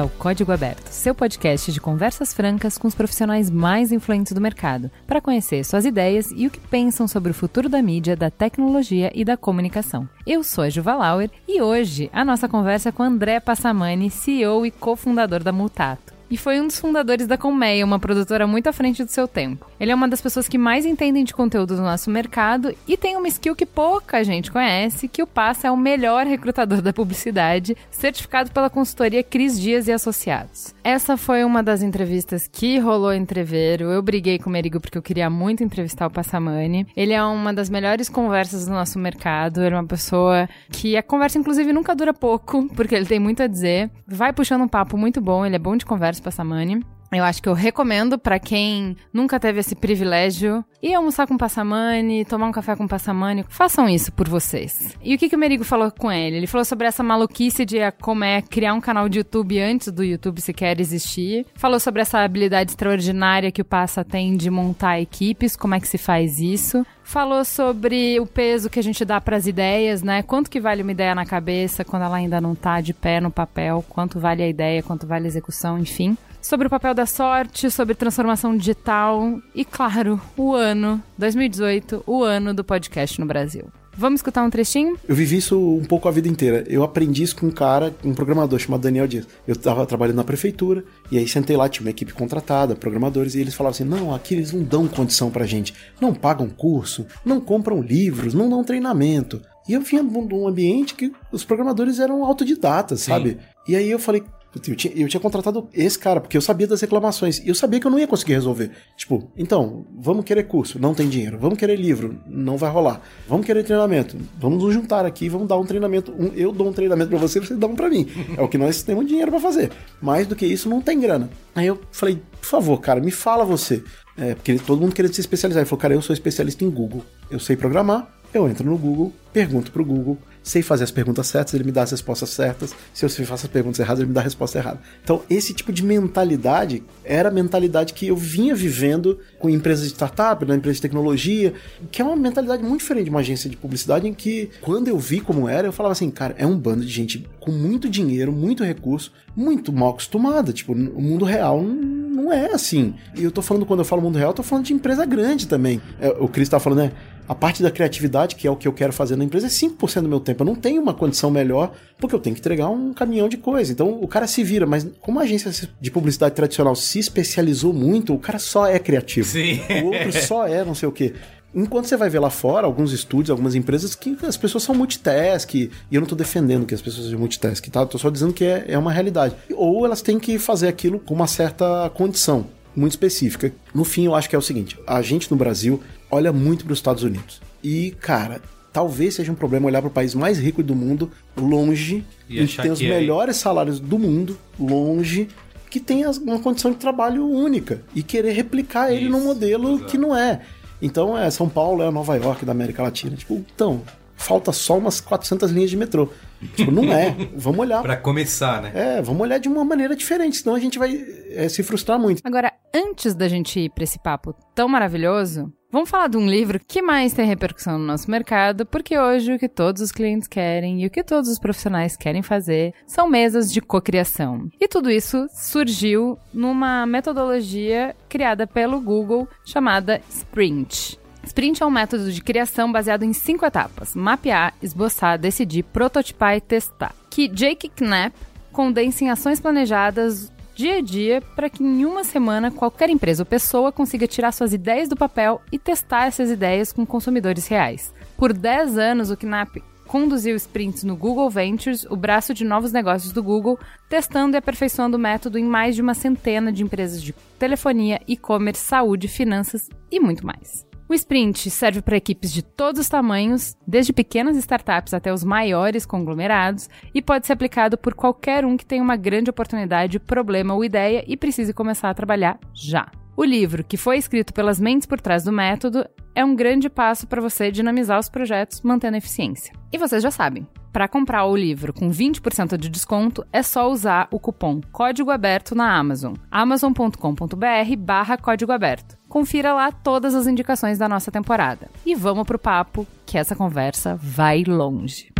ao Código Aberto, seu podcast de conversas francas com os profissionais mais influentes do mercado, para conhecer suas ideias e o que pensam sobre o futuro da mídia, da tecnologia e da comunicação. Eu sou a Juva Lauer e hoje a nossa conversa é com André Passamani, CEO e cofundador da Mutato e foi um dos fundadores da Colmeia, uma produtora muito à frente do seu tempo. Ele é uma das pessoas que mais entendem de conteúdo do nosso mercado e tem uma skill que pouca gente conhece, que o Passa é o melhor recrutador da publicidade, certificado pela consultoria Cris Dias e Associados. Essa foi uma das entrevistas que rolou em Treveiro. Eu briguei com o Merigo porque eu queria muito entrevistar o Passamani. Ele é uma das melhores conversas do nosso mercado. Ele é uma pessoa que a conversa, inclusive, nunca dura pouco, porque ele tem muito a dizer. Vai puxando um papo muito bom, ele é bom de conversa Passamani. Eu acho que eu recomendo para quem nunca teve esse privilégio ir almoçar com Passamani, tomar um café com Passamani. Façam isso por vocês. E o que, que o Merigo falou com ele? Ele falou sobre essa maluquice de como é criar um canal de YouTube antes do YouTube sequer existir. Falou sobre essa habilidade extraordinária que o Passa tem de montar equipes, como é que se faz isso falou sobre o peso que a gente dá para as ideias, né? Quanto que vale uma ideia na cabeça quando ela ainda não tá de pé no papel, quanto vale a ideia, quanto vale a execução, enfim. Sobre o papel da sorte, sobre transformação digital e, claro, o ano 2018, o ano do podcast no Brasil. Vamos escutar um trechinho? Eu vivi isso um pouco a vida inteira. Eu aprendi isso com um cara, um programador chamado Daniel Dias. Eu estava trabalhando na prefeitura e aí sentei lá, tinha uma equipe contratada, programadores, e eles falavam assim: não, aqui eles não dão condição pra gente. Não pagam curso, não compram livros, não dão treinamento. E eu vinha de um ambiente que os programadores eram autodidatas, Sim. sabe? E aí eu falei, eu tinha, eu tinha contratado esse cara, porque eu sabia das reclamações. E eu sabia que eu não ia conseguir resolver. Tipo, então, vamos querer curso, não tem dinheiro. Vamos querer livro, não vai rolar. Vamos querer treinamento, vamos nos juntar aqui, vamos dar um treinamento. Um, eu dou um treinamento para você, você dá um para mim. É o que nós temos dinheiro para fazer. Mais do que isso, não tem grana. Aí eu falei, por favor, cara, me fala você. É, porque todo mundo queria se especializar. Ele falou, cara, eu sou especialista em Google. Eu sei programar, eu entro no Google, pergunto pro Google, sei fazer as perguntas certas, ele me dá as respostas certas. Se eu faço as perguntas erradas, ele me dá a resposta errada. Então, esse tipo de mentalidade era a mentalidade que eu vinha vivendo com empresas de startup, na empresa de tecnologia, que é uma mentalidade muito diferente de uma agência de publicidade, em que, quando eu vi como era, eu falava assim, cara, é um bando de gente com muito dinheiro, muito recurso, muito mal acostumada. Tipo, o mundo real não é assim. E eu tô falando, quando eu falo mundo real, eu tô falando de empresa grande também. É, o Cris tá falando, né? A parte da criatividade, que é o que eu quero fazer na empresa, é 5% do meu tempo. Eu não tenho uma condição melhor, porque eu tenho que entregar um caminhão de coisa. Então o cara se vira, mas como a agência de publicidade tradicional se especializou muito, o cara só é criativo. Sim. O outro só é não sei o quê. Enquanto você vai ver lá fora, alguns estúdios, algumas empresas, que as pessoas são multitask, e eu não estou defendendo que as pessoas sejam multitask, tá? Tô só dizendo que é, é uma realidade. Ou elas têm que fazer aquilo com uma certa condição muito específica. No fim, eu acho que é o seguinte: a gente no Brasil olha muito para os Estados Unidos. E, cara, talvez seja um problema olhar para o país mais rico do mundo, longe, e que tem os é melhores salários do mundo, longe, que tem uma condição de trabalho única e querer replicar ele num modelo exato. que não é. Então, é São Paulo é Nova York da América Latina. Tipo, então, falta só umas 400 linhas de metrô. Tipo, não é. Vamos olhar. para começar, né? É, vamos olhar de uma maneira diferente, senão a gente vai é, se frustrar muito. Agora, antes da gente ir para esse papo tão maravilhoso, Vamos falar de um livro que mais tem repercussão no nosso mercado, porque hoje o que todos os clientes querem e o que todos os profissionais querem fazer são mesas de cocriação. E tudo isso surgiu numa metodologia criada pelo Google chamada Sprint. Sprint é um método de criação baseado em cinco etapas: mapear, esboçar, decidir, prototipar e testar. Que Jake Knapp condensa em ações planejadas dia a dia para que em uma semana qualquer empresa ou pessoa consiga tirar suas ideias do papel e testar essas ideias com consumidores reais. Por 10 anos, o Knapp conduziu sprints no Google Ventures, o braço de novos negócios do Google, testando e aperfeiçoando o método em mais de uma centena de empresas de telefonia, e-commerce, saúde, finanças e muito mais. O sprint serve para equipes de todos os tamanhos, desde pequenas startups até os maiores conglomerados, e pode ser aplicado por qualquer um que tenha uma grande oportunidade, problema ou ideia e precise começar a trabalhar já. O livro, que foi escrito pelas mentes por trás do método, é um grande passo para você dinamizar os projetos mantendo a eficiência. E vocês já sabem, para comprar o livro com 20% de desconto, é só usar o cupom Código Aberto na Amazon, amazon.com.br barra Código Aberto. Confira lá todas as indicações da nossa temporada. E vamos pro papo, que essa conversa vai longe.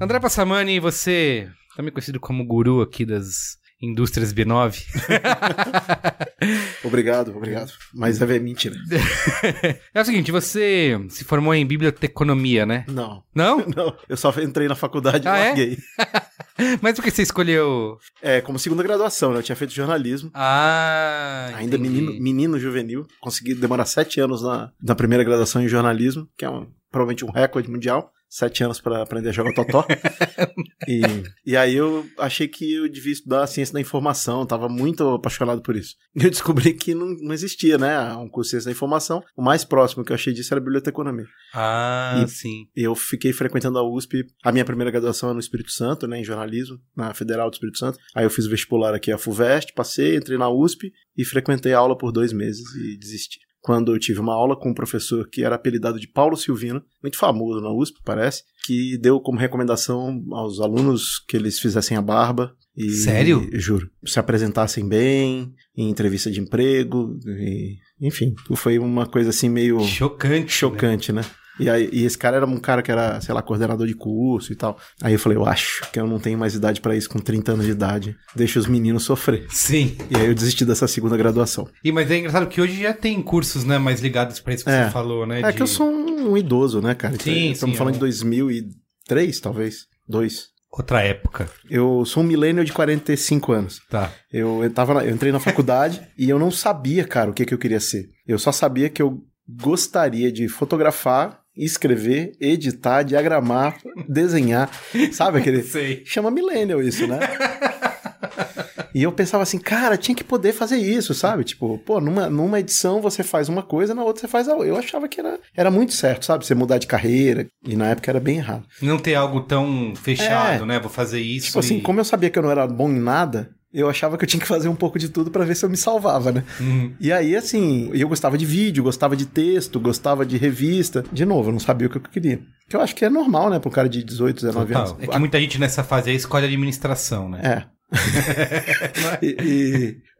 André Passamani, você também conhecido como guru aqui das indústrias B9. obrigado, obrigado. Mas é mentira. é o seguinte, você se formou em biblioteconomia, né? Não. Não? Não, eu só entrei na faculdade ah, e larguei. É? Mas por que você escolheu? É, como segunda graduação, né? Eu tinha feito jornalismo. Ah, Ainda menino, menino juvenil. Consegui demorar sete anos na, na primeira graduação em jornalismo, que é um, provavelmente um recorde mundial sete anos para aprender a jogar totó. e, e aí eu achei que eu devia estudar a ciência da informação, tava muito apaixonado por isso. E eu descobri que não, não existia, né, um curso de ciência da informação. O mais próximo que eu achei disso era biblioteconomia. Ah, e, sim. Eu fiquei frequentando a USP, a minha primeira graduação é no Espírito Santo, né, em jornalismo, na Federal do Espírito Santo. Aí eu fiz o vestibular aqui a FUVEST, passei, entrei na USP e frequentei a aula por dois meses e desisti quando eu tive uma aula com um professor que era apelidado de Paulo Silvino, muito famoso na USP, parece, que deu como recomendação aos alunos que eles fizessem a barba. E, Sério? juro. Se apresentassem bem, em entrevista de emprego, e, enfim, foi uma coisa assim meio. Chocante. Né? Chocante, né? né? E, aí, e esse cara era um cara que era, sei lá, coordenador de curso e tal. Aí eu falei, eu acho que eu não tenho mais idade para isso com 30 anos de idade. Deixa os meninos sofrer. Sim. E aí eu desisti dessa segunda graduação. E mas é engraçado que hoje já tem cursos, né, mais ligados para isso que é. você falou, né? É de... que eu sou um, um idoso, né, cara? Sim, Estamos sim, falando é. de 2003, talvez. Dois. Outra época. Eu sou um milênio de 45 anos. Tá. Eu, eu, tava na, eu entrei na faculdade e eu não sabia, cara, o que, que eu queria ser. Eu só sabia que eu gostaria de fotografar escrever, editar, diagramar, desenhar. Sabe aquele. Sei. Chama millennial isso, né? E eu pensava assim, cara, tinha que poder fazer isso, sabe? Tipo, pô, numa, numa edição você faz uma coisa, na outra você faz a outra. Eu achava que era, era muito certo, sabe? Você mudar de carreira. E na época era bem errado. Não ter algo tão fechado, é, né? Vou fazer isso. Tipo assim, e... assim, como eu sabia que eu não era bom em nada, eu achava que eu tinha que fazer um pouco de tudo para ver se eu me salvava, né? Uhum. E aí, assim, eu gostava de vídeo, gostava de texto, gostava de revista. De novo, eu não sabia o que eu queria. Que eu acho que é normal, né, para um cara de 18, 19 Total. anos. É que muita gente nessa fase aí escolhe administração, né? É. e,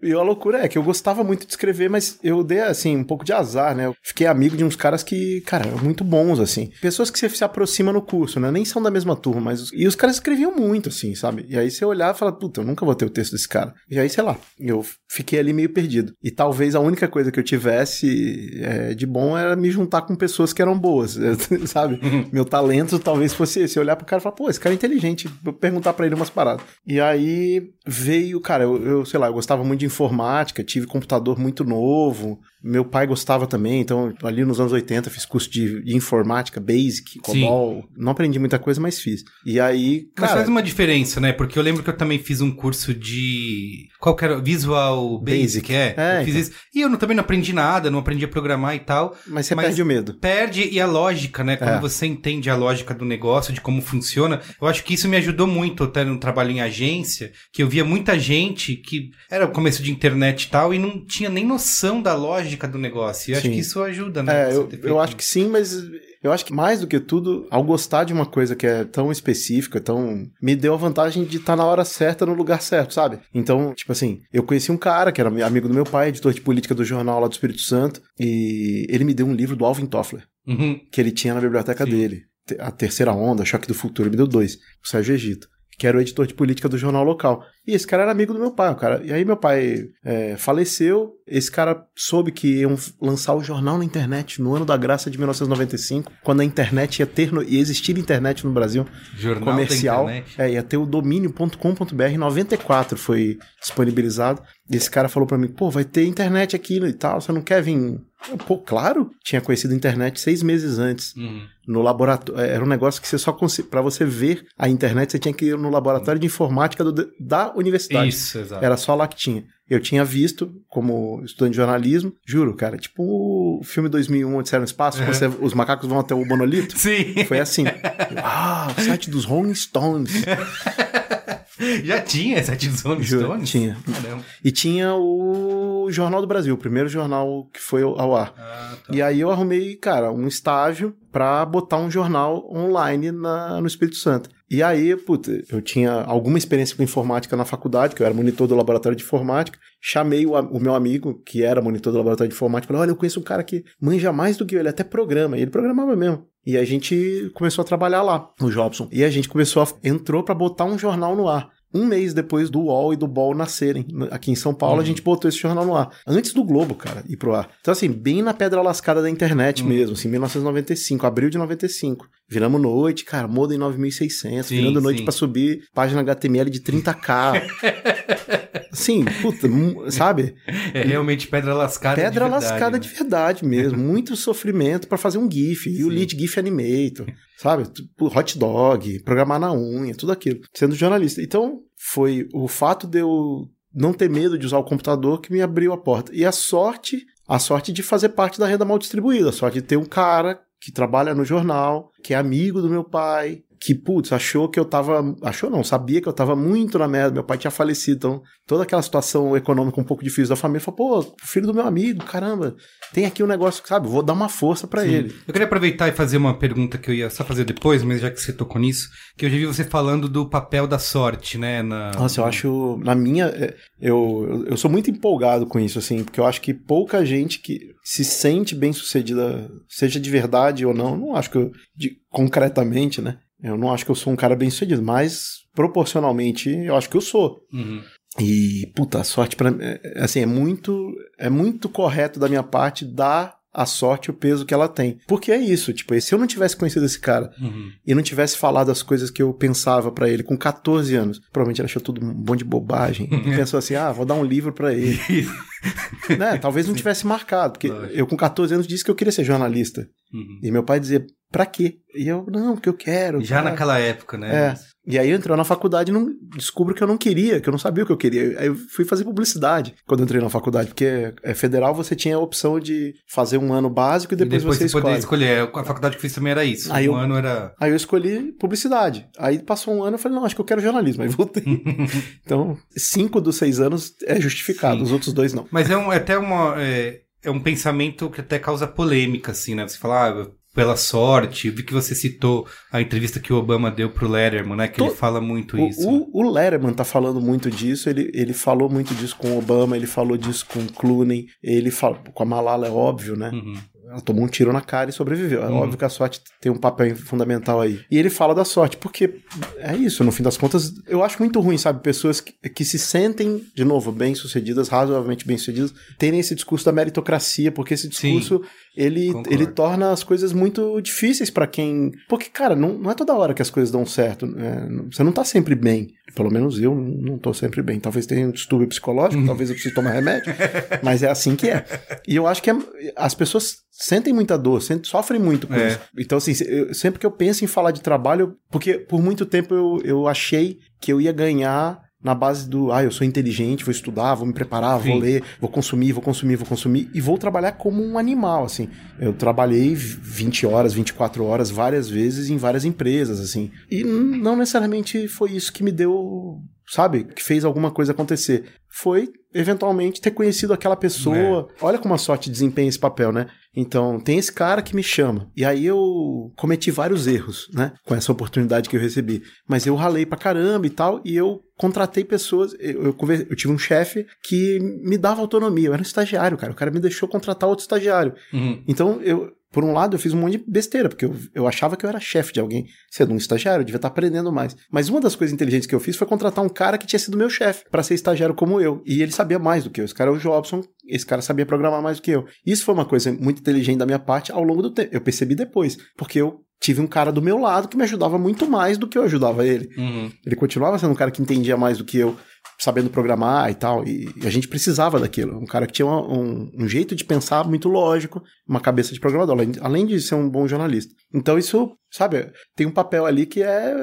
e, e, a loucura é que eu gostava muito de escrever, mas eu dei, assim, um pouco de azar, né? Eu fiquei amigo de uns caras que, cara, muito bons, assim. Pessoas que você se aproxima no curso, né? Nem são da mesma turma, mas. E os caras escreviam muito, assim, sabe? E aí você olhava e fala, puta, eu nunca vou ter o texto desse cara. E aí, sei lá, eu fiquei ali meio perdido. E talvez a única coisa que eu tivesse é, de bom era me juntar com pessoas que eram boas, sabe? Meu talento talvez fosse esse. Olhar pro cara e falar, pô, esse cara é inteligente, vou perguntar para ele umas paradas. E aí veio, cara, eu, eu, sei lá, eu gostava muito de informática, tive computador muito novo, meu pai gostava também, então ali nos anos 80 fiz curso de, de informática, Basic, COBOL. Sim. Não aprendi muita coisa, mas fiz. E aí, cara... Mas faz uma diferença, né? Porque eu lembro que eu também fiz um curso de... Qual que era? Visual Basic, Basic. é? é eu fiz então. isso. E eu não, também não aprendi nada, não aprendi a programar e tal. Mas você mas perde o medo. Perde e a lógica, né? Quando é. você entende a lógica do negócio, de como funciona, eu acho que isso me ajudou muito até no trabalho em agência, que eu via muita gente que era o começo de internet e tal, e não tinha nem noção da lógica lógica do negócio. E eu acho que isso ajuda, né? É, eu, eu acho que sim, mas eu acho que mais do que tudo, ao gostar de uma coisa que é tão específica, tão. me deu a vantagem de estar na hora certa, no lugar certo, sabe? Então, tipo assim, eu conheci um cara que era amigo do meu pai, editor de política do jornal lá do Espírito Santo, e ele me deu um livro do Alvin Toffler, uhum. que ele tinha na biblioteca Sim. dele. A Terceira Onda, Choque do Futuro, ele me deu dois, o Sérgio Egito que era o editor de política do jornal local. E esse cara era amigo do meu pai, cara. E aí meu pai é, faleceu, esse cara soube que iam lançar o jornal na internet no ano da graça de 1995, quando a internet ia ter, no, ia existir internet no Brasil, Jornal comercial. É, ia ter o domínio.com.br em 94 foi disponibilizado. E esse cara falou pra mim, pô, vai ter internet aqui e tal, você não quer vir? Pô, claro, tinha conhecido a internet seis meses antes. Uhum. No laboratório, era um negócio que você só conseguia, pra você ver a internet, você tinha que ir no laboratório de informática do- da universidade. Isso, exato. Era só lá que tinha. Eu tinha visto, como estudante de jornalismo, juro, cara, tipo o filme 2001, Odisseia no Espaço, Uhum. você- os macacos vão até o monolito. Sim. Foi assim. ah, o site dos Rolling Stones. Já tinha Rolling Juro, Stones? tinha. Caramba. E tinha o Jornal do Brasil, o primeiro jornal que foi ao ar. Ah, tá. E aí eu arrumei, cara, um estágio pra botar um jornal online na, no Espírito Santo. E aí, puta, eu tinha alguma experiência com informática na faculdade, que eu era monitor do laboratório de informática. Chamei o, o meu amigo, que era monitor do laboratório de informática, falei: olha, eu conheço um cara que manja mais do que eu, ele até programa. E ele programava mesmo. E a gente começou a trabalhar lá, o Jobson. E a gente começou a. entrou pra botar um jornal no ar. Um mês depois do UOL e do BOL nascerem aqui em São Paulo, Uhum. a gente botou esse jornal no ar. Antes do Globo, cara, ir pro ar. Então, assim, bem na pedra lascada da internet Uhum. mesmo, assim, 1995, abril de 95. Viramos noite, cara, Modem 9600, Sim, virando noite sim. pra subir página HTML de 30k. assim, puta, sabe? É realmente pedra lascada de Pedra verdade, lascada né? de verdade mesmo. Muito sofrimento pra fazer um GIF. E o Sim. lead GIF Animator, sabe? Hot dog, programar na unha, tudo aquilo. Sendo jornalista. Então, foi o fato de eu não ter medo de usar o computador que me abriu a porta. E a sorte, a sorte de fazer parte da renda mal distribuída. A sorte de ter um cara que trabalha no jornal, que é amigo do meu pai, que, putz, achou que eu tava. Achou não, sabia que eu tava muito na merda. Meu pai tinha falecido, então toda aquela situação econômica um pouco difícil da família, falou, pô, filho do meu amigo, caramba, tem aqui um negócio, sabe? Vou dar uma força pra Sim. ele. Eu queria aproveitar e fazer uma pergunta que eu ia só fazer depois, mas já que você tocou nisso, que eu já vi você falando do papel da sorte, né? Na... Nossa, eu acho, na minha, é, eu, eu- sou muito empolgado com isso, assim, porque eu acho que pouca gente que se sente bem sucedida, seja de verdade ou não, não acho que eu, de- concretamente, né? Eu não acho que eu sou um cara bem sucedido, mas proporcionalmente eu acho que eu sou. Uhum. E, puta, a sorte pra mim, é- é- assim, é muito, é muito correto da minha parte dar a sorte o peso que ela tem. Porque é isso, tipo, se eu não tivesse conhecido esse cara Uhum. e não tivesse falado as coisas que eu pensava pra ele com 14 anos, provavelmente ele achou tudo um bom de bobagem. E pensou assim: "Ah, vou dar um livro pra ele". né? Talvez não tivesse marcado, porque Lógico. eu com 14 anos disse que eu queria ser jornalista. Uhum. E meu pai dizia: "Pra quê?" E eu: "Não, porque eu quero". Já cara." naquela época, né? É. E aí eu entrei na faculdade e não descubro que eu não queria, que eu não sabia o que eu queria. Aí eu fui fazer publicidade quando eu entrei na faculdade, porque é federal você tinha a opção de fazer um ano básico e E depois, depois você você escolhe. escolher. A faculdade que eu fiz também era isso. Aí um eu- ano era. Aí eu escolhi publicidade. Aí passou um ano eu falei, não, acho que eu quero jornalismo. Aí voltei. então, cinco dos seis anos é justificado, Sim. os outros dois não. Mas é, um, é até uma. É, é um pensamento que até causa polêmica, assim, né? Você fala, ah, pela sorte, eu vi que você citou a entrevista que o Obama deu pro Letterman, né? Que To- ele fala muito O, isso. o, o Letterman tá falando muito disso, ele, ele falou muito disso com o Obama, ele falou disso com o Clooney, ele fala, com a Malala é óbvio, né? Uhum. Ela tomou um tiro na cara e sobreviveu. É Uhum. óbvio que a sorte tem um papel fundamental aí. E ele fala da sorte, porque é isso, no fim das contas, eu acho muito ruim, sabe? Pessoas que, que se sentem, de novo, bem-sucedidas, razoavelmente bem-sucedidas, terem esse discurso da meritocracia, porque esse discurso, ele, concordo. ele torna as coisas muito difíceis pra quem... Porque, cara, não, não é toda hora que as coisas dão certo. é, você não tá sempre bem. Pelo menos eu não tô sempre bem. Talvez tenha um distúrbio psicológico, talvez eu precise tomar remédio, mas é assim que é. E eu acho que é- as pessoas sentem muita dor, sentem- sofrem muito com É. isso. Então, assim, eu- sempre que eu penso em falar de trabalho, porque por muito tempo eu, eu achei que eu ia ganhar na base do, ah, eu sou inteligente, vou estudar, vou me preparar, vou Sim. ler, vou consumir, vou consumir, vou consumir, e vou trabalhar como um animal, assim. Eu trabalhei 20 horas, 24 horas, várias vezes em várias empresas, assim. E não necessariamente foi isso que me deu, sabe, que fez alguma coisa acontecer. Foi, eventualmente, ter conhecido aquela pessoa. Olha como a sorte desempenha esse papel, né? Então, tem esse cara que me chama. E aí eu cometi vários erros, né? Com essa oportunidade que eu recebi. Mas eu ralei pra caramba e tal, e eu contratei pessoas. Eu, eu, eu tive um chefe que me dava autonomia. Eu era um estagiário, cara. O cara me deixou contratar outro estagiário. Uhum. Então, eu, por um lado, eu fiz um monte de besteira, porque eu, eu achava que eu era chefe de alguém. Sendo um estagiário, eu devia estar aprendendo mais. Mas uma das coisas inteligentes que eu fiz foi contratar um cara que tinha sido meu chefe para ser estagiário como eu. E ele sabia mais do que eu. Esse cara é o Jobson, esse cara sabia programar mais do que eu. Isso foi uma coisa muito inteligente da minha parte ao longo do tempo. Eu percebi depois, porque eu tive um cara do meu lado que me ajudava muito mais do que eu ajudava ele. Uhum. Ele continuava sendo um cara que entendia mais do que eu, sabendo programar e tal, e, e a gente precisava daquilo. Um cara que tinha uma, um, um, jeito de pensar muito lógico, uma cabeça de programador, além, de ser um bom jornalista. Então isso, sabe, tem um papel ali que é,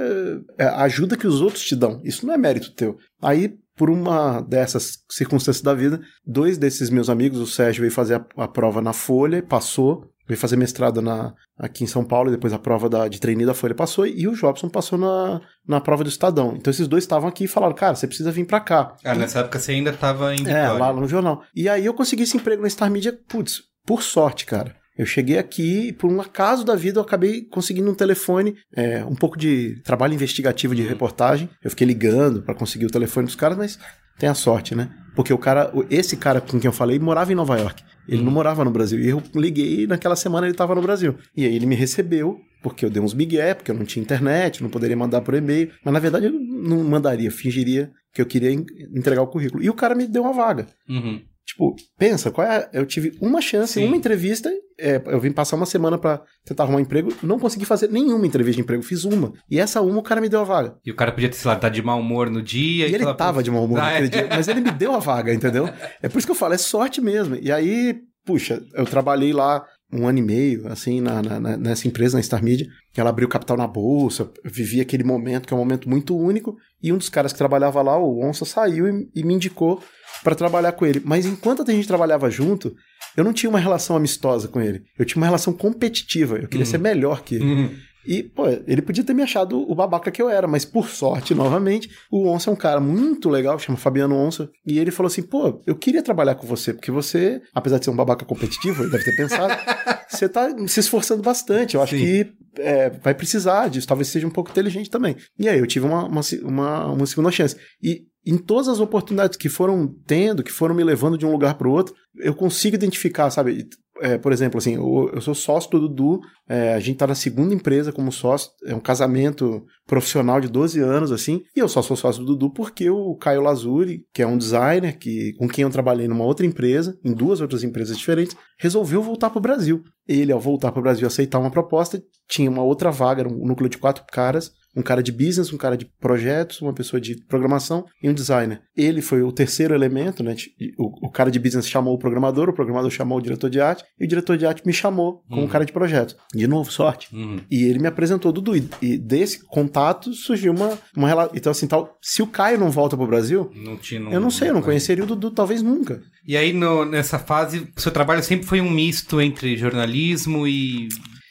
é a ajuda que os outros te dão. Isso não é mérito teu. Aí por uma dessas circunstâncias da vida, dois desses meus amigos, o Sérgio veio fazer a, a prova na Folha, passou, veio fazer mestrado na, aqui em São Paulo, e depois a prova da, de trainee da Folha passou, e o Jobson passou na, na prova do Estadão. Então esses dois estavam aqui e falaram, cara, você precisa vir pra cá. Ah, nessa época você ainda estava em É, lá no jornal. E aí eu consegui esse emprego na Star Media, putz, por sorte, cara. Eu cheguei aqui e, por um acaso da vida, eu acabei conseguindo um telefone, é, um pouco de trabalho investigativo de reportagem. Eu fiquei ligando para conseguir o telefone dos caras, mas tem a sorte, né? Porque o cara, esse cara com quem eu falei, morava em Nova York. Ele não morava no Brasil. E eu liguei e naquela semana ele estava no Brasil. E aí ele me recebeu, porque eu dei uns migué, porque eu não tinha internet, não poderia mandar por e-mail. Mas na verdade eu não mandaria, fingiria que eu queria entregar o currículo. E o cara me deu uma vaga. Uhum. Tipo, pensa, qual é? Eu tive uma chance, Sim. uma entrevista. é, eu vim passar uma semana para tentar arrumar um emprego. Não consegui fazer nenhuma entrevista de emprego, fiz uma. E essa uma o cara me deu a vaga. E o cara podia ter, sei lá, tá de mau humor no dia. E ele falar, tava "Pô, de mau humor ah, naquele é." dia, mas ele me deu a vaga, entendeu? É por isso que eu falo, é sorte mesmo. E aí, puxa, eu trabalhei lá um ano e meio, assim, na, na- nessa empresa, na Star Media, que ela abriu capital na bolsa, vivi aquele momento, que é um momento muito único, e um dos caras que trabalhava lá, o Onça, saiu e, e me indicou para trabalhar com ele. Mas enquanto a gente trabalhava junto, eu não tinha uma relação amistosa com ele. Eu tinha uma relação competitiva. Eu queria ser melhor que ele. Uhum. E, pô, ele podia ter me achado o babaca que eu era, mas por sorte, novamente, o Onça é um cara muito legal, chama Fabiano Onça, e ele falou assim: pô, eu queria trabalhar com você, porque você, apesar de ser um babaca competitivo, ele deve ter pensado, você tá se esforçando bastante. Eu acho Sim. que é, vai precisar disso, talvez seja um pouco inteligente também. E aí eu tive uma, uma, uma, uma segunda chance. E em todas as oportunidades que foram tendo, que foram me levando de um lugar para o outro, eu consigo identificar, sabe? É, por exemplo, assim, eu, eu sou sócio do Dudu, é, a gente tá na segunda empresa como sócio, é um casamento profissional de 12 anos, assim, e eu só sou sócio do Dudu porque o Caio Lazuri, que é um designer que, com quem eu trabalhei numa outra empresa, em duas outras empresas diferentes, resolveu voltar pro Brasil. Ele, ao voltar pro Brasil aceitar uma proposta, tinha uma outra vaga, um núcleo de quatro caras, um cara de business, um cara de projetos, uma pessoa de programação e um designer. Ele foi o terceiro elemento, né? O, o cara de business chamou o programador, o programador chamou o diretor de arte, e o diretor de arte me chamou como Uhum. cara de projeto. De novo, sorte. Uhum. E ele me apresentou o Dudu. E, desse contato surgiu uma, uma relação. Então, assim, tal, se o Caio não volta pro Brasil, Não tinha, eu não sei, eu não conheceria o Dudu, talvez nunca. E aí, no- nessa fase, o seu trabalho sempre foi um misto entre jornalismo e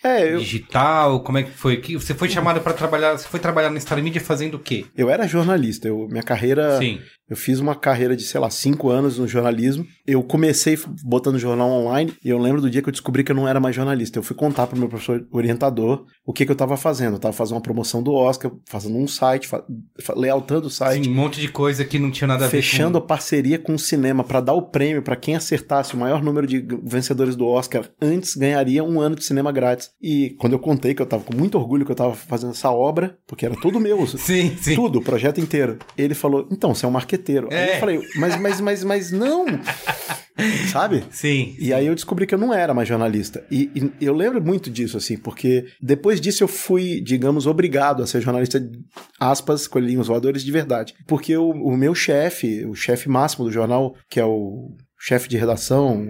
É, eu, digital? Como é que foi? Que Você foi chamado para trabalhar, você foi trabalhar na Star Media fazendo o quê? eu era jornalista. Eu, minha carreira. Sim. Eu fiz uma carreira de, sei lá, cinco anos no jornalismo. Eu comecei botando jornal online e eu lembro do dia que eu descobri que eu não era mais jornalista. Eu fui contar pro meu professor orientador o que, que eu tava fazendo. Eu tava fazendo uma promoção do Oscar, fazendo um site, layoutando o site. Sim, um monte de coisa que não tinha nada a ver Fechando a parceria com o cinema para dar o prêmio para quem acertasse o maior número de vencedores do Oscar antes ganharia um ano de cinema grátis. E quando eu contei que eu tava com muito orgulho que eu tava fazendo essa obra, porque era tudo meu, Sim, sim. tudo, o projeto inteiro. Ele falou: "Então, você é um marqueteiro". Aí É. eu falei: "Mas mas mas mas não". Sabe? Sim. E aí eu descobri que eu não era mais jornalista. E, e eu lembro muito disso, assim, porque depois disso eu fui, digamos, obrigado a ser jornalista, aspas, coelhinhos voadores de verdade. Porque o, o meu chefe, o chefe máximo do jornal, que é o chefe de redação,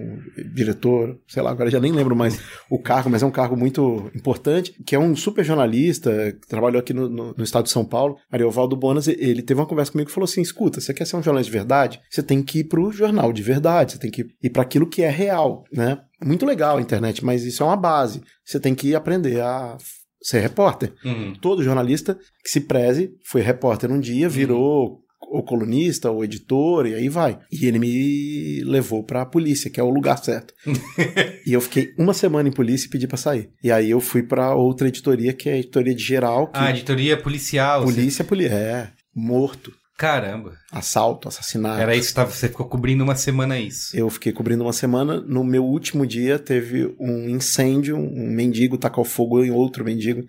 diretor, sei lá, agora já nem lembro mais o cargo, mas é um cargo muito importante, que é um super jornalista, que trabalhou aqui no, no- no estado de São Paulo, Ariovaldo Bonas, ele teve uma conversa comigo e falou assim, escuta, você quer ser um jornalista de verdade? Você tem que ir pro jornal de verdade, você tem que ir para aquilo que é real, né? Muito legal a internet, mas isso é uma base. Você tem que aprender a ser repórter. Uhum. Todo jornalista que se preze foi repórter um dia, virou ou colunista ou editor e aí vai. E ele me levou pra polícia, que é o lugar certo. e eu fiquei uma semana em polícia e pedi pra sair. E aí eu fui pra outra editoria, que é a editoria de geral, que Ah, editoria policial. polícia, polícia, é, morto. Caramba. Assalto, assassinato. Era isso, você ficou cobrindo uma semana isso. Eu fiquei cobrindo uma semana. No meu último dia teve um incêndio, um mendigo tacou fogo em outro mendigo.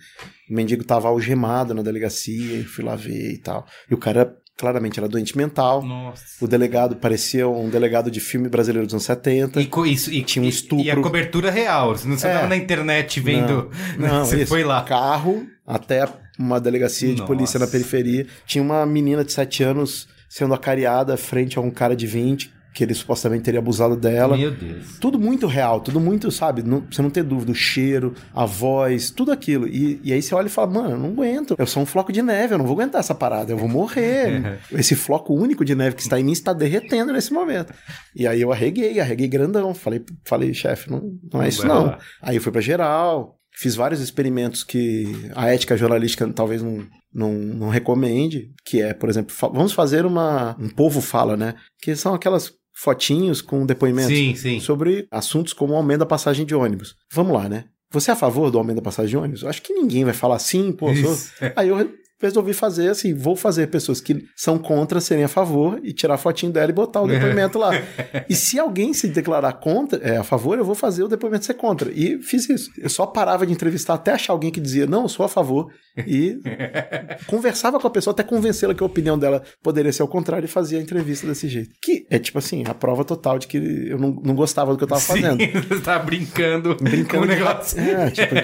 O mendigo tava algemado na delegacia, fui lá ver e tal. E o cara claramente era doente mental. Nossa. O delegado parecia um delegado de filme brasileiro dos anos 70. E, isso, e Tinha um estupro. E a cobertura real. Você não É. tava na internet vendo. Não, você isso. foi lá. Carro até uma delegacia de Nossa. polícia na periferia. Tinha uma menina de 7 anos sendo acariada frente a um cara de 20, que ele supostamente teria abusado dela. Meu Deus. Tudo muito real, tudo muito, sabe? Não, você não ter dúvida, o cheiro, a voz, tudo aquilo. E, e aí você olha e fala, mano, eu não aguento. Eu sou um floco de neve, eu não vou aguentar essa parada, eu vou morrer. Esse floco único de neve que está em mim está derretendo nesse momento. E aí eu arreguei, arreguei grandão. Falei, falei chefe, não, não é isso não. Aí eu fui pra geral, fiz vários experimentos que a ética jornalística talvez não, não, não recomende, que é, por exemplo, fa- vamos fazer uma... Um povo fala, né? Que são aquelas fotinhos com depoimentos Sim, sim. sobre assuntos como o aumento da passagem de ônibus. Vamos lá, né? Você é a favor do aumento da passagem de ônibus? Eu acho que ninguém vai falar sim, pô. sou- Isso. Aí eu resolvi fazer assim, vou fazer pessoas que são contra serem a favor e tirar a fotinho dela e botar o depoimento lá. E se alguém se declarar contra, é, a favor, eu vou fazer o depoimento ser contra. E fiz isso. Eu só parava de entrevistar até achar alguém que dizia, não, eu sou a favor. E conversava com a pessoa até convencê-la que a opinião dela poderia ser ao contrário e fazia a entrevista desse jeito. Que é tipo assim, a prova total de que eu não, não gostava do que eu tava fazendo. Você tava brincando, Brincando com o de- negócio. É, tipo,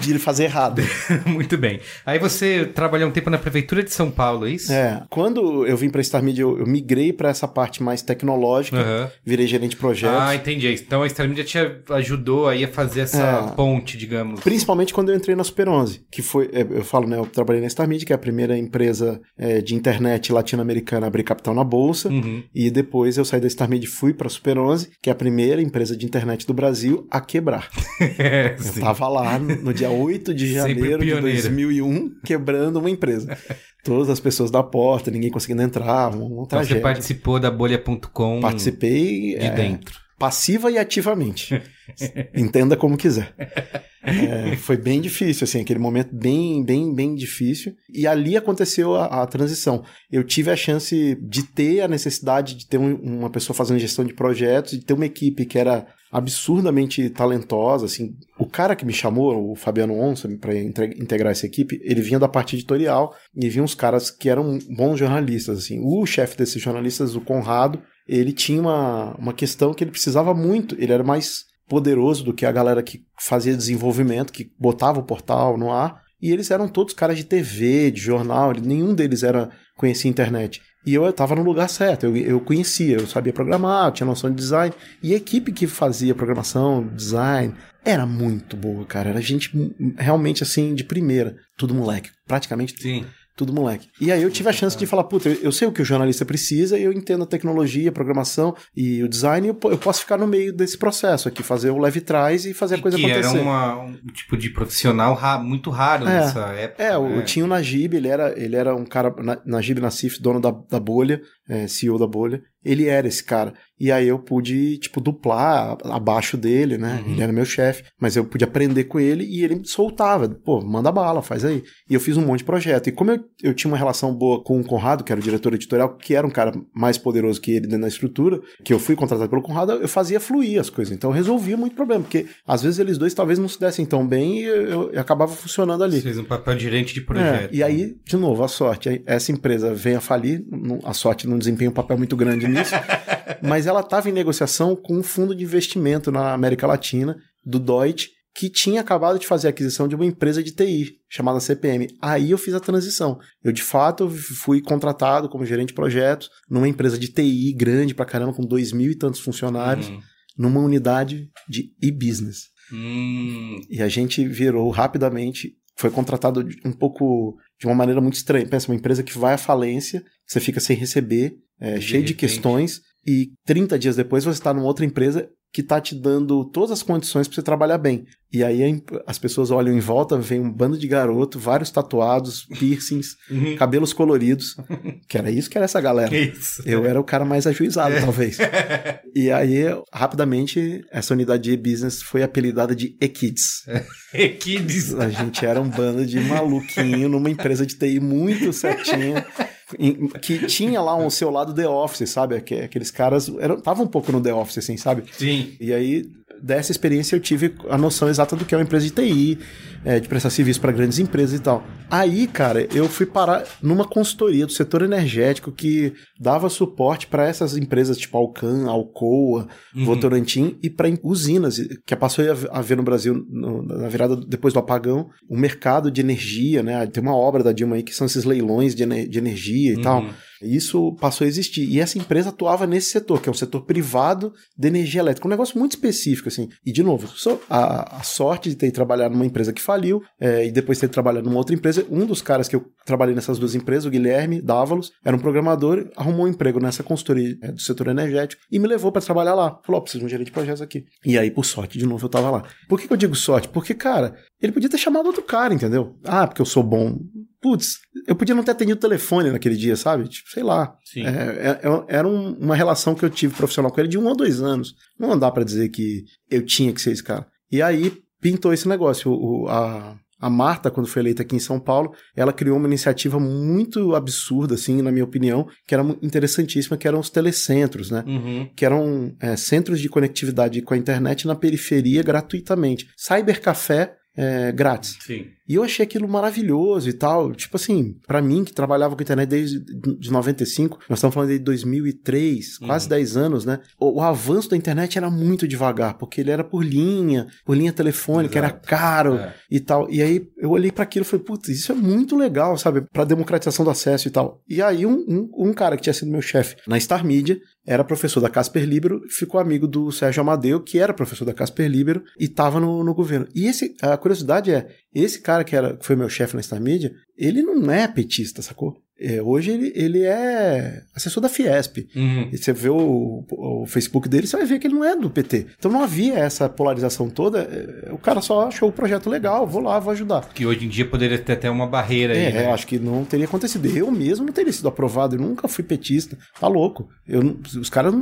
de fazer errado. Muito bem. Aí você trabalhou um tempo na prefeitura de São Paulo, é isso? É, quando eu vim pra Star Media, eu, eu migrei pra essa parte mais tecnológica, Aham. virei gerente de projetos. Ah, entendi. Então a Star Media te ajudou aí a fazer essa É. ponte, digamos. Principalmente quando eu entrei na Super 11, que foi, é, eu falo, né, eu trabalhei na Star Media, que é a primeira empresa é, de internet latino-americana a abrir capital na bolsa, Uhum. e depois eu saí da Star Media e fui pra Super 11, que é a primeira empresa de internet do Brasil a quebrar. É, Eu sim. tava lá no no dia 8 de janeiro de pioneiro. 2001, quebrando uma empresa. Todas as pessoas da porta, ninguém conseguindo entrar, um, um Então você participou da bolha.com Participei de é, dentro. Passiva e ativamente. Entenda como quiser. É, foi bem difícil, assim, aquele momento bem, bem, bem difícil. E ali aconteceu a, a transição. Eu tive a chance de ter a necessidade de ter um- uma pessoa fazendo gestão de projetos, de ter uma equipe que era absurdamente talentosa, assim. O cara que me chamou, o Fabiano Onça, para integrar essa equipe, ele vinha da parte editorial e vinha uns caras que eram bons jornalistas, assim. O chefe desses jornalistas, o Conrado, ele tinha uma, uma questão que ele precisava muito, ele era mais poderoso do que a galera que fazia desenvolvimento, que botava o portal no ar, e eles eram todos caras de TV, de jornal, nenhum deles era conhecia internet. E eu estava no lugar certo, eu, eu conhecia, eu sabia programar, eu tinha noção de design, e a equipe que fazia programação, design, era muito boa, cara, era gente hum, realmente assim, de primeira, tudo moleque, praticamente Sim. Tudo moleque. E aí eu tive a chance de falar, puta, eu, eu sei o que o jornalista precisa, eu entendo a tecnologia, a programação e o design, eu, eu posso ficar no meio desse processo aqui, fazer o leve trás e fazer a coisa que acontecer. era uma- um tipo de profissional ra- muito raro É. nessa época. É, né? tinha o Najib, ele era, ele era um cara, Na- Najib Nassif, dono da, da bolha, é, CEO da bolha, ele era esse cara. E aí eu pude, tipo, duplar abaixo dele, né? Uhum. Ele era meu chefe, mas eu pude aprender com ele e ele me soltava. Pô, manda bala, faz aí. E eu fiz um monte de projeto. E como eu, eu tinha uma relação boa com o Conrado, que era o diretor editorial, que era um cara mais poderoso que ele dentro da estrutura, que eu fui contratado pelo Conrado, eu fazia fluir as coisas. Então eu resolvia muito problema, porque às vezes eles dois talvez não se dessem tão bem e eu, eu acabava funcionando ali. Você fez um papel de gerente de É, projeto. e aí, de novo, a sorte. Essa empresa vem a falir, a sorte não desempenha um papel muito grande nisso, mas ela estava em negociação com um fundo de investimento na América Latina, do Deutsche, que tinha acabado de fazer a aquisição de uma empresa de TI, chamada CPM. Aí eu fiz a transição. Eu, de fato, fui contratado como gerente de projetos numa empresa de TI grande pra caramba, com dois mil e tantos funcionários, Hum. numa unidade de e-business. Hum. E a gente virou rapidamente, foi contratado de- um pouco de uma maneira muito estranha. Pensa, uma empresa que vai à falência, você fica sem receber, é, De cheio de repente. questões, e 30 dias depois você está numa outra empresa que está te dando todas as condições para você trabalhar bem. E aí as pessoas olham em volta, vem um bando de garoto, vários tatuados, piercings, Uhum. cabelos coloridos, que era isso que era essa galera. Isso. Eu era o cara mais ajuizado, É. talvez. E aí, rapidamente, essa unidade de business foi apelidada de E-Kids. Kids. A gente era um bando de maluquinho numa empresa de TI muito certinha, que tinha lá um seu lado The Office, sabe? Aqueles caras estavam um pouco no The Office, assim, sabe? Sim. E aí, dessa experiência, eu tive a noção exata do que é uma empresa de TI, é, de prestar serviço para grandes empresas e tal. Aí, cara, eu fui parar numa consultoria do setor energético que dava suporte para essas empresas tipo Alcan, Alcoa, uhum. Votorantim e para usinas, que passou a ver no Brasil no, na virada depois do apagão, o mercado de energia, né? Tem uma obra da Dilma aí que são esses leilões de, de energia e uhum. tal. Isso passou a existir. E essa empresa atuava nesse setor, que é um setor privado de energia elétrica. Um negócio muito específico, assim. E, de novo, a, a sorte de ter trabalhado numa empresa que faliu é, e depois ter trabalhado numa outra empresa. Um dos caras que eu trabalhei nessas duas empresas, o Guilherme Dávalos, era um programador, arrumou um emprego nessa consultoria é, do setor energético e me levou para trabalhar lá. Falou: oh, preciso de um gerente de projetos aqui. E aí, por sorte, de novo, eu tava lá. Por que, que eu digo sorte? Porque, cara, ele podia ter chamado outro cara, entendeu? Ah, porque eu sou bom putz, eu podia não ter atendido o telefone naquele dia, sabe? Tipo, sei lá. É, é, é, era um, uma relação que eu tive profissional com ele de um ou dois anos. Não dá para dizer que eu tinha que ser esse cara. E aí pintou esse negócio. O, a, a Marta, quando foi eleita aqui em São Paulo, ela criou uma iniciativa muito absurda, assim, na minha opinião, que era interessantíssima, que eram os telecentros, né? Uhum. Que eram é, centros de conectividade com a internet na periferia gratuitamente. Cybercafé é, grátis. Sim. E eu achei aquilo maravilhoso e tal. Tipo assim, para mim que trabalhava com internet desde de 95, nós estamos falando de 2003, uhum. quase 10 anos, né? O, o, avanço da internet era muito devagar, porque ele era por linha, por linha telefônica, Exato. era caro é. e tal. E aí eu olhei para aquilo e falei, putz, isso é muito legal, sabe? Pra democratização do acesso e tal. E aí um, um, um cara que tinha sido meu chefe na Star Media, era professor da Casper Libero, ficou amigo do Sérgio Amadeu, que era professor da Casper Libero e estava no, no governo. E esse, a curiosidade é, esse cara que, era, que foi meu chefe na Star Media, ele não é petista, sacou? É, hoje ele, ele é assessor da Fiesp. Uhum. E você vê o, o, Facebook dele, você vai ver que ele não é do PT. Então não havia essa polarização toda. É, o cara só achou o projeto legal, vou lá, vou ajudar. Que hoje em dia poderia ter até uma barreira é, aí. Né? acho que não teria acontecido. Eu mesmo não teria sido aprovado. Eu nunca fui petista. Tá louco. Eu, os caras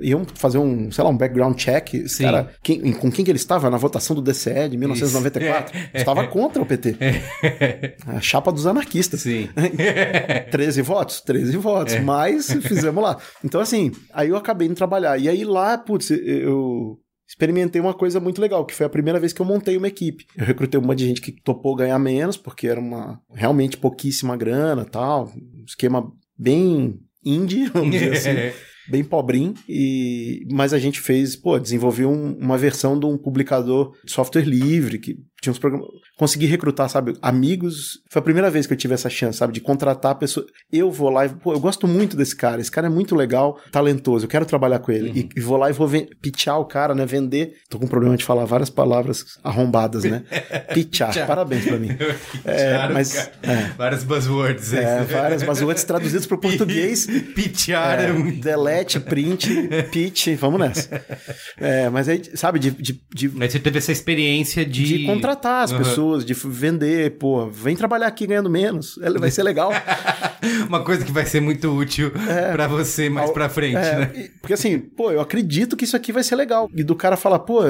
iam fazer um, sei lá, um background check. Esse cara, quem, com quem que ele estava na votação do DCE de 1994? É. Estava contra o PT. É. A chapa dos anarquistas. Sim. 13 votos? 13 votos, é. mas fizemos lá. Então, assim, aí eu acabei indo trabalhar. E aí lá, putz, eu experimentei uma coisa muito legal, que foi a primeira vez que eu montei uma equipe. Eu recrutei uma de gente que topou ganhar menos, porque era uma realmente pouquíssima grana tal, um esquema bem indie, vamos dizer assim. bem pobrinho, e mas a gente fez, pô, desenvolveu um, uma versão de um publicador de software livre que tinha uns programas. Consegui recrutar, sabe, amigos. Foi a primeira vez que eu tive essa chance, sabe, de contratar a pessoa. Eu vou lá e, pô, eu gosto muito desse cara. Esse cara é muito legal, talentoso. Eu quero trabalhar com ele. Uhum. E, e, vou lá e vou pitchar o cara, né? Vender. Tô com problema de falar várias palavras arrombadas, né? pitchar. Parabéns pra mim. é, mas, é, várias buzzwords. É, várias buzzwords traduzidas para o português. pitchar. É, delete, print, pitch. Vamos nessa. É, mas aí, sabe, de, de, de. Mas você teve essa experiência de. De contratar contratar as uhum. pessoas, de vender, pô, vem trabalhar aqui ganhando menos, vai ser legal. Uma coisa que vai ser muito útil é, para você mais para frente, é, né? Porque assim, pô, eu acredito que isso aqui vai ser legal. E do cara falar, pô,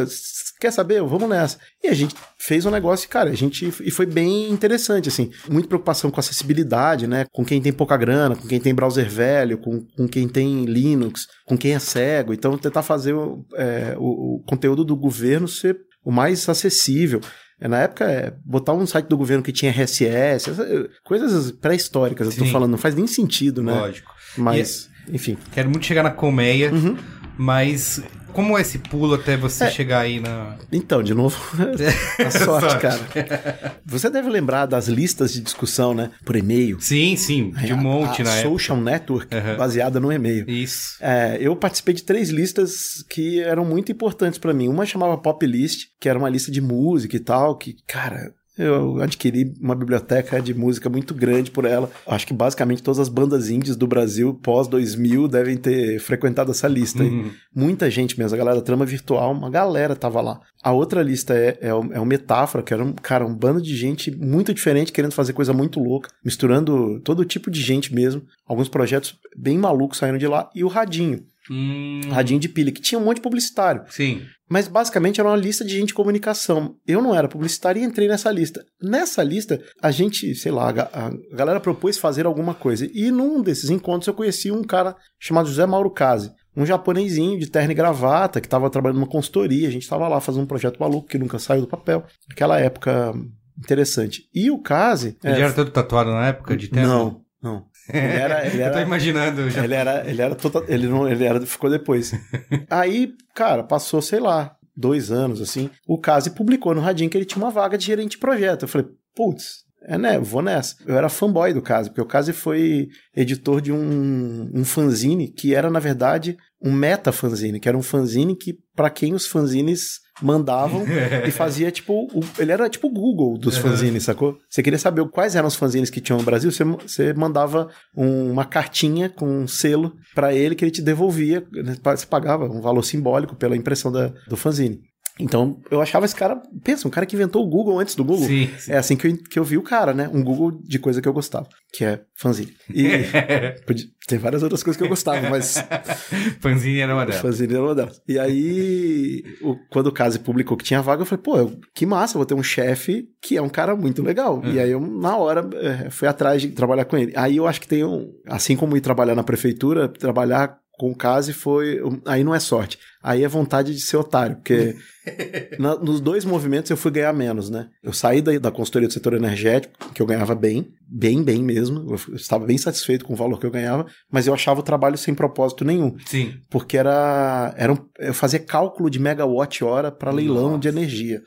quer saber? Vamos nessa. E a gente fez um negócio, cara, a gente e foi bem interessante assim, muita preocupação com acessibilidade, né? Com quem tem pouca grana, com quem tem browser velho, com, com quem tem Linux, com quem é cego. Então tentar fazer é, o, o conteúdo do governo ser o mais acessível. É, na época, é, botar um site do governo que tinha RSS, coisas pré-históricas, eu tô falando, não faz nem sentido, né? Lógico. Mas, e, enfim. Quero muito chegar na colmeia, uhum. mas como é esse pulo até você é. chegar aí na. Então, de novo, a sorte, sorte, cara. Você deve lembrar das listas de discussão, né? Por e-mail. Sim, sim, de um monte a, a na Social época. Network, uhum. baseada no e-mail. Isso. É, eu participei de três listas que eram muito importantes para mim. Uma chamava Pop List, que era uma lista de música e tal, que, cara, eu adquiri uma biblioteca de música muito grande por ela. Acho que basicamente todas as bandas indies do Brasil pós 2000 devem ter frequentado essa lista. Uhum. Muita gente mesmo, a galera da Trama Virtual, uma galera tava lá. A outra lista é, é, o, é o Metáfora, que era um, cara, um bando de gente muito diferente, querendo fazer coisa muito louca, misturando todo tipo de gente mesmo. Alguns projetos bem malucos saíram de lá. E o Radinho, Hum, Radinho de pilha, que tinha um monte de publicitário. sim. Mas basicamente era uma lista de gente de comunicação. Eu não era publicitário e entrei nessa lista. Nessa lista, a gente, sei lá, a ga- a galera propôs fazer alguma coisa. E num desses encontros eu conheci um cara chamado José Mauro Kazi. Um japonesinho de terno e gravata que estava trabalhando numa consultoria. A gente estava lá fazendo um projeto maluco que nunca saiu do papel. Aquela época interessante. E o Kazi. Ele é, era todo tatuado na época de terno? Não, não. Ele era, ele Eu tô era, imaginando já. ele era, ele era total, ele não, ele era, ficou depois. Aí, cara, passou, sei lá, dois anos, assim, o Kazi publicou no Radinho que ele tinha uma vaga de gerente de projeto. Eu falei, putz, é né, vou nessa. Eu era fanboy do Kazi, porque o Kazi foi editor de um, um fanzine que era, na verdade, um meta fanzine, que era um fanzine que, para quem os fanzines mandavam e fazia tipo. o- ele era tipo o Google dos fanzines, sacou? Você queria saber quais eram os fanzines que tinham no Brasil, você, você mandava um- uma cartinha com um selo pra ele que ele te devolvia. né, Você pagava um valor simbólico pela impressão da, do fanzine. Então, eu achava esse cara. Pensa, um cara que inventou o Google antes do Google. Sim, sim. É assim que eu, que eu vi o cara, né? Um Google de coisa que eu gostava, que é fanzine. E tem várias outras coisas que eu gostava, mas Fanzine era uma delas. Fanzine era uma delas. E aí, o- quando o Kazi publicou que tinha vaga, eu falei, pô, eu- que massa, vou ter um chefe que é um cara muito legal. E aí, eu, na hora, é, fui atrás de trabalhar com ele. Aí eu acho que tem um. Assim como ir trabalhar na prefeitura, trabalhar com o Kazi foi. Aí não é sorte. Aí é vontade de ser otário, porque na- nos dois movimentos eu fui ganhar menos, né? Eu saí da, da consultoria do setor energético, que eu ganhava bem, bem, bem mesmo. Eu estava bem satisfeito com o valor que eu ganhava, mas eu achava o trabalho sem propósito nenhum Sim. porque era, era um- eu fazia cálculo de megawatt hora para leilão de energia.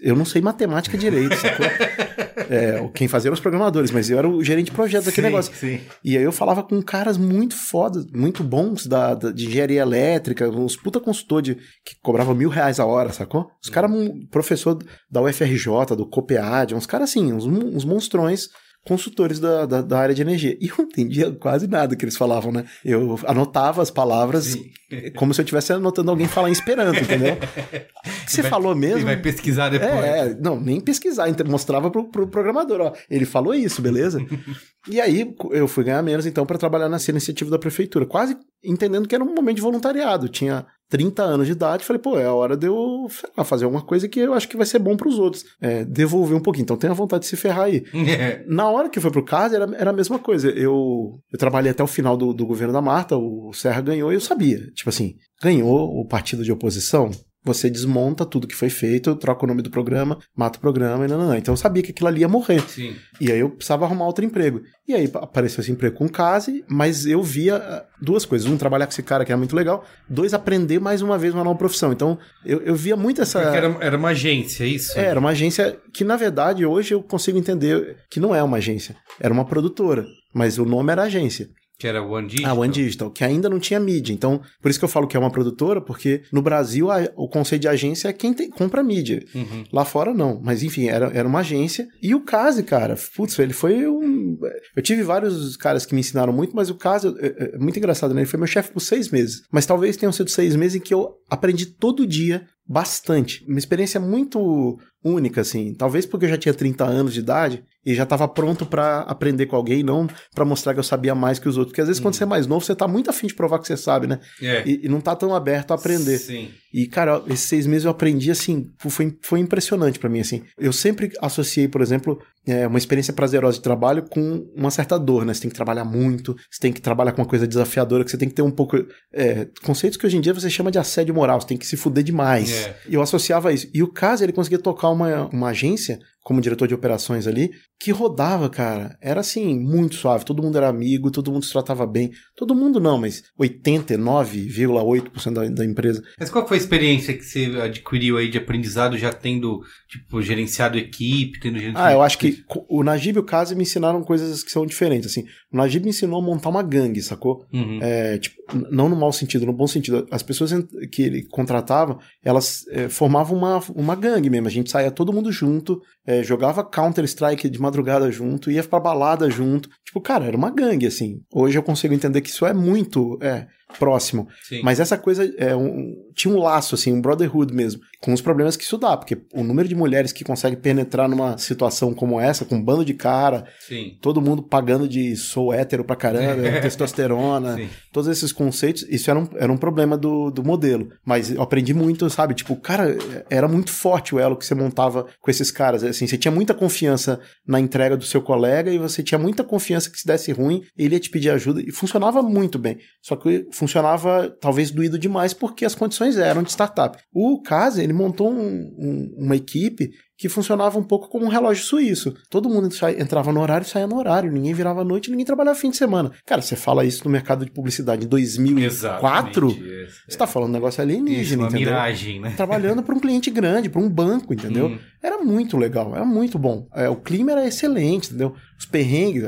Eu não sei matemática direito, sacou? É, quem fazia eram os programadores, mas eu era o gerente de projeto daquele Sim, negócio. Sim. E aí eu falava com caras muito fodas, muito bons da, da- de engenharia elétrica, uns puta consultor de, que cobrava mil reais a hora, sacou? Os caras, um professor da UFRJ, do COPEAD, uns caras assim, uns, uns monstrões consultores da, da, da área de energia. E eu não entendia quase nada que eles falavam, né? Eu anotava as palavras Sim. como se eu estivesse anotando alguém falar em esperanto, entendeu? Você vai- falou mesmo? E vai pesquisar depois. É, não, nem pesquisar, mostrava pro, pro programador, ó, ele falou isso, beleza? e aí eu fui ganhar menos então para trabalhar nessa iniciativa da prefeitura, quase entendendo que era um momento de voluntariado, tinha 30 anos de idade, falei, pô, é a hora de eu lá, fazer alguma coisa que eu acho que vai ser bom pros outros, é, devolver um pouquinho, então tenho a vontade de se ferrar aí. É. Na hora que foi pro caso, era, era a mesma coisa. Eu, eu trabalhei até o final do, do governo da Marta, o Serra ganhou e eu sabia. Tipo assim, ganhou o partido de oposição, você desmonta tudo que foi feito, troca o nome do programa, mata o programa e não, não, não. Então eu sabia que aquilo ali ia morrer. Sim. E aí eu precisava arrumar outro emprego. E aí apareceu esse emprego com o Case, mas eu via ah, duas coisas. Um, trabalhar com esse cara que era muito legal. Dois, aprender mais uma vez uma nova profissão. Então eu, eu via muito essa... Porque era, era uma agência, é isso? É, era uma agência que, na verdade, hoje eu consigo entender que não é uma agência. Era uma produtora. Mas o nome era agência. Que era One Digital. A One Digital, que ainda não tinha mídia. Então, por isso que eu falo que é uma produtora, porque no Brasil a- o conceito de agência é quem tem- compra mídia. Uhum. Lá fora não. Mas enfim, era, era uma agência. E o Case, cara, putz, ele foi um. Eu tive vários caras que me ensinaram muito, mas o Case é- é muito engraçado, né? Ele foi meu chefe por seis meses. Mas talvez tenham sido seis meses em que eu aprendi todo dia bastante. Uma experiência muito única, assim. Talvez porque eu já tinha 30 anos de idade e já estava pronto para aprender com alguém, não para mostrar que eu sabia mais que os outros. Porque às vezes, quando você é mais novo, você tá muito afim de provar que você sabe, né? É. E, e não tá tão aberto a aprender. Sim. E, cara, esses seis meses eu aprendi, assim, foi, foi impressionante pra mim, assim. Eu sempre associei, por exemplo, é, uma experiência prazerosa de trabalho com uma certa dor, né? Você tem que trabalhar muito, você tem que trabalhar com uma coisa desafiadora, que você tem que ter um pouco... é, conceitos que hoje em dia você chama de assédio moral, você tem que se fuder demais. É. E eu associava isso. E o caso, ele conseguia tocar uma, uma agência, como diretor de operações ali, que rodava, cara. Era assim, muito suave. Todo mundo era amigo, todo mundo se tratava bem. Todo mundo não, mas 89,8% da, da empresa. Mas qual foi a experiência que você adquiriu aí de aprendizado já tendo, tipo, gerenciado equipe, tendo gente... Ah, eu acho que o Najib e o Kazi me ensinaram coisas que são diferentes, assim. Najib me ensinou a montar uma gangue, sacou? Uhum. É, tipo, não no mau sentido, no bom sentido. As pessoas que ele contratava, elas é, formavam uma, uma gangue mesmo. A gente saía todo mundo junto, é, jogava Counter-Strike de madrugada junto, ia pra balada junto. Tipo, cara, era uma gangue, assim. Hoje eu consigo entender que isso é muito. É, próximo. Sim. Mas essa coisa é um, tinha um laço, assim, um brotherhood mesmo, com os problemas que isso dá, porque o número de mulheres que conseguem penetrar numa situação como essa, com um bando de cara, Sim. todo mundo pagando de sou hétero pra caramba, testosterona, Sim. todos esses conceitos, isso era um, era um problema do, do modelo. Mas eu aprendi muito, sabe? Tipo, cara, era muito forte o elo que você montava com esses caras. Assim, você tinha muita confiança na entrega do seu colega e você tinha muita confiança que se desse ruim, ele ia te pedir ajuda e funcionava muito bem. Só que funcionava talvez doído demais porque as condições eram de startup. O Kaze, ele montou um, um, uma equipe que funcionava um pouco como um relógio suíço. Todo mundo entrava no horário e saía no horário, ninguém virava noite, ninguém trabalhava fim de semana. Cara, você fala isso no mercado de publicidade em 2004, você está falando um negócio alienígena, isso, uma entendeu? miragem, né? Trabalhando para um cliente grande, para um banco, entendeu? Hum. Era muito legal, era muito bom. É, o clima era excelente, entendeu? Os perrengues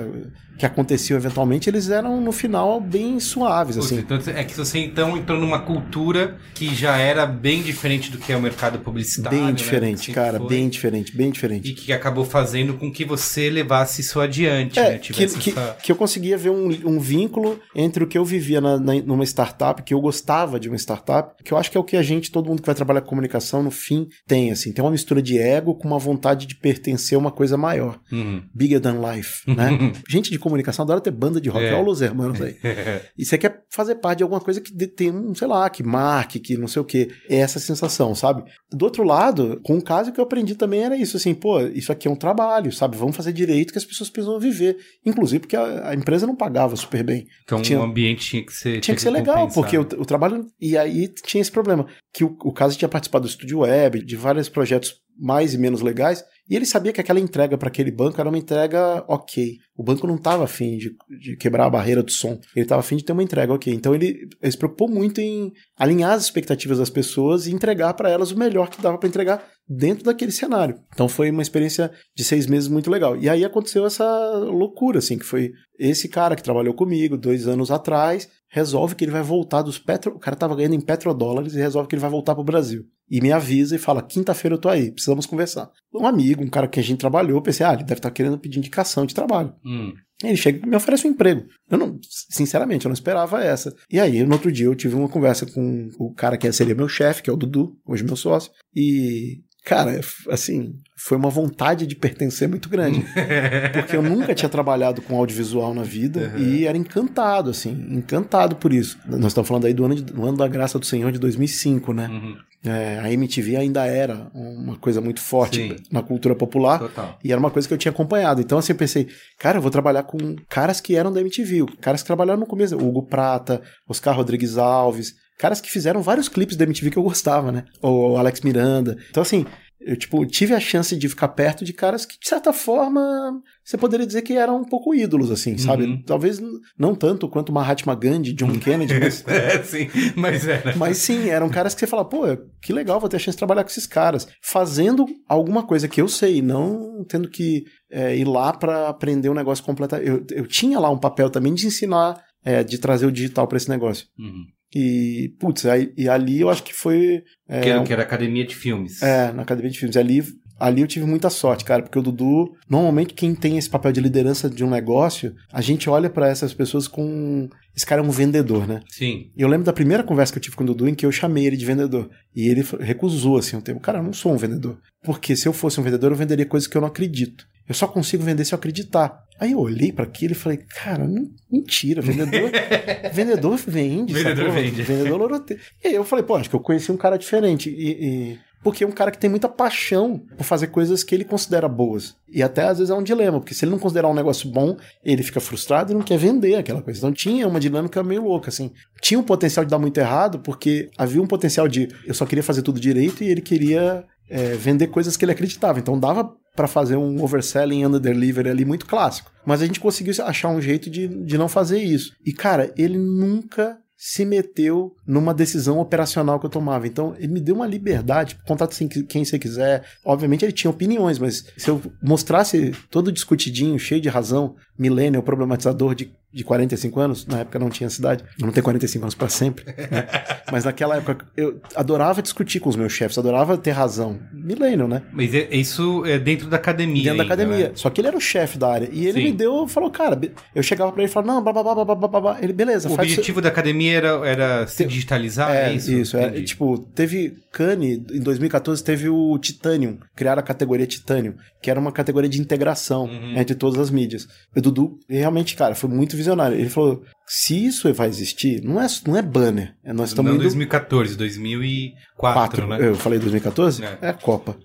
que aconteciam eventualmente, eles eram no final bem suaves, assim. Então, é que você então entrou numa cultura que já era bem diferente do que é o mercado publicitário. Bem né? diferente, né? cara, bem diferente, bem diferente. E que acabou fazendo com que você levasse isso adiante, é, né? Que, que, essa... que, eu conseguia ver um, um vínculo entre o que eu vivia na, na, numa startup, que eu gostava de uma startup, que eu acho que é o que a gente, todo mundo que vai trabalhar com comunicação, no fim, tem, assim. Tem uma mistura de ego com uma vontade de pertencer a uma coisa maior. Uhum. Bigger than life, né? gente de comunicação adora ter banda de rock. É. Olha os hermanos aí. e você quer fazer parte de alguma coisa que tem um, sei lá, que marque, que não sei o que. É essa sensação, sabe? Do outro lado, com o caso que eu aprendi também era isso, assim, pô, isso aqui é um trabalho, sabe? Vamos fazer direito que as pessoas precisam viver. Inclusive porque a, a empresa não pagava super bem. Então tinha, o ambiente tinha que ser. Tinha que ser legal, porque o, o, trabalho. E aí tinha esse problema. Que o, o caso tinha participado do Estúdio Web, de vários projetos mais e menos legais, e ele sabia que aquela entrega para aquele banco era uma entrega ok. O banco não estava afim de, de, quebrar a barreira do som, ele estava afim de ter uma entrega ok. Então ele, ele, se preocupou muito em alinhar as expectativas das pessoas e entregar para elas o melhor que dava para entregar dentro daquele cenário. Então foi uma experiência de seis meses muito legal. E aí aconteceu essa loucura, assim, que foi esse cara que trabalhou comigo dois anos atrás, resolve que ele vai voltar dos petro... O cara estava ganhando em petrodólares e resolve que ele vai voltar para o Brasil e me avisa e fala: quinta-feira eu tô aí, precisamos conversar. Um amigo, um cara que a gente trabalhou, pensei: ah, ele deve estar tá querendo pedir indicação de trabalho. Hum. Ele chega e me oferece um emprego. Eu não, sinceramente, eu não esperava essa. E aí, no outro dia, eu tive uma conversa com o cara que seria meu chefe, que é o Dudu, hoje meu sócio, e cara, assim, foi uma vontade de pertencer muito grande. porque eu nunca tinha trabalhado com audiovisual na vida uhum. e era encantado, assim, encantado por isso. Nós estamos falando aí do ano, de, do ano da graça do Senhor de 2005, né? Uhum. É, a MTV ainda era uma coisa muito forte Sim. na cultura popular Total. e era uma coisa que eu tinha acompanhado. Então, assim, eu pensei, cara, eu vou trabalhar com caras que eram da MTV, caras que trabalharam no começo, Hugo Prata, Oscar Rodrigues Alves, caras que fizeram vários clipes da MTV que eu gostava, né? O Alex Miranda. Então, assim, eu, tipo, tive a chance de ficar perto de caras que, de certa forma, você poderia dizer que eram um pouco ídolos, assim, sabe? Uhum. Talvez não tanto quanto Mahatma Gandhi, John Kennedy, mas... é, sim, mas era. Mas sim, eram caras que você fala, pô, que legal, vou ter a chance de trabalhar com esses caras. Fazendo alguma coisa que eu sei, não tendo que é, ir lá para aprender um negócio completo. Eu, eu tinha lá um papel também de ensinar, é, de trazer o digital para esse negócio. Uhum. E, putz, aí, e ali eu acho que foi. É, que, era, que era academia de filmes. É, na academia de filmes. Ali, ali eu tive muita sorte, cara, porque o Dudu, normalmente quem tem esse papel de liderança de um negócio, a gente olha para essas pessoas com. Esse cara é um vendedor, né? Sim. E eu lembro da primeira conversa que eu tive com o Dudu em que eu chamei ele de vendedor. E ele recusou, assim, um tempo. Cara, eu não sou um vendedor. Porque se eu fosse um vendedor, eu venderia coisas que eu não acredito. Eu só consigo vender se eu acreditar. Aí eu olhei para aquilo e falei, cara, não, mentira, vendedor, vendedor vende. Vendedor vende. Vendedor loroteiro. E aí eu falei, pô, acho que eu conheci um cara diferente. E, e, porque é um cara que tem muita paixão por fazer coisas que ele considera boas. E até às vezes é um dilema, porque se ele não considerar um negócio bom, ele fica frustrado e não quer vender aquela coisa. Então tinha uma dinâmica meio louca, assim. Tinha um potencial de dar muito errado, porque havia um potencial de eu só queria fazer tudo direito e ele queria é, vender coisas que ele acreditava. Então dava para fazer um overselling under delivery ali muito clássico. Mas a gente conseguiu achar um jeito de, de não fazer isso. E, cara, ele nunca se meteu numa decisão operacional que eu tomava. Então, ele me deu uma liberdade, contato assim, quem você quiser. Obviamente, ele tinha opiniões, mas se eu mostrasse todo discutidinho, cheio de razão, millennial, problematizador de de 45 anos, na época não tinha cidade, eu não tenho 45 anos para sempre, né? mas naquela época eu adorava discutir com os meus chefes, adorava ter razão. Milênio, né? Mas é, isso é dentro da academia. Dentro ainda, da academia. Né? Só que ele era o chefe da área. E ele Sim. me deu, falou, cara, eu chegava pra ele e falava, não, blá, blá, blá, blá, blá, blá. Ele, beleza, O objetivo da academia era, era se digitalizar, é, é, isso? isso, é, tipo, teve Cane, em 2014 teve o Titanium, criaram a categoria Titanium, que era uma categoria de integração Uhum. entre todas as mídias. O Dudu, realmente, cara, foi muito visionário. Ele falou, se isso vai existir, não é, não é banner, é, nós estamos Não indo... 2014, 2004, Quatro, né? Eu falei 2014? É. É, Copa.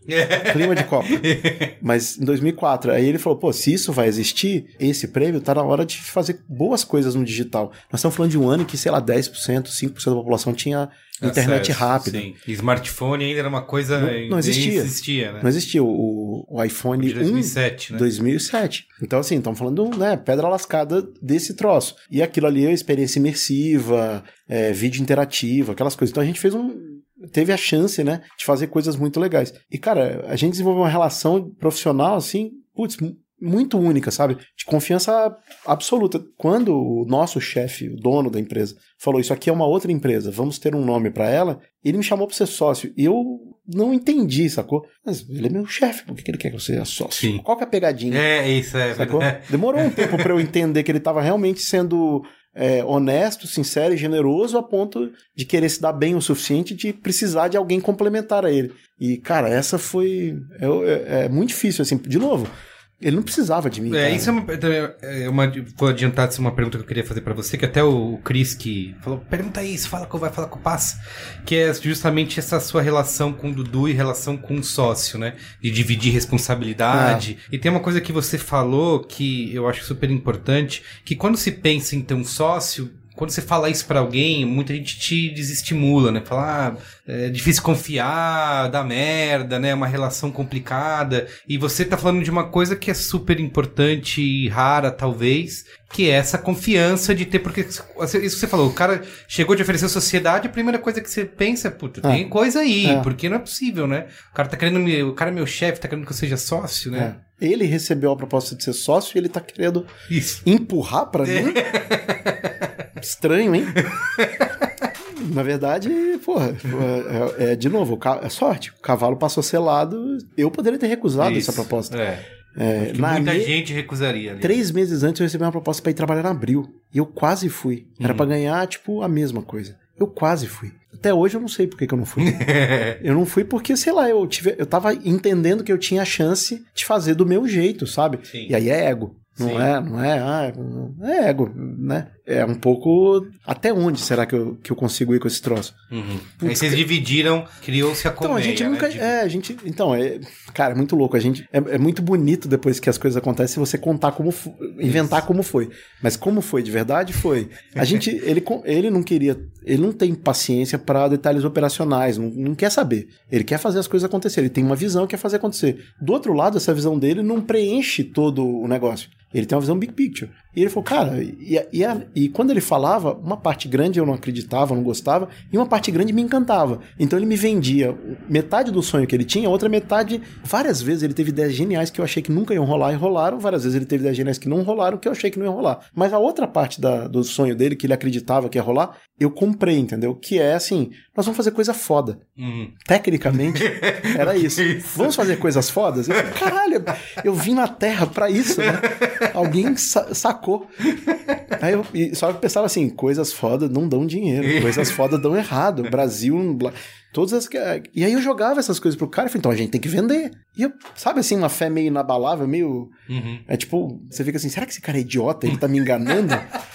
Clima de Copa. Mas em 2004, aí ele falou, pô, se isso vai existir, esse prêmio tá na hora de fazer boas coisas no digital. Nós estamos falando de um ano em que, sei lá, 10%, 5% da população tinha internet Acesso, rápida. Sim. E Smartphone ainda era uma coisa. Não- não existia. existia, né? Não existia o, o iPhone De 2007, 1 né? 2007. Então, assim, estamos falando, né, pedra lascada desse troço. E aquilo ali é experiência imersiva, é, vídeo interativo, aquelas coisas. Então a gente fez um. Teve a chance, né, de fazer coisas muito legais. E, cara, a gente desenvolveu uma relação profissional, assim, putz, muito única, sabe? De confiança absoluta. Quando o nosso chefe, o dono da empresa, falou: Isso aqui é uma outra empresa, vamos ter um nome para ela, ele me chamou para ser sócio. E eu não entendi, sacou? Mas ele é meu chefe, por que ele quer que eu seja sócio? Sim. Qual que é a pegadinha? É, isso é Sacou? verdade. Demorou um tempo para eu entender que ele estava realmente sendo é, honesto, sincero e generoso a ponto de querer se dar bem o suficiente de precisar de alguém complementar a ele. E, cara, essa foi. É, é- é muito difícil, assim. De novo, ele não precisava de mim. É, cara. isso é uma, é uma. Vou adiantar isso é uma pergunta que eu queria fazer pra você, que até o Chris que falou: pergunta isso, fala com vai falar com o Paz. Que é justamente essa sua relação com o Dudu e relação com o sócio, né? De dividir responsabilidade. Ah. E tem uma coisa que você falou que eu acho super importante: que quando se pensa em ter um sócio. Quando você fala isso pra alguém, muita gente te desestimula, né? Fala, ah, é difícil confiar, dá merda, né? É uma relação complicada. E você tá falando de uma coisa que é super importante e rara, talvez, que é essa confiança de ter, porque isso que você falou, o cara chegou de oferecer sociedade, a primeira coisa que você pensa é, puta, É. tem coisa aí, É. porque não é possível, né? O cara tá querendo me, o cara é meu chefe, tá querendo que eu seja sócio, né? É. Ele recebeu a proposta de ser sócio e ele tá querendo Isso. empurrar pra mim. Estranho, hein? Na verdade, porra, é, é, de novo, é sorte. O cavalo passou selado. Eu poderia ter recusado Isso. essa proposta. É. É, muita me- gente recusaria ali. Três meses antes eu recebi uma proposta pra ir trabalhar na Abril. E eu quase fui. Era Uhum. pra ganhar, tipo, a mesma coisa. Eu quase fui. Até hoje eu não sei por que, que eu não fui. eu não fui porque, sei lá, eu, tive, eu tava entendendo que eu tinha a chance de fazer do meu jeito, sabe? Sim. E aí é ego. Não Sim. é, não é, ah, é ego, né? É um pouco. Até onde será que eu, que eu consigo ir com esse troço? Uhum. Aí vocês dividiram, criou-se a Então, colmeia, a gente né? nunca. De- É, a gente. Então, é. Cara, é muito louco. A gente. É, é muito bonito depois que as coisas acontecem você contar como. Inventar como foi. Mas como foi de verdade, foi. A gente. Ele, ele não queria. Ele não tem paciência para detalhes operacionais. Não, não quer saber. Ele quer fazer as coisas acontecerem. Ele tem uma visão, quer fazer acontecer. Do outro lado, essa visão dele não preenche todo o negócio. Ele tem uma visão big picture. E ele falou, cara, e, e, a- e quando ele falava, uma parte grande eu não acreditava, não gostava, e uma parte grande me encantava. Então ele me vendia metade do sonho que ele tinha, outra metade. Várias vezes ele teve ideias geniais que eu achei que nunca iam rolar e rolaram, várias vezes ele teve ideias geniais que não rolaram, que eu achei que não iam rolar. Mas a outra parte da- do sonho dele, que ele acreditava que ia rolar, eu comprei, entendeu? Que é assim: nós vamos fazer coisa foda. Uhum. Tecnicamente, era isso. Isso. Vamos fazer coisas fodas? Eu, caralho, eu vim na Terra pra isso, né? Alguém sa- sacou. Aí eu só que eu pensava assim, coisas fodas não dão dinheiro, coisas fodas dão errado. Brasil, todas as. E aí eu jogava essas coisas pro cara e falei, então a gente tem que vender. E eu, sabe assim, uma fé meio inabalável, meio. Uhum. É tipo, você fica assim, será que esse cara é idiota? Ele tá me enganando?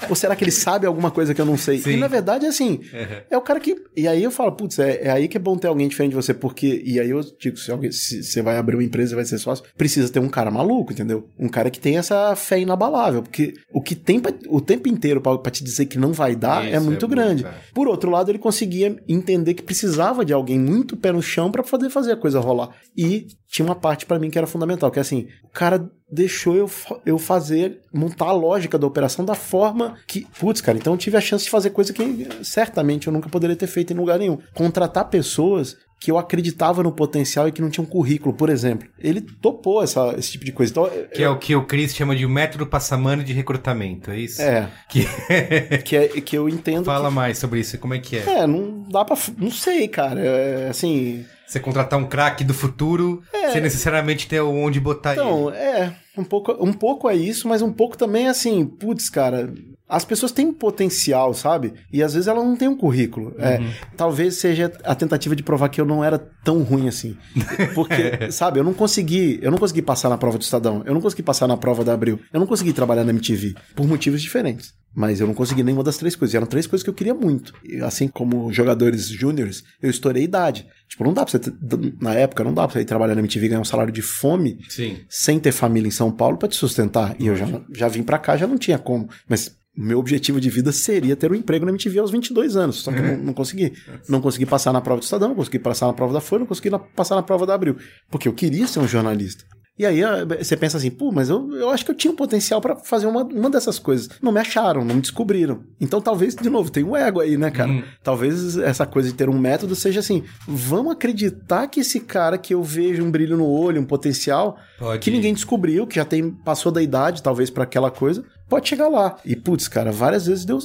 Ou será que ele sabe alguma coisa que eu não sei? Sim. E na verdade é assim, Uhum. é o cara que. E aí eu falo, putz, é, é aí que é bom ter alguém diferente de você, porque. E aí eu digo, se, alguém, se você vai abrir uma empresa e vai ser sócio, precisa ter um cara maluco, entendeu? Um cara que tem essa fé inabalável, porque o que tem pra- o tempo inteiro pra, pra te dizer que não vai dar Isso, é muito é grande. é. Por outro lado, ele conseguia entender que precisava de alguém muito pé no chão pra poder fazer a coisa rolar. E tinha uma parte pra mim que era fundamental, que é assim, o cara deixou eu, eu fazer, montar a lógica da operação da forma que. Putz, cara, então eu tive a chance de fazer coisa que certamente eu nunca poderia ter feito em lugar nenhum. Contratar pessoas que eu acreditava no potencial e que não tinha um currículo, por exemplo. Ele topou essa, esse tipo de coisa. Então, que eu... é o que o Chris chama de método passamano de recrutamento, é isso? É. Que, que, é, que eu entendo. Fala que... mais sobre isso, como é que é? É, não dá pra. Não sei, cara. É, assim. Você contratar um craque do futuro é. sem necessariamente ter onde botar então, ele. Então, é. Um pouco, um pouco é isso, mas um pouco também é assim, putz, cara, as pessoas têm potencial, sabe? E às vezes elas não têm um currículo. É, uhum. É, talvez seja a tentativa de provar que eu não era tão ruim assim. Porque, sabe, eu não consegui, eu não consegui passar na prova do Estadão, eu não consegui passar na prova da Abril, eu não consegui trabalhar na MTV por motivos diferentes. Mas eu não consegui nenhuma das três coisas. E eram três coisas que eu queria muito. E assim como jogadores júniores, eu estourei idade. Tipo, não dá pra você. Ter, na época, não dá pra você ir trabalhar na MTV e ganhar um salário de fome Sim. sem ter família em São Paulo para te sustentar. E eu já, já vim para cá, já não tinha como. Mas meu objetivo de vida seria ter um emprego na MTV aos 22 anos, só que não, não, consegui. Não consegui passar na prova do Estadão, não consegui passar na prova da Folha, não consegui passar na prova da Abril, porque eu queria ser um jornalista. E aí ah, você pensa assim, pô, mas eu, eu acho que eu tinha um potencial para fazer uma, uma dessas coisas. Não me acharam, não me descobriram. Então talvez, de novo, tem um ego aí, né, cara? Uhum. Talvez essa coisa de ter um método seja assim, vamos acreditar que esse cara que eu vejo um brilho no olho, um potencial, Pode que ninguém descobriu, que já tem passou da idade, talvez, para aquela coisa, pode chegar lá. E, putz, cara, várias vezes deu.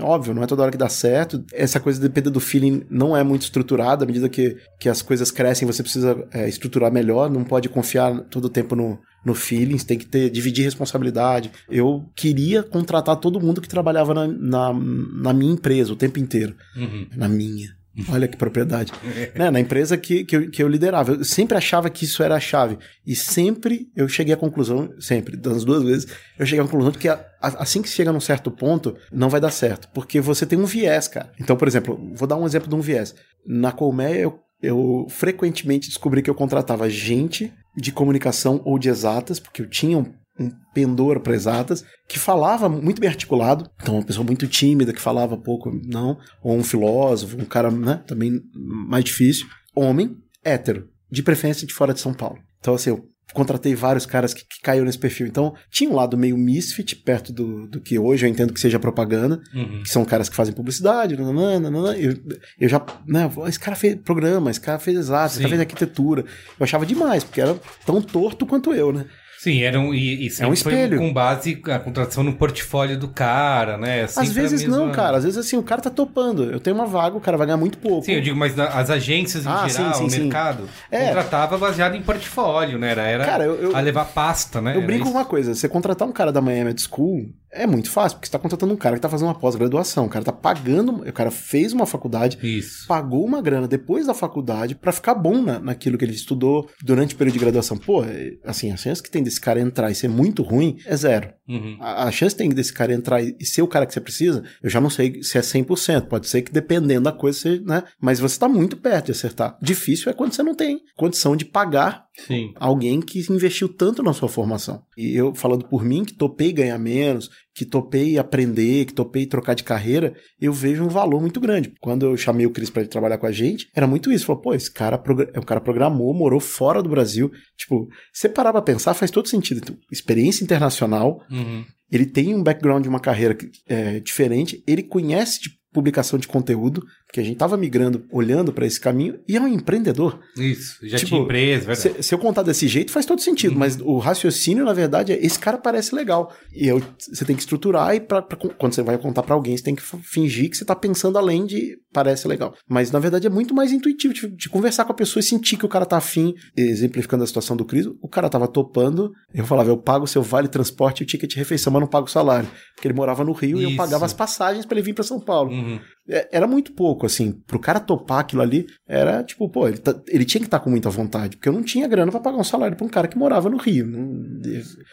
Óbvio, não é toda hora que dá certo. Essa coisa depende do feeling, não é muito estruturada. À medida que, que as coisas crescem, você precisa é, estruturar melhor. Não pode confiar todo o tempo no, no feeling, tem que ter, dividir responsabilidade. Eu queria contratar todo mundo que trabalhava na, na, na minha empresa o tempo inteiro. Uhum. Na minha. Olha que propriedade. né? Na empresa que, que eu, que, eu, liderava. Eu sempre achava que isso era a chave. E sempre eu cheguei à conclusão, sempre, das duas vezes, eu cheguei à conclusão de que a, a, assim que chega num certo ponto, não vai dar certo. Porque você tem um viés, cara. Então, por exemplo, vou dar um exemplo de um viés. Na Colmeia, eu, eu frequentemente descobri que eu contratava gente de comunicação ou de exatas, porque eu tinha um um pendor para exatas, que falava muito bem articulado, então uma pessoa muito tímida, que falava pouco, não, ou um filósofo, um cara, né, também mais difícil, homem, hétero, de preferência de fora de São Paulo. Então, assim, eu contratei vários caras que, que caíram nesse perfil. Então, tinha um lado meio misfit, perto do, do que hoje eu entendo que seja propaganda, uhum. que são caras que fazem publicidade, nanana, nanana, eu, eu já, né, esse cara fez programa, esse cara fez exato, esse cara fez arquitetura. Eu achava demais, porque era tão torto quanto eu, né? Sim, era um, e, e é um espelho. com base a contratação no portfólio do cara, né? Assim, às vezes mesma... não, cara. Às vezes assim, o cara tá topando. Eu tenho uma vaga, o cara vai ganhar muito pouco. Sim, eu digo, mas as agências em ah, geral, sim, sim, o mercado, é. contratava baseado em portfólio, né? Era, era cara, eu, eu, a levar pasta, né? Eu brinco com uma coisa. Você contratar um cara da Miami School, é muito fácil, porque você está contratando um cara que está fazendo uma pós-graduação. O cara está pagando, o cara fez uma faculdade, Isso. pagou uma grana depois da faculdade para ficar bom na, naquilo que ele estudou durante o período de graduação. Pô, é, assim, a chance que tem desse cara entrar e ser muito ruim é zero. Uhum. A, a, chance que tem desse cara entrar e, e ser o cara que você precisa, eu já não sei se é 100%. Pode ser que dependendo da coisa, você, né? Mas você está muito perto de acertar. Difícil é quando você não tem condição de pagar Sim. alguém que investiu tanto na sua formação. E eu, falando por mim, que topei ganhar menos, que topei aprender, que topei trocar de carreira, eu vejo um valor muito grande. Quando eu chamei o Cris para ele trabalhar com a gente, era muito isso. Falou, pô, esse cara, é um cara programou, morou fora do Brasil. Tipo, você parar pra pensar, faz todo sentido. Então, experiência internacional, uhum. ele tem um background de uma carreira é, diferente, ele conhece de publicação de conteúdo, que a gente tava migrando, olhando para esse caminho, e é um empreendedor. Isso, já tipo, tinha empresa, verdade. Se, se, eu contar desse jeito, faz todo sentido, uhum. mas o raciocínio, na verdade, é esse cara parece legal. E eu, você tem que estruturar e pra, pra quando você vai contar para alguém, você tem que fingir que você tá pensando além de parece legal. Mas, na verdade, é muito mais intuitivo de, de conversar com a pessoa e sentir que o cara tá afim, exemplificando a situação do Cris, o cara tava topando, eu falava, eu pago o seu vale transporte e o ticket de refeição, mas não pago o salário. Porque ele morava no Rio Isso. e eu pagava as passagens para ele vir para São Paulo. Uhum. É, era muito pouco, assim. Pro cara topar aquilo ali, era tipo, pô, ele, tá, ele tinha que estar tá com muita vontade, porque eu não tinha grana para pagar um salário pra um cara que morava no Rio. Não,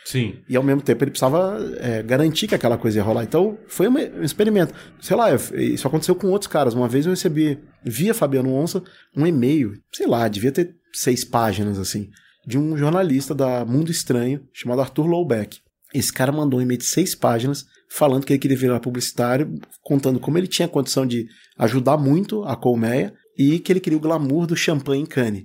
Sim. E ao mesmo tempo ele precisava é, garantir que aquela coisa ia rolar. Então foi um experimento. Sei lá, isso aconteceu com outros caras. Uma vez eu recebi, via Fabiano Onça, um e-mail, sei lá, devia ter seis páginas, assim, de um jornalista da Mundo Estranho, chamado Arthur Lowbeck. Esse cara mandou um e-mail de seis páginas falando que ele queria virar publicitário, contando como ele tinha condição de ajudar muito a colmeia e que ele queria o glamour do champanhe em Cannes.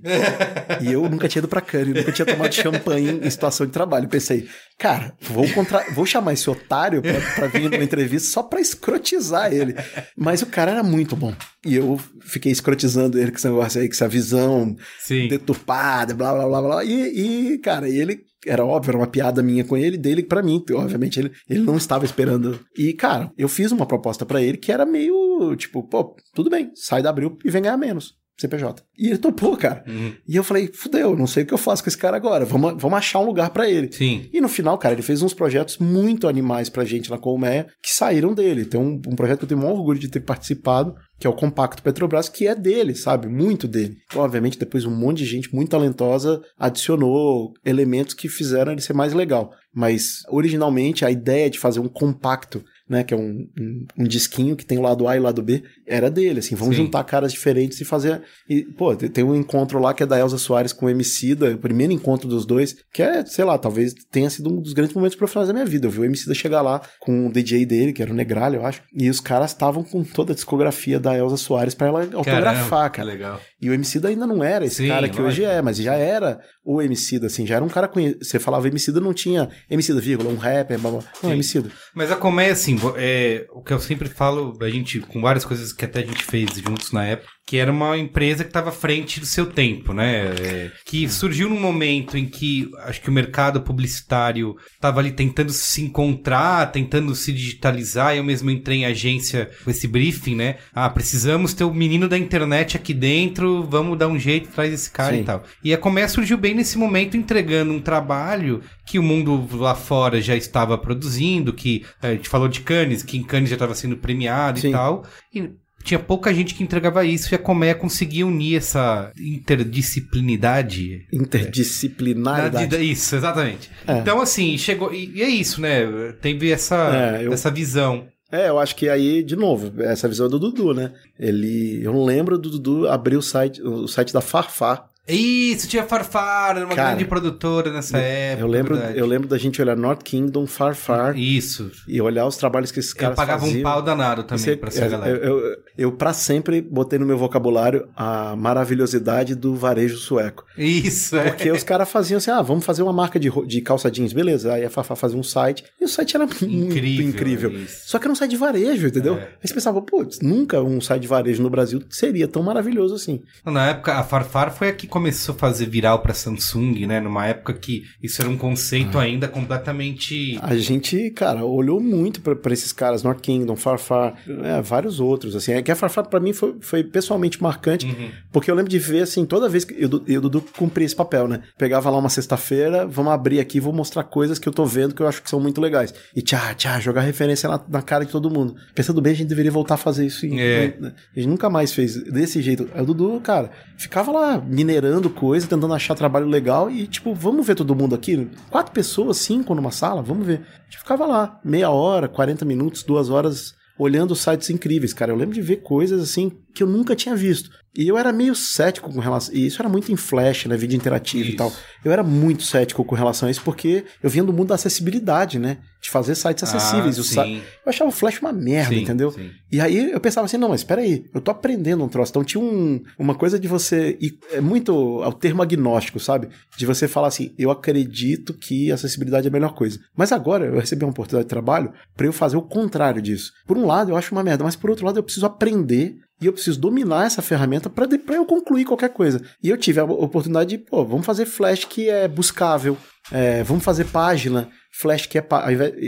e eu nunca tinha ido pra Cannes, nunca tinha tomado champanhe em situação de trabalho. pensei, cara, vou, contra... vou chamar esse otário pra, pra vir numa entrevista só pra escrotizar ele. Mas o cara era muito bom. E eu fiquei escrotizando ele com esse negócio aí, com essa visão Sim. deturpada, blá, blá, blá, blá. E, e, cara, ele era óbvio, era uma piada minha com ele, dele para mim. Obviamente, ele, ele não estava esperando. E, cara, eu fiz uma proposta para ele que era meio tipo, pô, tudo bem, sai da Abril e vem ganhar menos. CPJ. E ele topou, cara. Uhum. E eu falei, fudeu, não sei o que eu faço com esse cara agora. Vamos, vamos achar um lugar para ele. Sim. E no final, cara, ele fez uns projetos muito animais pra gente na Colmeia que saíram dele. Tem um, um projeto que eu tenho muito orgulho de ter participado, que é o Compacto Petrobras, que é dele, sabe? Muito dele. Então, obviamente, depois um monte de gente muito talentosa adicionou elementos que fizeram ele ser mais legal. Mas, originalmente, a ideia de fazer um compacto né, que é um, um, um, disquinho que tem o lado A e o lado B, era dele, assim, vamos Sim. juntar caras diferentes e fazer, e, pô, tem um encontro lá que é da Elza Soares com o Emicida, o primeiro encontro dos dois, que é, sei lá, talvez tenha sido um dos grandes momentos profissionais da minha vida, eu vi o Emicida chegar lá com o DJ dele, que era o Negralha, eu acho, e os caras estavam com toda a discografia da Elza Soares para ela autografar, cara. Legal. E o Emicida ainda não era esse Sim, cara que hoje é, mas já era o Emicida, assim, já era um cara conhecido, você falava Emicida, não tinha Emicida, vírgula, um rapper, blá, blá. não, Emicida. Mas a comédia, assim, é, o que eu sempre falo, a gente, com várias coisas que até a gente fez juntos na época, que era uma empresa que estava à frente do seu tempo, né? É, que surgiu num momento em que acho que o mercado publicitário estava ali tentando se encontrar, tentando se digitalizar. Eu mesmo entrei em agência com esse briefing, né? Ah, precisamos ter o menino da internet aqui dentro, vamos dar um jeito, traz esse cara Sim. e tal. E a Comé surgiu bem nesse momento entregando um trabalho que o mundo lá fora já estava produzindo, que a gente falou de Cannes, que em Cannes já estava sendo premiado Sim. e tal. E tinha pouca gente que entregava isso e a Comé conseguia unir essa interdisciplinidade. Interdisciplinaridade. Isso, exatamente. É. Então, assim, chegou. E, é isso, né? Teve essa, é, eu... essa visão. É, eu acho que aí, de novo, essa visão é do Dudu, né? Ele. Eu lembro do Dudu abrir o site, o site da Farfar isso, tinha Farfar, uma Cara, grande produtora nessa eu, época. Eu lembro, eu lembro da gente olhar North Kingdom, Farfar. Isso. E olhar os trabalhos que esses caras faziam. Eu pagava faziam. um pau danado também Você, pra essa eu, galera. Eu, eu, eu, pra sempre, botei no meu vocabulário a maravilhosidade do varejo sueco. Isso, é. Porque os caras faziam assim, ah, vamos fazer uma marca de, de calça jeans, beleza. Aí a Farfar fazia um site, e o site era incrível, muito incrível. Isso. Só que era um site de varejo, entendeu? É. Aí você pensava, pô, nunca um site de varejo no Brasil seria tão maravilhoso assim. Na época, a Farfar foi a que começou a fazer viral para Samsung, né? Numa época que isso era um conceito ah. ainda completamente. A gente, cara, olhou muito para esses caras, North Kingdom, Farfar, é, vários outros, assim. É que a Farfar para mim foi, foi pessoalmente marcante, uhum. porque eu lembro de ver, assim, toda vez que eu, eu Dudu cumpria esse papel, né? Pegava lá uma sexta-feira, vamos abrir aqui, vou mostrar coisas que eu tô vendo que eu acho que são muito legais. E tchá, tchá, jogar referência na, na cara de todo mundo. Pensando bem, a gente deveria voltar a fazer isso. É. Né? A gente nunca mais fez desse jeito. O Dudu, cara, ficava lá minerando coisa, tentando achar trabalho legal e, tipo, vamos ver todo mundo aqui? Quatro pessoas, cinco numa sala, vamos ver. A gente ficava lá, meia hora, 40 minutos, duas horas, olhando sites incríveis, cara. Eu lembro de ver coisas assim que eu nunca tinha visto. E eu era meio cético com relação. E isso era muito em flash, né? Vídeo interativo isso. e tal. Eu era muito cético com relação a isso, porque eu vinha do mundo da acessibilidade, né? De fazer sites acessíveis. Ah. Eu achava o Flash uma merda, sim, entendeu? Sim. E aí eu pensava assim, não, mas espera aí, eu tô aprendendo um troço. Então tinha um, uma coisa de você. E é muito ao termo agnóstico, sabe? De você falar assim, eu acredito que acessibilidade é a melhor coisa. Mas agora eu recebi uma oportunidade de trabalho para eu fazer o contrário disso. Por um lado, eu acho uma merda, mas por outro lado, eu preciso aprender e eu preciso dominar essa ferramenta para eu concluir qualquer coisa. E eu tive a oportunidade de, pô, vamos fazer Flash que é buscável, é, vamos fazer página, Flash que é,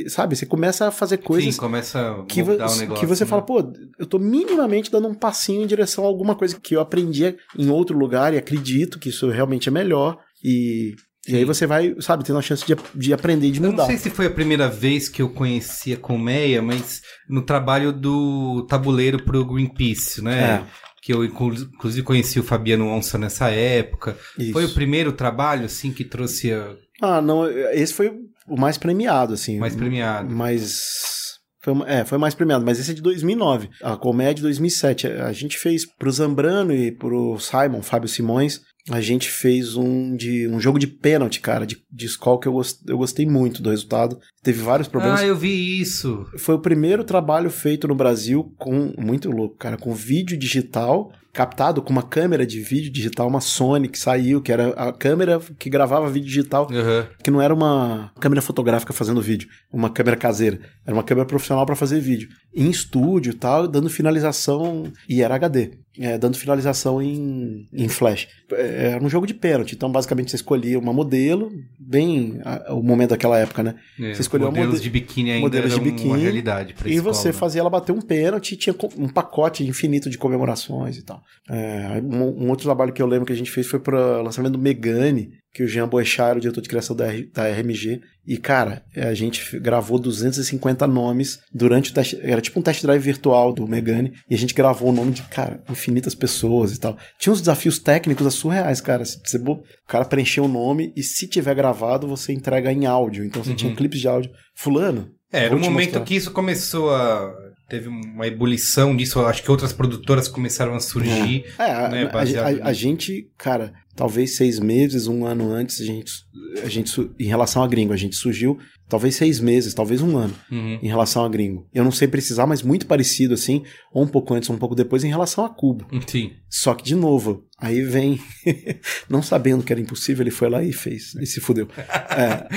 sabe, você começa a fazer coisas Sim, começa a que, mudar o negócio, que você né? fala, pô, eu tô minimamente dando um passinho em direção a alguma coisa que eu aprendi em outro lugar e acredito que isso realmente é melhor e e aí você vai, sabe, tendo a chance de, de aprender e de mudar. Eu não sei se foi a primeira vez que eu conheci a Colmeia, mas no trabalho do tabuleiro pro Greenpeace, né? É. Que eu, inclusive, conheci o Fabiano Onça nessa época. Isso. Foi o primeiro trabalho, assim, que trouxe a... Ah, não, esse foi o mais premiado, assim. Mais premiado. Mas... Foi, é, foi mais premiado, mas esse é de 2009. A Colmeia é de 2007. A gente fez pro Zambrano e pro Simon, Fábio Simões, a gente fez um de um jogo de pênalti, cara, de, de escola que eu, gost, eu gostei muito do resultado. Teve vários problemas. Ah, eu vi isso. Foi o primeiro trabalho feito no Brasil com muito louco, cara, com vídeo digital captado com uma câmera de vídeo digital, uma Sony que saiu, que era a câmera que gravava vídeo digital, uhum. que não era uma câmera fotográfica fazendo vídeo, uma câmera caseira, era uma câmera profissional para fazer vídeo, em estúdio e tal, dando finalização e era HD é, dando finalização em, em flash. É, era um jogo de pênalti, então basicamente você escolhia uma modelo, bem a, o momento daquela época, né? É, você escolheu modelos de biquíni ainda modelos de biquíni, uma realidade pra E escola, você né? fazia ela bater um pênalti e tinha um pacote infinito de comemorações e tal. É, um, um, outro trabalho que eu lembro que a gente fez foi para lançamento do Megane, que o Jean Boechat era o diretor de criação da, da RMG. E, cara, a gente gravou 250 nomes durante o teste. Era tipo um test drive virtual do Megane. E a gente gravou o nome de, cara, infinitas pessoas e tal. Tinha uns desafios técnicos surreais, cara. Você, o cara preencheu o nome e se tiver gravado, você entrega em áudio. Então você uhum. tinha clipes de áudio. Fulano. É, era um momento mostrar. que isso começou a teve uma ebulição disso, acho que outras produtoras começaram a surgir. É, é né, a, a, a, gente, cara, talvez seis meses, um ano antes, a gente, a gente, em relação a gringo, a gente surgiu talvez seis meses, talvez um ano, uhum. em relação a gringo. Eu não sei precisar, mas muito parecido assim, ou um pouco antes, ou um pouco depois, em relação a Cubo. Sim. Só que, de novo, aí vem, não sabendo que era impossível, ele foi lá e fez, e se fudeu. É,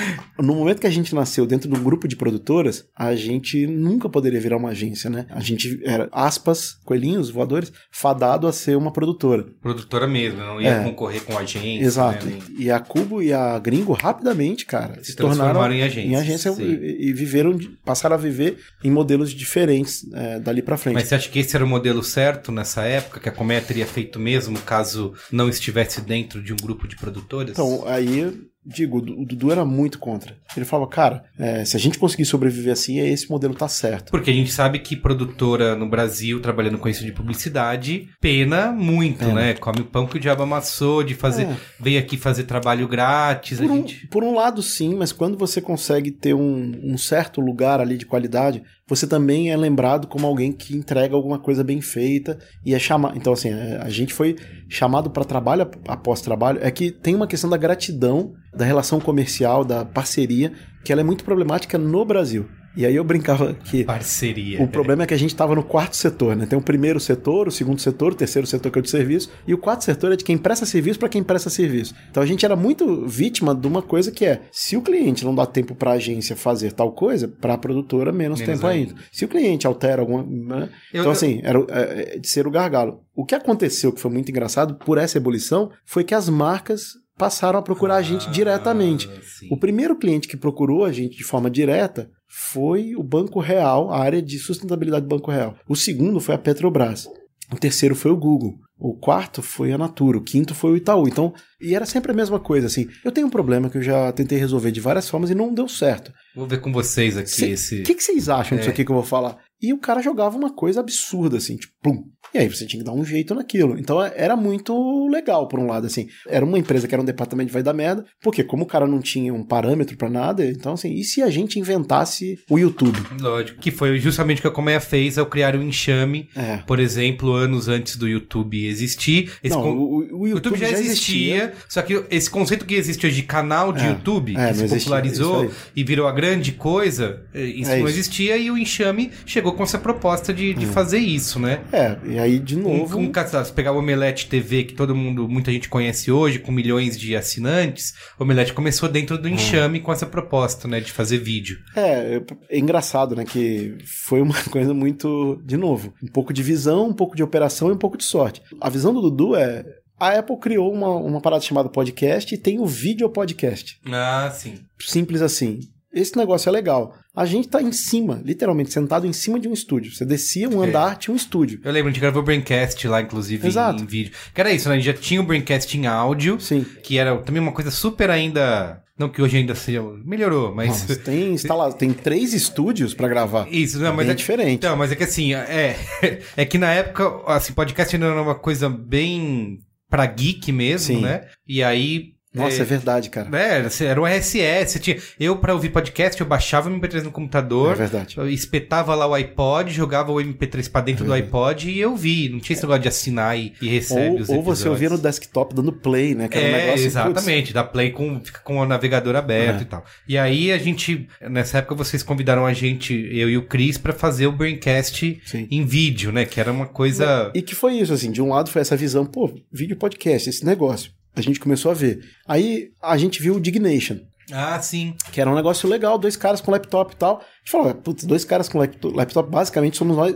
no momento que a gente nasceu dentro de um grupo de produtoras, a gente nunca poderia virar uma agência, né? A gente era, aspas, coelhinhos, voadores, fadado a ser uma produtora. Produtora mesmo, não ia é. concorrer com agência. Exato. Né? E a Cubo e a Gringo, rapidamente, cara, se, se tornaram em agência. Em agência e, e, viveram, passaram a viver em modelos diferentes é, dali para frente. Mas você acha que esse era o modelo certo nessa época, que a Colmeia teria feito mesmo caso não estivesse dentro de um grupo de produtores? Então, aí digo, o Dudu era muito contra. Ele falava, cara, é, se a gente conseguir sobreviver assim, esse modelo tá certo. Porque a gente sabe que produtora no Brasil, trabalhando com isso de publicidade, pena muito, pena. né? Come o pão que o diabo amassou, de fazer. É. Veio aqui fazer trabalho grátis. Por, a um, gente... por um lado, sim, mas quando você consegue ter um, um certo lugar ali de qualidade, você também é lembrado como alguém que entrega alguma coisa bem feita e é chamado. Então, assim, é, a gente foi chamado para trabalho após trabalho. É que tem uma questão da gratidão, da relação comercial, da parceria, que ela é muito problemática no Brasil. E aí eu brincava que. Parceria. O problema é que a gente estava no quarto setor, né? Tem o primeiro setor, o segundo setor, o terceiro setor que é o de serviço, e o quarto setor é de quem presta serviço para quem presta serviço. Então a gente era muito vítima de uma coisa que é: se o cliente não dá tempo para a agência fazer tal coisa, para a produtora, menos, menos tempo ainda. ainda. Se o cliente altera alguma. Né? Eu, então, assim, era é, é, de ser o gargalo. O que aconteceu, que foi muito engraçado, por essa ebulição, foi que as marcas passaram a procurar ah, a gente diretamente. Sim. O primeiro cliente que procurou a gente de forma direta foi o Banco Real, a área de sustentabilidade do Banco Real. O segundo foi a Petrobras. O terceiro foi o Google. O quarto foi a Natura, o quinto foi o Itaú. Então, e era sempre a mesma coisa, assim. Eu tenho um problema que eu já tentei resolver de várias formas e não deu certo. Vou ver com vocês aqui Cê, esse. O que, que vocês acham é. disso aqui que eu vou falar? E o cara jogava uma coisa absurda, assim, tipo, plum. E aí você tinha que dar um jeito naquilo. Então era muito legal, por um lado, assim. Era uma empresa que era um departamento de vai dar merda, porque como o cara não tinha um parâmetro para nada, então assim, e se a gente inventasse o YouTube? Lógico. Que foi justamente o que a Colmeia fez ao criar o Enxame, é. por exemplo, anos antes do YouTube existir. Esse não, con... o, o, YouTube, YouTube, já, já existia, existia, só que esse conceito que existe hoje de canal de é. YouTube, é, que se popularizou e virou a grande coisa, É isso não existia e o Enxame chegou com essa proposta de, de fazer isso, né? É, e aí de novo. Um, um, se pegar o Omelete TV, que todo mundo, muita gente conhece hoje, com milhões de assinantes, o Omelete começou dentro do Enxame com essa proposta, né, de fazer vídeo. É, é engraçado, né, que foi uma coisa muito, de novo, um pouco de visão, um pouco de operação e um pouco de sorte. A visão do Dudu é a Apple criou uma, uma parada chamada podcast e tem o vídeo podcast. Ah, sim. Simples assim. Esse negócio é legal. A gente tá em cima, literalmente, sentado em cima de um estúdio. Você descia um andar, é. tinha um estúdio. Eu lembro, a gente gravou o Braincast lá, inclusive, Exato. em, vídeo. Que era isso, né? A gente já tinha o Braincast em áudio. Sim. Que era também uma coisa super ainda... Não que hoje ainda seja... Melhorou, mas... Não, mas tem, instala... tem três estúdios para gravar. Isso, não, mas é é diferente. Não, mas é que assim, é, é que na época, assim, podcast ainda era uma coisa bem pra geek mesmo, Sim. né? E aí Nossa, é, é verdade, cara. É, era o RSS. Tinha, eu, para ouvir podcast, eu baixava o MP3 no computador. É verdade. espetava lá o iPod, jogava o MP3 pra dentro é do iPod e eu vi. Não tinha esse negócio de assinar e, e recebe ou, os Ou você ouvia no desktop dando play, né? Que era é, um negócio, exatamente. Putz... Dá play com, fica com o navegador aberto é. e tal. E aí a gente, nessa época, vocês convidaram a gente, eu e o Cris, para fazer o Braincast Sim. em vídeo, né? Que era uma coisa. E que foi isso, assim. De um lado foi essa visão, pô, vídeo podcast, esse negócio. A gente começou a ver. Aí a gente viu o Dignation. Ah, sim. Que era um negócio legal, dois caras com laptop e tal. A gente falou, putz, dois caras com laptop, basicamente somos nós,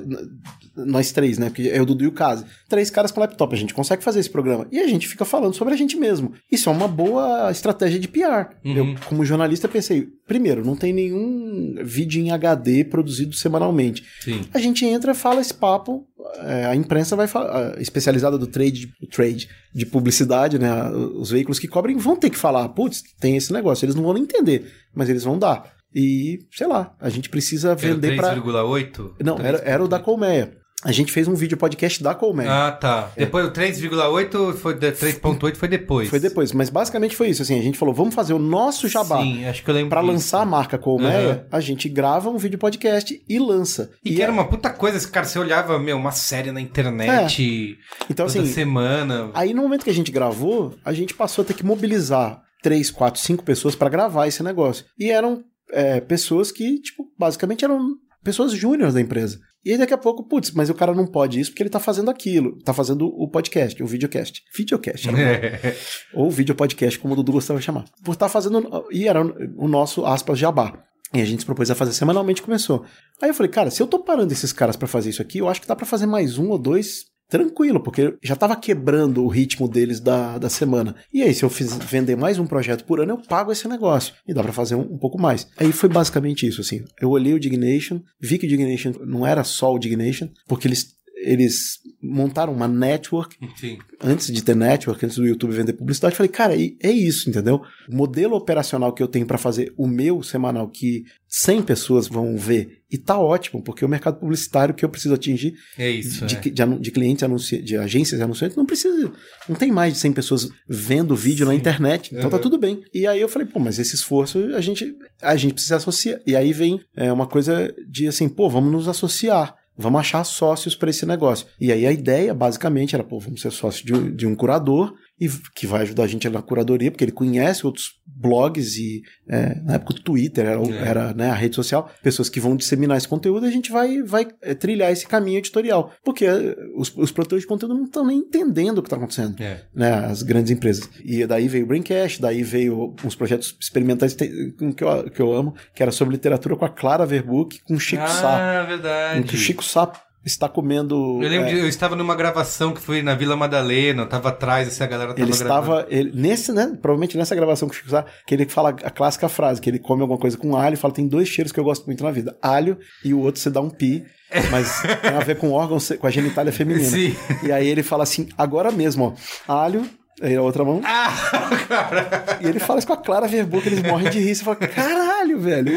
nós três, né? Porque é o Dudu e o Kazi. Três caras com laptop, a gente consegue fazer esse programa. E a gente fica falando sobre a gente mesmo. Isso é uma boa estratégia de PR. Uhum. Eu, como jornalista, pensei, primeiro, não tem nenhum vídeo em HD produzido semanalmente. Sim. A gente entra, fala esse papo, é, a imprensa vai falar, especializada do trade, trade de publicidade, né? Os veículos que cobrem vão ter que falar, putz, tem esse negócio. Eles não vão entender, mas eles vão dar. E, sei lá, a gente precisa vender para 3,8? Não, era, era o da Colmeia. A gente fez um vídeo podcast da Colmeia. Ah, tá. É. Depois o 3,8 foi 3.8 foi depois. Foi depois, mas basicamente foi isso assim, a gente falou, vamos fazer o nosso jabá. Sim, acho que eu lembro Para lançar a marca Colmeia, uhum. a gente grava um vídeo podcast e lança. E, e que é... era uma puta coisa, cara, você olhava, meu, uma série na internet é. então, toda assim, semana. Aí no momento que a gente gravou, a gente passou a ter que mobilizar três, quatro, cinco pessoas para gravar esse negócio. E eram é, pessoas que, tipo, basicamente eram pessoas júniores da empresa. E aí daqui a pouco, putz, mas o cara não pode isso porque ele tá fazendo aquilo. Tá fazendo o podcast, o videocast. Videocast. Era Ou vídeo podcast, como o Dudu gostava de chamar. Por estar tá fazendo. E era o nosso, aspas, jabá. E a gente se propôs a fazer semanalmente, começou. Aí eu falei, cara, se eu tô parando esses caras para fazer isso aqui, eu acho que dá para fazer mais um ou dois tranquilo, porque já estava quebrando o ritmo deles da, da semana. E aí, se eu fiz, vender mais um projeto por ano, eu pago esse negócio. E dá para fazer um, um, pouco mais. Aí foi basicamente isso, assim. Eu olhei o Dignation, vi que o Dignation não era só o Dignation, porque eles eles montaram uma network Sim. antes de ter network, antes do YouTube vender publicidade. Falei, cara, é isso, entendeu? O modelo operacional que eu tenho para fazer o meu semanal, que 100 pessoas vão ver, e tá ótimo, porque o mercado publicitário que eu preciso atingir é isso, de, é. de, de, clientes, anunci, de agências e anunciantes, não precisa, não tem mais de 100 pessoas vendo vídeo Sim. na internet, então uhum. tá tudo bem. E aí eu falei, pô, mas esse esforço a gente, a gente precisa associar. E aí vem é, uma coisa de assim, pô, vamos nos associar. Vamos achar sócios para esse negócio. E aí a ideia, basicamente, era, pô, vamos ser sócio de, de um curador e que vai ajudar a gente na curadoria, porque ele conhece outros blogs e é, na época o Twitter era, é. era né, a rede social, pessoas que vão disseminar esse conteúdo, a gente vai, vai é, trilhar esse caminho editorial, porque é, os, os produtores de conteúdo não estão nem entendendo o que está acontecendo, é. né, as grandes empresas. E daí veio o Braincast, daí veio uns projetos experimentais que eu, que eu amo, que era sobre literatura com a Clara Verbuck, com o Chico ah, Sá. Ah, verdade. Que o Chico Sá está comendo. Eu lembro, é, de, eu estava numa gravação que foi na Vila Madalena, estava atrás, assim, a galera tava Ele estava. Ele, nesse, né? Provavelmente nessa gravação que o Chico Sá, que ele fala a clássica frase, que ele come alguma coisa com alho e fala: tem dois cheiros que eu gosto muito na vida: alho e o outro você dá um pi. Mas tem a ver com órgão, com a genitália feminina. Sim. E aí ele fala assim: agora mesmo, ó, alho, Aí a outra mão. Ah, cara. E ele fala isso com a Clara Verboa, que eles morrem de rir. Você fala, caralho, velho.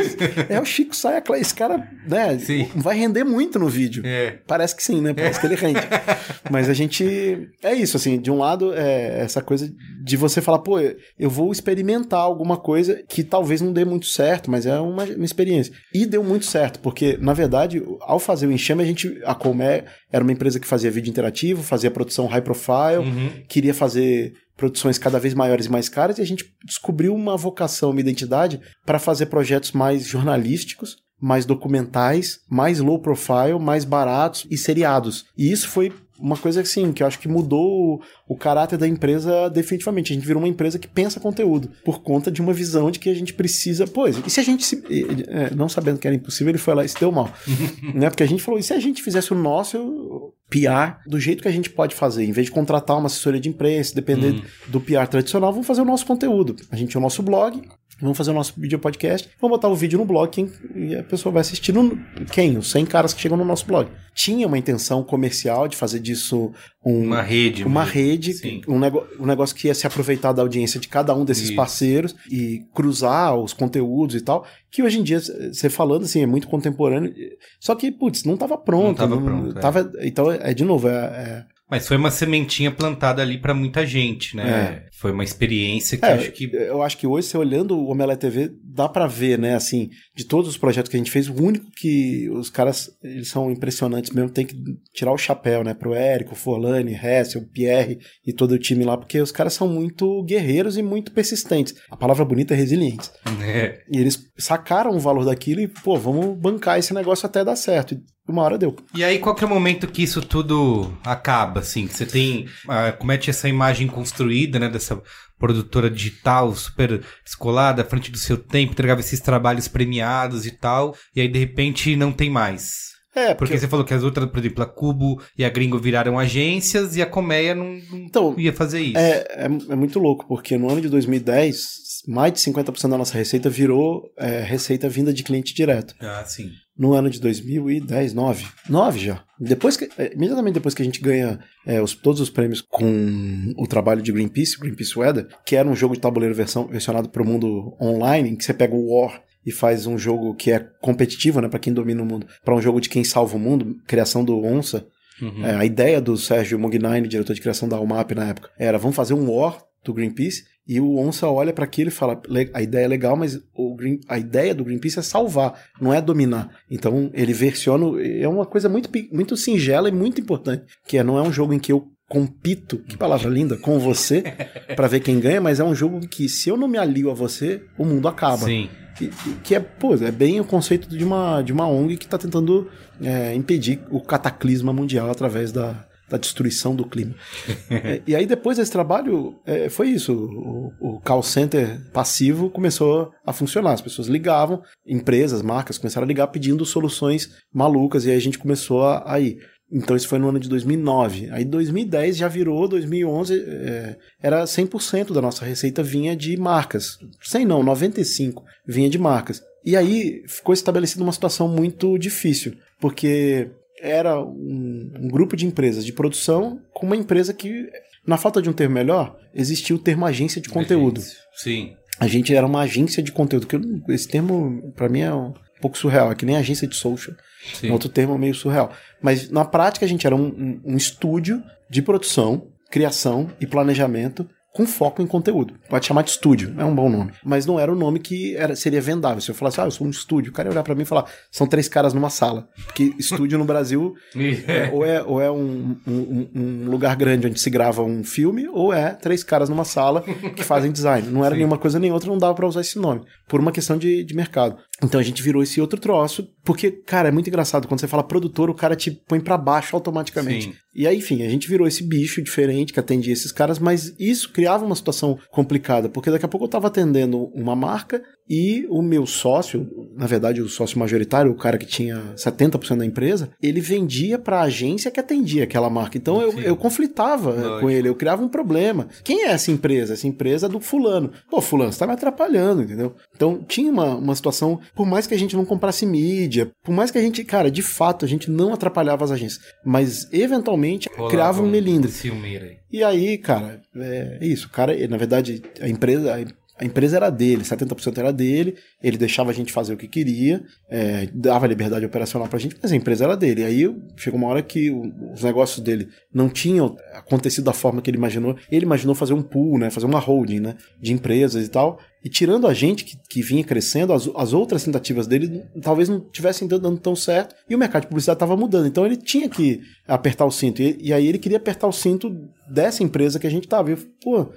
É o Chico Saia. Esse cara, né? Sim. Vai render muito no vídeo. É. Parece que sim, né? Parece é. que ele rende. Mas a gente. É isso, assim. De um lado, é essa coisa de você falar, pô, eu vou experimentar alguma coisa que talvez não dê muito certo, mas é uma, uma experiência. E deu muito certo, porque, na verdade, ao fazer o enxame, a gente. A Colmé era uma empresa que fazia vídeo interativo, fazia produção high profile, uhum. queria fazer produções cada vez maiores e mais caras, e a gente descobriu uma vocação, uma identidade para fazer projetos mais jornalísticos, mais documentais, mais low profile, mais baratos e seriados. E isso foi uma coisa assim, que eu acho que mudou o, caráter da empresa definitivamente. A gente virou uma empresa que pensa conteúdo, por conta de uma visão de que a gente precisa. Pois, e se a gente, se, é, não sabendo que era impossível, ele foi lá e se deu mal. né? Porque a gente falou, e se a gente fizesse o nosso PR do jeito que a gente pode fazer, em vez de contratar uma assessoria de imprensa, depender hum. do PR tradicional, vamos fazer o nosso conteúdo. A gente tem o nosso blog, Vamos fazer o nosso vídeo podcast. Vamos botar o vídeo no blog quem, e a pessoa vai assistir. No, quem? Os 100 caras que chegam no nosso blog. Tinha uma intenção comercial de fazer disso um, uma rede. Uma rede, um, nego, um negócio que ia se aproveitar da audiência de cada um desses Isso. parceiros e cruzar os conteúdos e tal. Que hoje em dia, você falando assim, é muito contemporâneo. Só que, putz, não estava pronto. Não tava não, pronto. Tava, é. Então, é de novo, é, é Mas foi uma sementinha plantada ali para muita gente, né? É. Foi uma experiência que é, acho que. Eu acho que hoje, você olhando o Omelete TV, dá para ver, né? Assim, de todos os projetos que a gente fez, o único que os caras eles são impressionantes mesmo, tem que tirar o chapéu, né? Pro Érico, Forlani, Hessel, Pierre e todo o time lá, porque os caras são muito guerreiros e muito persistentes. A palavra bonita é resilientes. É. E eles sacaram o valor daquilo e, pô, vamos bancar esse negócio até dar certo uma hora deu. E aí, qual que é o momento que isso tudo acaba, assim? Que você tem, uh, comete essa imagem construída, né, dessa produtora digital super escolada, à frente do seu tempo, entregava esses trabalhos premiados e tal, e aí, de repente, não tem mais. É, porque... porque você falou que as outras, por exemplo, a Cubo e a Gringo viraram agências e a Colmeia não, não então, ia fazer isso. É, é, é, muito louco, porque no ano de 2010, mais de 50% da nossa receita virou é, receita vinda de cliente direto. Ah, sim no ano de 2010, 9. 9 já. Depois que, é, imediatamente depois que a gente ganha é, os, todos os prêmios com o trabalho de Greenpeace, Greenpeace Weather, que era um jogo de tabuleiro versão, versionado para o mundo online, em que você pega o War e faz um jogo que é competitivo, né, para quem domina o mundo, para um jogo de quem salva o mundo, criação do Onça. Uhum. É, a ideia do Sérgio Mugnaini, diretor de criação da UMAP na época, era vamos fazer um War do Greenpeace e o Onça olha para aquilo e fala: a ideia é legal, mas Green, a ideia do Greenpeace é salvar, não é dominar. Então ele versiona. É uma coisa muito, muito singela e muito importante, que é, não é um jogo em que eu compito, que palavra linda, com você para ver quem ganha, mas é um jogo que se eu não me alio a você, o mundo acaba. Sim. Que, que é, pô, é bem o conceito de uma, de uma ONG que está tentando é, impedir o cataclisma mundial através da, da destruição do clima. é, e aí depois desse trabalho, é, foi isso. O, o, call center passivo começou a funcionar. As pessoas ligavam, empresas, marcas começaram a ligar pedindo soluções malucas e aí a gente começou a, a ir. Então isso foi no ano de 2009. Aí 2010 já virou, 2011 é, era 100% da nossa receita vinha de marcas. 100 não, 95 vinha de marcas. E aí ficou estabelecida uma situação muito difícil, porque era um, um, grupo de empresas de produção com uma empresa que, na falta de um termo melhor, existia o termo agência de conteúdo. Sim. A gente era uma agência de conteúdo, que esse termo, para mim, é um pouco surreal, é que nem agência de social. Sim. Um outro termo meio surreal. Mas na prática a gente era um, um, um estúdio de produção, criação e planejamento com foco em conteúdo. Pode chamar de estúdio, é um bom nome. Mas não era o nome que era, seria vendável. Se eu falasse, ah, eu sou um estúdio, o cara ia olhar pra mim e falar, são três caras numa sala. Porque estúdio no Brasil é, ou é, ou é um, um, um, lugar grande onde se grava um filme, ou é três caras numa sala que fazem design. Não era Sim. nenhuma coisa nem outra, não dava para usar esse nome. Por uma questão de, de mercado. Então a gente virou esse outro troço, porque, cara, é muito engraçado. Quando você fala produtor, o cara te põe para baixo automaticamente. Sim. E aí, enfim, a gente virou esse bicho diferente que atendia esses caras, mas isso criava uma situação complicada, porque daqui a pouco eu estava atendendo uma marca e o meu sócio, na verdade o sócio majoritário, o cara que tinha 70% da empresa, ele vendia para a agência que atendia aquela marca. Então eu, eu conflitava Lógico. com ele, eu criava um problema. Quem é essa empresa? Essa empresa é do fulano. Pô, fulano, você tá me atrapalhando, entendeu? Então tinha uma, uma situação, por mais que a gente não comprasse mídia, por mais que a gente, cara, de fato, a gente não atrapalhava as agências, mas eventualmente Rolava criava um melindre. E aí, cara, é isso. Cara, na verdade, a empresa, a empresa era dele, 70% era dele, ele deixava a gente fazer o que queria, é, dava liberdade operacional pra gente, mas a empresa era dele. Aí chegou uma hora que os negócios dele não tinham acontecido da forma que ele imaginou. Ele imaginou fazer um pool, né, fazer uma holding né, de empresas e tal. E tirando a gente que, que vinha crescendo, as, as outras tentativas dele talvez não tivessem dando tão certo e o mercado de publicidade estava mudando. Então ele tinha que apertar o cinto. E, e, aí ele queria apertar o cinto dessa empresa que a gente estava. Pô,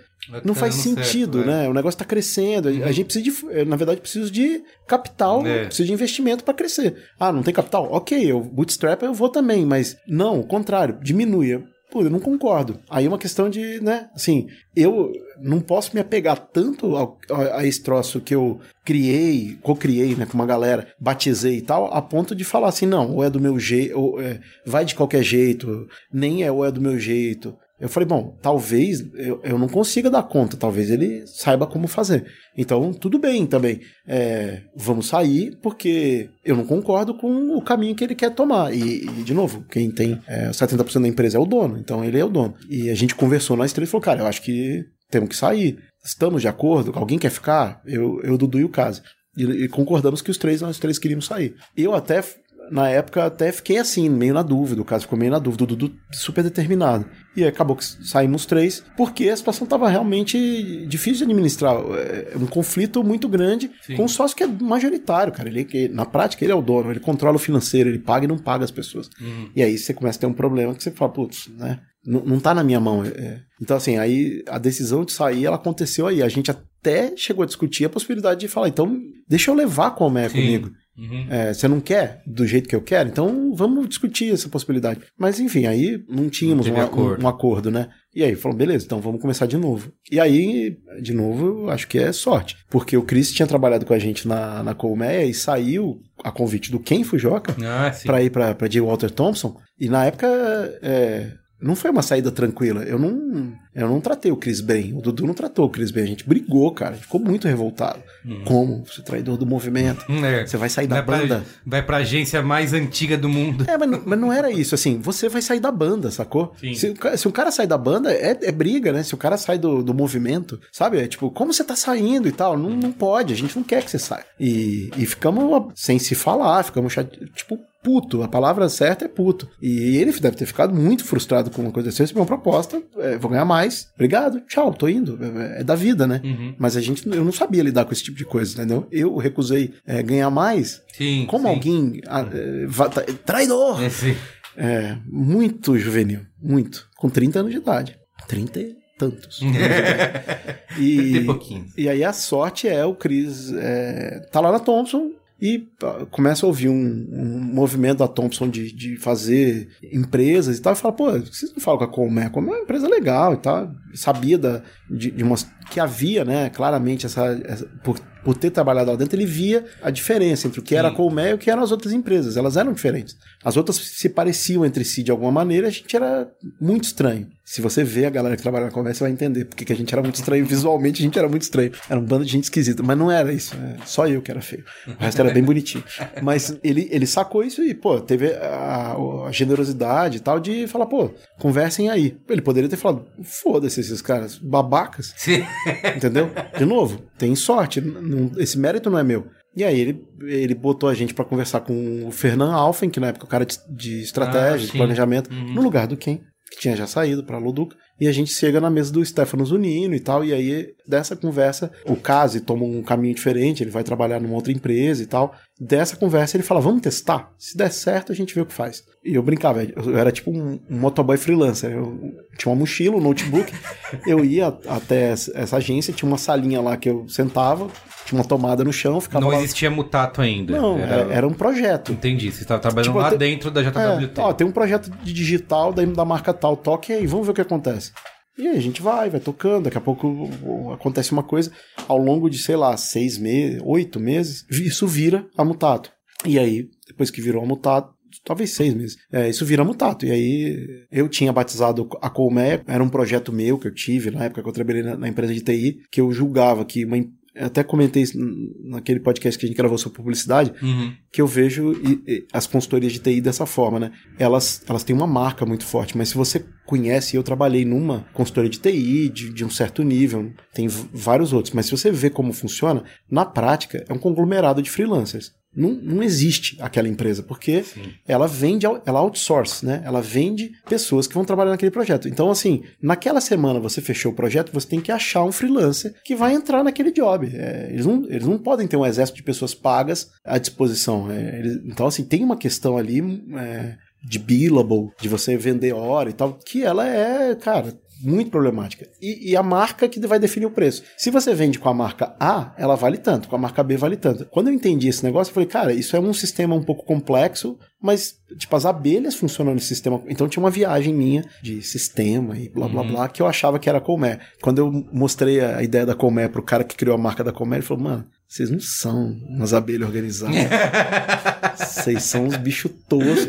não faz sentido, certo, né? né? O negócio está crescendo. Uhum. A gente precisa de, na verdade, precisa de capital, é. precisa de investimento para crescer. Ah, não tem capital? Ok, eu bootstrap eu vou também, mas não, o contrário, diminui. Pô, eu não concordo. Aí é uma questão de, né, assim, eu não posso me apegar tanto ao, a, a esse troço que eu criei, co-criei, né, com uma galera, batizei e tal, a ponto de falar assim, não, ou é do meu jeito, ou é, vai de qualquer jeito, nem é ou é do meu jeito. Eu falei, bom, talvez eu, eu não consiga dar conta, talvez ele saiba como fazer. Então, tudo bem também. É, vamos sair, porque eu não concordo com o caminho que ele quer tomar. E, e de novo, quem tem é, 70% da empresa é o dono, então ele é o dono. E a gente conversou nós três e falou, cara, eu acho que temos que sair. Estamos de acordo? Alguém quer ficar? Eu, eu Dudu e o Casa. E, e concordamos que os três, nós três queríamos sair. Eu até na época, até fiquei assim, meio na dúvida. O caso ficou meio na dúvida. O Dudu super determinado. E acabou que saímos três, porque a situação estava realmente difícil de administrar. É um conflito muito grande Sim. com um sócio que é majoritário, cara. Ele, na prática, ele é o dono, ele controla o financeiro, ele paga e não paga as pessoas. Uhum. E aí você começa a ter um problema que você fala, putz, né? Não, não tá na minha mão. É. Então, assim, aí a decisão de sair, ela aconteceu aí. A gente até chegou a discutir a possibilidade de falar, então, deixa eu levar a é comigo. Uhum. É, você não quer do jeito que eu quero? Então vamos discutir essa possibilidade. Mas enfim, aí não tínhamos não um, acordo. Um, um, acordo, né? E aí falou, beleza, então vamos começar de novo. E aí, de novo, eu acho que é sorte. Porque o Chris tinha trabalhado com a gente na, na Colmeia e saiu a convite do Ken Fujoka ah, para ir para J. Walter Thompson. E na época, é, não foi uma saída tranquila. Eu não, eu não tratei o Cris bem. O Dudu não tratou o Cris bem. A gente brigou, cara. A gente ficou muito revoltado. Uhum. Como? Você é traidor do movimento. Hum, é. Você vai sair da vai banda. Pra, vai pra agência mais antiga do mundo. É, mas, mas não era isso. Assim, você vai sair da banda, sacou? Se, se um cara sai da banda, é, é, briga, né? Se o cara sai do, do movimento, sabe? É tipo, como você tá saindo e tal? Não, não pode. A gente não quer que você saia. E, e ficamos sem se falar. Ficamos, tipo, puto. A palavra certa é puto. E ele deve ter ficado muito frustrado com uma coisa assim. Recebi uma proposta, é, vou ganhar mais. Obrigado, tchau, tô indo. É, é da vida, né? Uhum. Mas a gente, eu não sabia lidar com esse tipo de coisa, entendeu? Eu recusei é, ganhar mais. Sim. Como sim. alguém. A, é, traidor! É, sim. É, muito juvenil. Muito. Com 30 anos de idade. 30 e tantos. e, e aí a sorte é o Chris é, tá lá na Thompson, e começa a ouvir um, um movimento da Thompson de, de fazer empresas e tal, e fala, pô, vocês não falam com a Colmé? A é uma empresa legal e tal. Sabia da, de, de umas, que havia, né, claramente, essa, essa por, por ter trabalhado lá dentro, ele via a diferença entre o que era a Colmé e o que eram as outras empresas. Elas eram diferentes. As outras se pareciam entre si de alguma maneira, a gente era muito estranho. Se você vê a galera que trabalha na conversa, você vai entender porque que a gente era muito estranho. Visualmente, a gente era muito estranho. Era um bando de gente esquisita. Mas não era isso. É só eu que era feio. O resto era bem bonitinho. Mas ele, ele sacou isso e, pô, teve a, a generosidade e tal de falar, pô, conversem aí. Ele poderia ter falado, foda-se esses caras, babacas. Sim. Entendeu? De novo, tem sorte. esse mérito não é meu. E aí ele, ele botou a gente para conversar com o Fernand Alfen, que na época o cara de, de estratégia, ah, de planejamento, uhum. no lugar do Ken que tinha já saído para Luduca, e a gente chega na mesa do Stefano Zunino e tal, e aí dessa conversa o Kazi toma um caminho diferente, ele vai trabalhar numa outra empresa e tal. Dessa conversa ele fala, vamos testar? Se der certo a gente vê o que faz. E eu brincava, eu era tipo um, um motoboy freelancer, eu tinha uma mochila, um notebook, eu ia até essa agência, tinha uma salinha lá que eu sentava, tinha uma tomada no chão, ficava Não lá... existia mutato ainda. Não, era, era um projeto. Entendi, você estava trabalhando tipo, lá te... dentro da JWT. É, ó, tem um projeto de digital da, da marca tal, toque aí, vamos ver o que acontece. E aí a gente vai, vai tocando, daqui a pouco acontece uma coisa, ao longo de, sei lá, seis meses, oito meses, isso vira a mutato. E aí, depois que virou a mutato, talvez seis meses. É, isso vira mutato. E aí eu tinha batizado a Colmeia, era um projeto meu que eu tive na época que eu trabalhei na, na empresa de TI, que eu julgava que uma, até comentei isso naquele podcast que a gente gravou sobre publicidade, uhum. que eu vejo as consultorias de TI dessa forma, né? Elas, elas têm uma marca muito forte, mas se você conhece, eu trabalhei numa consultoria de TI de, de um certo nível, tem vários outros, mas se você vê como funciona, na prática é um conglomerado de freelancers não, não existe aquela empresa, porque Sim. ela vende, ela outsource, né? Ela vende pessoas que vão trabalhar naquele projeto. Então, assim, naquela semana você fechou o projeto, você tem que achar um freelancer que vai entrar naquele job. É, eles, não, eles não podem ter um exército de pessoas pagas à disposição. É, eles, então, assim, tem uma questão ali. É, de billable, de você vender hora e tal, que ela é, cara, muito problemática. E, e, a marca que vai definir o preço. Se você vende com a marca A, ela vale tanto, com a marca B vale tanto. Quando eu entendi esse negócio, eu falei, cara, isso é um sistema um pouco complexo, mas, tipo, as abelhas funcionam nesse sistema. Então tinha uma viagem minha de sistema e blá blá uhum. blá, que eu achava que era Colmé. Quando eu mostrei a ideia da Colmé pro cara que criou a marca da Colmé, ele falou, mano, vocês não são umas abelhas organizadas. Vocês são uns bichos toscos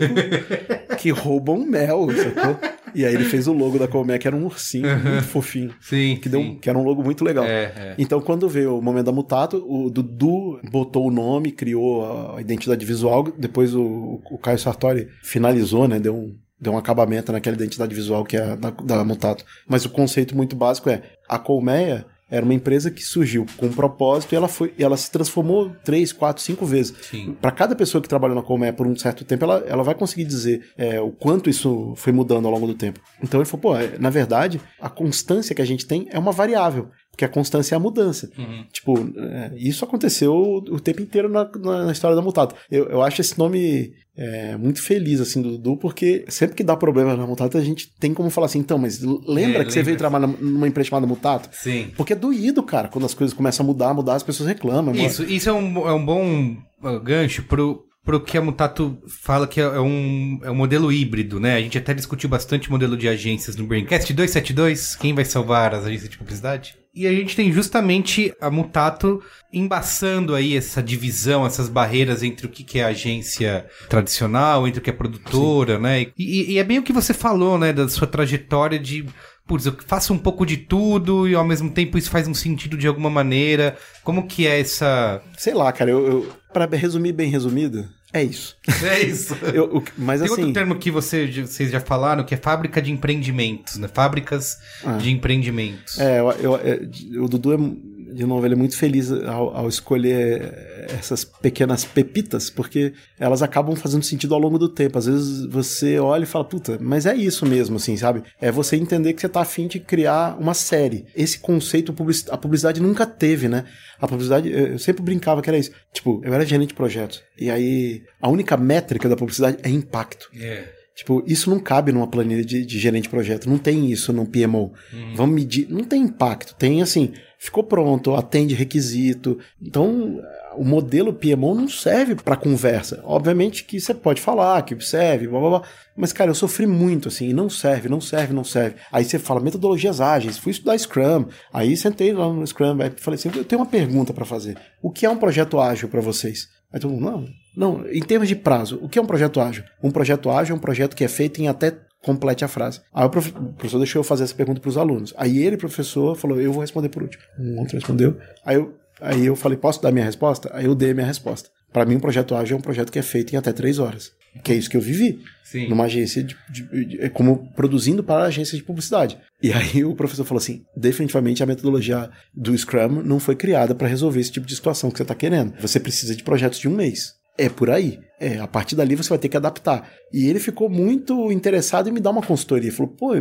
que roubam mel, sacou? E aí ele fez o logo da Colmé, que era um ursinho uhum. muito fofinho. Sim. Que, deu, que era um logo muito legal. É, é. Então, quando veio o momento da Mutato, o Dudu botou o nome, criou a identidade visual. Depois o, o Caio Sartori finalizou, né? Deu um, deu um acabamento naquela identidade visual que é da, da Mutato. Mas o conceito muito básico é a colmeia Era uma empresa que surgiu com um propósito e ela foi, ela se transformou três, quatro, cinco vezes. Para cada pessoa que trabalhou na Colmeia por um certo tempo, ela, ela vai conseguir dizer é, o quanto isso foi mudando ao longo do tempo. Então ele falou, pô, é, na verdade, a constância que a gente tem é uma variável porque a constância é a mudança. Uhum. Tipo, é, isso aconteceu o tempo inteiro na, na, na história da Mutato. Eu, eu acho esse nome é, muito feliz, assim, do Dudu, porque sempre que dá problema na Mutato, a gente tem como falar assim, então, mas lembra é, que você veio trabalhar numa empresa chamada Mutato? Sim. Porque é doído, cara, quando as coisas começam a mudar, mudar, as pessoas reclamam. Isso, mas... isso é um, é um bom uh, gancho pro, pro que a Mutato fala que é um, é um modelo híbrido, né? A gente até discutiu bastante modelo de agências no Braincast 272, quem vai salvar as agências de publicidade? E a gente tem justamente a Mutato embaçando aí essa divisão, essas barreiras entre o que é agência tradicional, entre o que é produtora, Sim. né? E, e, é bem o que você falou, né? Da sua trajetória de putz, eu faço um pouco de tudo e ao mesmo tempo isso faz um sentido de alguma maneira. Como que é essa. Sei lá, cara, eu, eu para resumir bem resumido, é isso. É isso. eu, o, mas Tem assim... outro termo que você, vocês já falaram, que é fábrica de empreendimentos, né? Fábricas ah. de empreendimentos. É, eu, eu, eu, o Dudu é de novo, ele é muito feliz ao, ao, escolher essas pequenas pepitas, porque elas acabam fazendo sentido ao longo do tempo. Às vezes você olha e fala, puta, mas é isso mesmo, assim, sabe? É você entender que você tá afim de criar uma série. Esse conceito a publicidade nunca teve, né? A publicidade, eu sempre brincava que era isso. Tipo, eu era gerente de projetos. E aí, a única métrica da publicidade é impacto. Yeah. Tipo, isso não cabe numa planilha de, de gerente de projeto. Não tem isso no PMO. Uhum. Vamos medir. Não tem impacto. Tem assim, ficou pronto, atende requisito. Então, o modelo PMO não serve para conversa. Obviamente que você pode falar que serve, blá blá blá. Mas, cara, eu sofri muito assim, não serve, não serve, não serve. Aí você fala metodologias ágeis, fui estudar Scrum. Aí sentei lá no Scrum, aí falei assim: eu tenho uma pergunta para fazer. O que é um projeto ágil para vocês? Aí todo mundo, não, não, em termos de prazo, o que é um projeto ágil? Um projeto ágil é um projeto que é feito em até complete a frase. Aí o professor deixou eu fazer essa pergunta para os alunos. Aí ele, professor, falou: eu vou responder por último. Um outro respondeu. Aí eu, aí eu falei: posso dar minha resposta? Aí eu dei a minha resposta. Para mim, um projeto ágil é um projeto que é feito em até três horas. Que é isso que eu vivi. Sim. Numa agência de, de, de, como produzindo para agências de publicidade. E aí o professor falou assim: definitivamente a metodologia do Scrum não foi criada para resolver esse tipo de situação que você está querendo. Você precisa de projetos de um mês. É por aí. É, a partir dali você vai ter que adaptar. E ele ficou muito interessado em me dar uma consultoria. Falou, pô,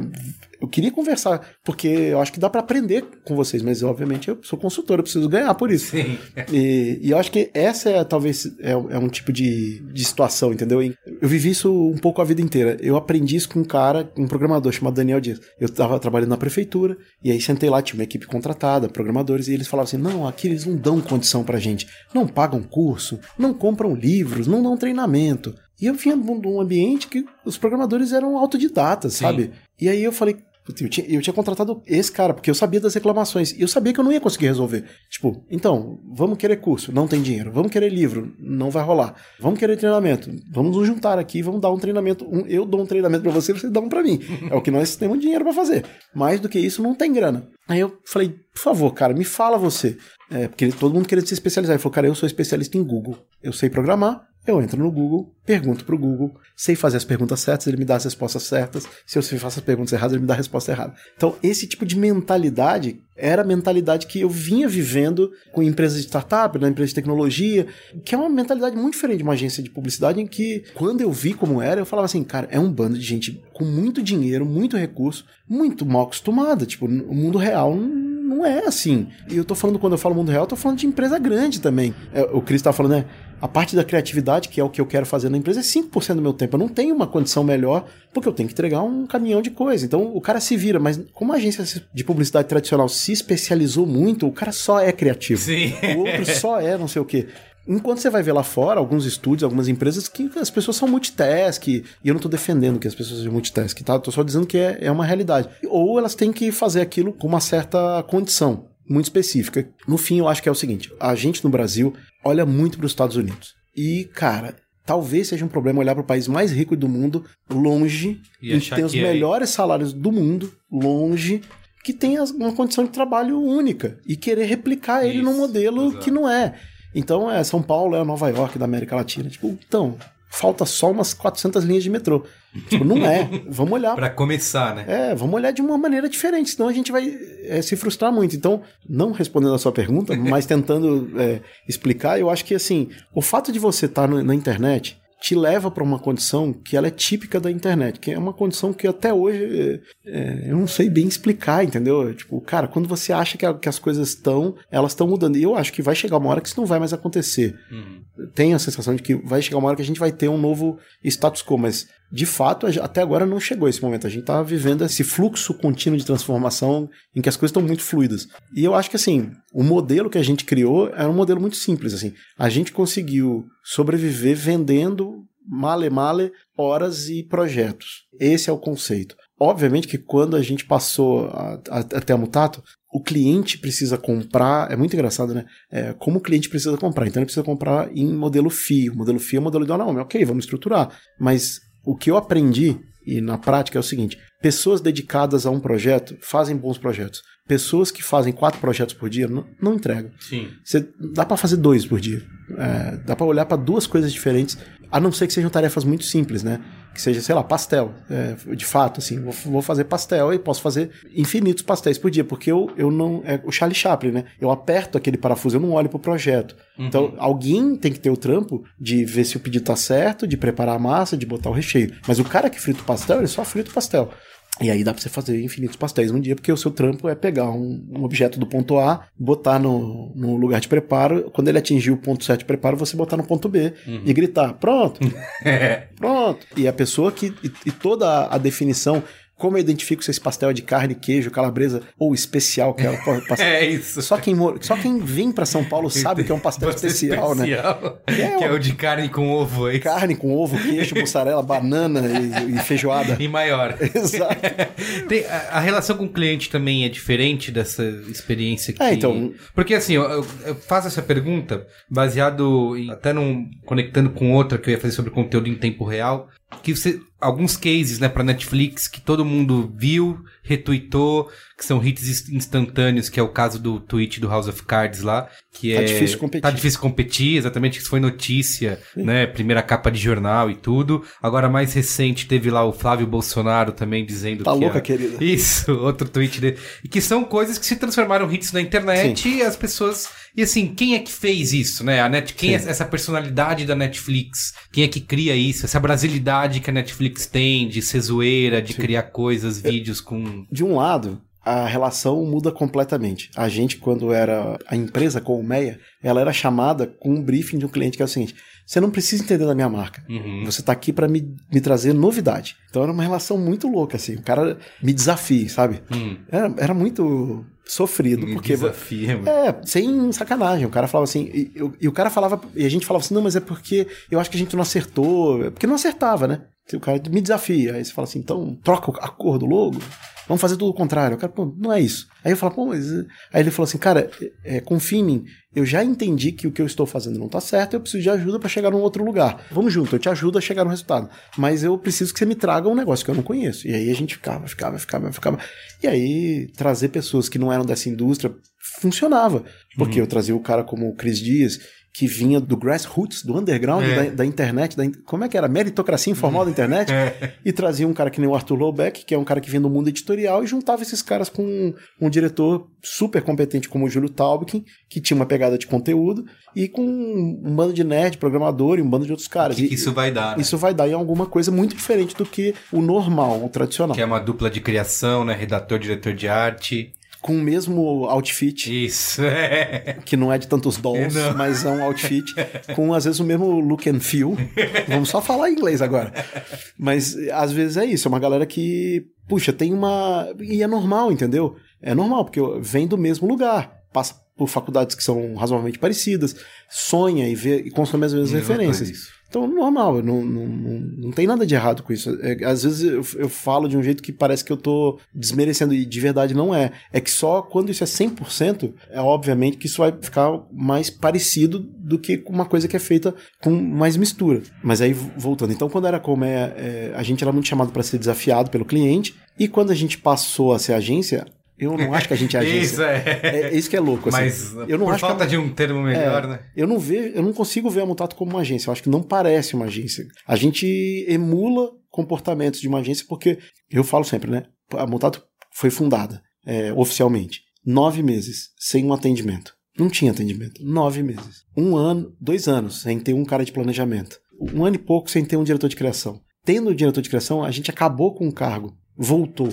eu queria conversar, porque eu acho que dá para aprender com vocês, mas obviamente eu sou consultor, eu preciso ganhar por isso. Sim. E, e eu acho que essa é talvez é, é um tipo de, de situação, entendeu? Eu vivi isso um pouco a vida inteira. Eu aprendi isso com um cara, um programador chamado Daniel Dias. Eu estava trabalhando na prefeitura, e aí sentei lá, tinha uma equipe contratada, programadores, e eles falavam assim: não, aqui eles não dão condição pra gente, não pagam curso, não compram livros, não dão treinamento. E eu vinha de um ambiente que os programadores eram autodidatas, Sim. sabe? E aí eu falei, eu tinha, eu tinha contratado esse cara, porque eu sabia das reclamações. E eu sabia que eu não ia conseguir resolver. Tipo, então, vamos querer curso, não tem dinheiro. Vamos querer livro, não vai rolar. Vamos querer treinamento, vamos nos juntar aqui, vamos dar um treinamento. Um, eu dou um treinamento para você, você dá um para mim. É o que nós temos dinheiro para fazer. Mais do que isso, não tem grana. Aí eu falei, por favor, cara, me fala você. É, porque todo mundo queria se especializar. Ele falou, cara, eu sou especialista em Google. Eu sei programar, eu entro no Google, pergunto pro Google, sei fazer as perguntas certas, ele me dá as respostas certas. Se eu faço as perguntas erradas, ele me dá a resposta errada. Então, esse tipo de mentalidade era a mentalidade que eu vinha vivendo com empresas de startup, na empresa de tecnologia, que é uma mentalidade muito diferente de uma agência de publicidade, em que, quando eu vi como era, eu falava assim, cara, é um bando de gente com muito dinheiro, muito recurso, muito mal acostumada. Tipo, o mundo real não não é assim. E eu tô falando, quando eu falo mundo real, eu tô falando de empresa grande também. É, o Cris tá falando, né? A parte da criatividade, que é o que eu quero fazer na empresa, é 5% do meu tempo. Eu não tenho uma condição melhor, porque eu tenho que entregar um caminhão de coisa. Então o cara se vira, mas como a agência de publicidade tradicional se especializou muito, o cara só é criativo. Sim. O outro só é não sei o quê. Enquanto você vai ver lá fora, alguns estúdios, algumas empresas, que as pessoas são multitask, e eu não estou defendendo que as pessoas sejam multitask, tá? Tô só dizendo que é, é uma realidade. Ou elas têm que fazer aquilo com uma certa condição muito específica. No fim, eu acho que é o seguinte: a gente no Brasil olha muito para os Estados Unidos. E, cara, talvez seja um problema olhar para o país mais rico do mundo, longe, e que tem os é melhores salários do mundo, longe, que tem uma condição de trabalho única e querer replicar ele Isso, num modelo exato. que não é. Então, é, São Paulo é a Nova York da América Latina. Tipo, então, falta só umas 400 linhas de metrô. Tipo, não é. Vamos olhar. para começar, né? É, vamos olhar de uma maneira diferente, senão a gente vai. é se frustrar muito. Então, não respondendo a sua pergunta, mas tentando é, explicar, eu acho que assim, o fato de você estar tá na internet te leva para uma condição que ela é típica da internet, que é uma condição que até hoje é, eu não sei bem explicar, entendeu? Tipo, cara, quando você acha que, a, que as coisas estão, elas estão mudando. E eu acho que vai chegar uma hora que isso não vai mais acontecer. Uhum. Tenho a sensação de que vai chegar uma hora que a gente vai ter um novo status quo, mas de fato, até agora não chegou esse momento. A gente está vivendo esse fluxo contínuo de transformação em que as coisas estão muito fluidas. E eu acho que assim, o modelo que a gente criou era um modelo muito simples. Assim, a gente conseguiu sobreviver vendendo male male horas e projetos. Esse é o conceito. Obviamente que quando a gente passou a, a, até a Mutato, o cliente precisa comprar, é muito engraçado, né? É, como o cliente precisa comprar. Então ele precisa comprar em modelo FII. O modelo FII é o modelo de não, ok, vamos estruturar. Mas o que eu aprendi, e na prática é o seguinte: pessoas dedicadas a um projeto fazem bons projetos. Pessoas que fazem quatro projetos por dia não, não entregam. Sim. Você, dá para fazer dois por dia. É, dá para olhar para duas coisas diferentes, a não ser que sejam tarefas muito simples, né? que seja, sei lá, pastel. É, de fato, assim, vou, vou, fazer pastel e posso fazer infinitos pastéis por dia, porque eu, eu não. É o Charlie Chaplin, né? Eu aperto aquele parafuso, eu não olho pro projeto. Uhum. Então, alguém tem que ter o trampo de ver se o pedido tá certo, de preparar a massa, de botar o recheio. Mas o cara que frita o pastel, ele só frita o pastel. E aí dá pra você fazer infinitos pastéis num dia, porque o seu trampo é pegar um, um, objeto do ponto A, botar no, no lugar de preparo, quando ele atingir o ponto certo de preparo, você botar no ponto B uhum. e gritar, pronto, pronto. E a pessoa que, e, e toda a definição, como eu identifico se esse pastel é de carne, queijo, calabresa ou especial, que é o pastel. é isso. Só quem, só quem vem para São Paulo sabe que é um pastel especial, especial, né? Que é, que é, o de carne com ovo. aí. Carne com ovo, queijo, mussarela, banana e, e, feijoada. E maior. Exato. Tem, a, a, relação com o cliente também é diferente dessa experiência que... É, então... Porque assim, eu, eu, eu faço essa pergunta baseado em, até num, conectando com outra que eu ia fazer sobre conteúdo em tempo real, que você alguns cases, né, para Netflix que todo mundo viu, retweetou, que são hits instantâneos, que é o caso do tweet do House of Cards lá, que tá é difícil competir. Tá difícil competir, exatamente, isso foi notícia, Sim. né, primeira capa de jornal e tudo. Agora mais recente teve lá o Flávio Bolsonaro também dizendo tá que louca, querida. Isso, outro tweet dele. E que são coisas que se transformaram hits na internet Sim. e as pessoas e assim, quem é que fez isso, né? A Net, quem Sim. é essa personalidade da Netflix? Quem é que cria isso? Essa brasilidade que a Netflix tem de ser zoeira, de criar coisas, vídeos com. De um lado, a relação muda completamente. A gente, quando era a empresa com o Meia, ela era chamada com um briefing de um cliente que é o seguinte: você não precisa entender da minha marca. Uhum. Você está aqui para me, me trazer novidade. Então era uma relação muito louca, assim. O cara me desafia, sabe? Uhum. Era, era muito sofrido. Me porque desafia, É, sem sacanagem. O cara falava assim. E, e, o cara falava. E a gente falava assim: não, mas é porque eu acho que a gente não acertou. É porque não acertava, né? O cara me desafia. Aí você fala assim: então troca a cor do logo. Vamos fazer tudo o contrário. O cara, pô, não é isso. Aí eu falo, pô, mas. Eh, aí ele falou assim, cara, é, confia em mim. Eu já entendi que o que eu estou fazendo não tá certo, eu preciso de ajuda para chegar num outro lugar. Vamos junto, eu te ajudo a chegar no resultado. Mas eu preciso que você me traga um negócio que eu não conheço. E aí a gente ficava, ficava, ficava, ficava. E aí trazer pessoas que não eram dessa indústria funcionava. Porque uhum. eu trazia o cara como o Cris Dias, que vinha do grassroots, do underground é. da, da, internet, da, como é que era? Meritocracia informal da internet, é. e trazia um cara que nem o Arthur Lobeck, que é um cara que vem do mundo editorial, e juntava esses caras com um, um diretor super competente como o Júlio Taubkin, que tinha uma pegada de conteúdo, e com um bando de nerd, programador e um bando de outros caras. O que, que isso vai dar? Né? Isso vai dar em alguma coisa muito diferente do que o normal, o tradicional. Que é uma dupla de criação, né? Redator, diretor de arte com o mesmo outfit. Isso, é. Que não é de tantos dolls, não. mas é um outfit com às vezes o mesmo look and feel. Vamos só falar inglês agora. Mas às vezes é isso, é uma galera que, puxa, tem uma. E é normal, entendeu? É normal, porque vem do mesmo lugar, passa por faculdades que são razoavelmente parecidas, sonha e vê e consome as mesmas referências. Então, normal, não, não, não, não tem nada de errado com isso. É, às vezes eu, eu, falo de um jeito que parece que eu tô desmerecendo, e de verdade não é. É que só quando isso é 100%, é obviamente que isso vai ficar mais parecido do que uma coisa que é feita com mais mistura. Mas aí, voltando, então quando era como é, é a gente era muito chamado para ser desafiado pelo cliente, e quando a gente passou a ser agência, eu não acho que a gente é agência. isso é. é. Isso que é louco. Assim. Mas eu não por acho falta a... de um termo melhor, é, né? Eu não vejo, eu não consigo ver a Mutato como uma agência. Eu acho que não parece uma agência. A gente emula comportamentos de uma agência porque eu falo sempre, né? A Mutato foi fundada é, oficialmente. Nove meses sem um atendimento. Não tinha atendimento. Nove meses. Um ano, dois anos sem ter um cara de planejamento. Um ano e pouco sem ter um diretor de criação. Tendo o diretor de criação, a gente acabou com o cargo. Voltou.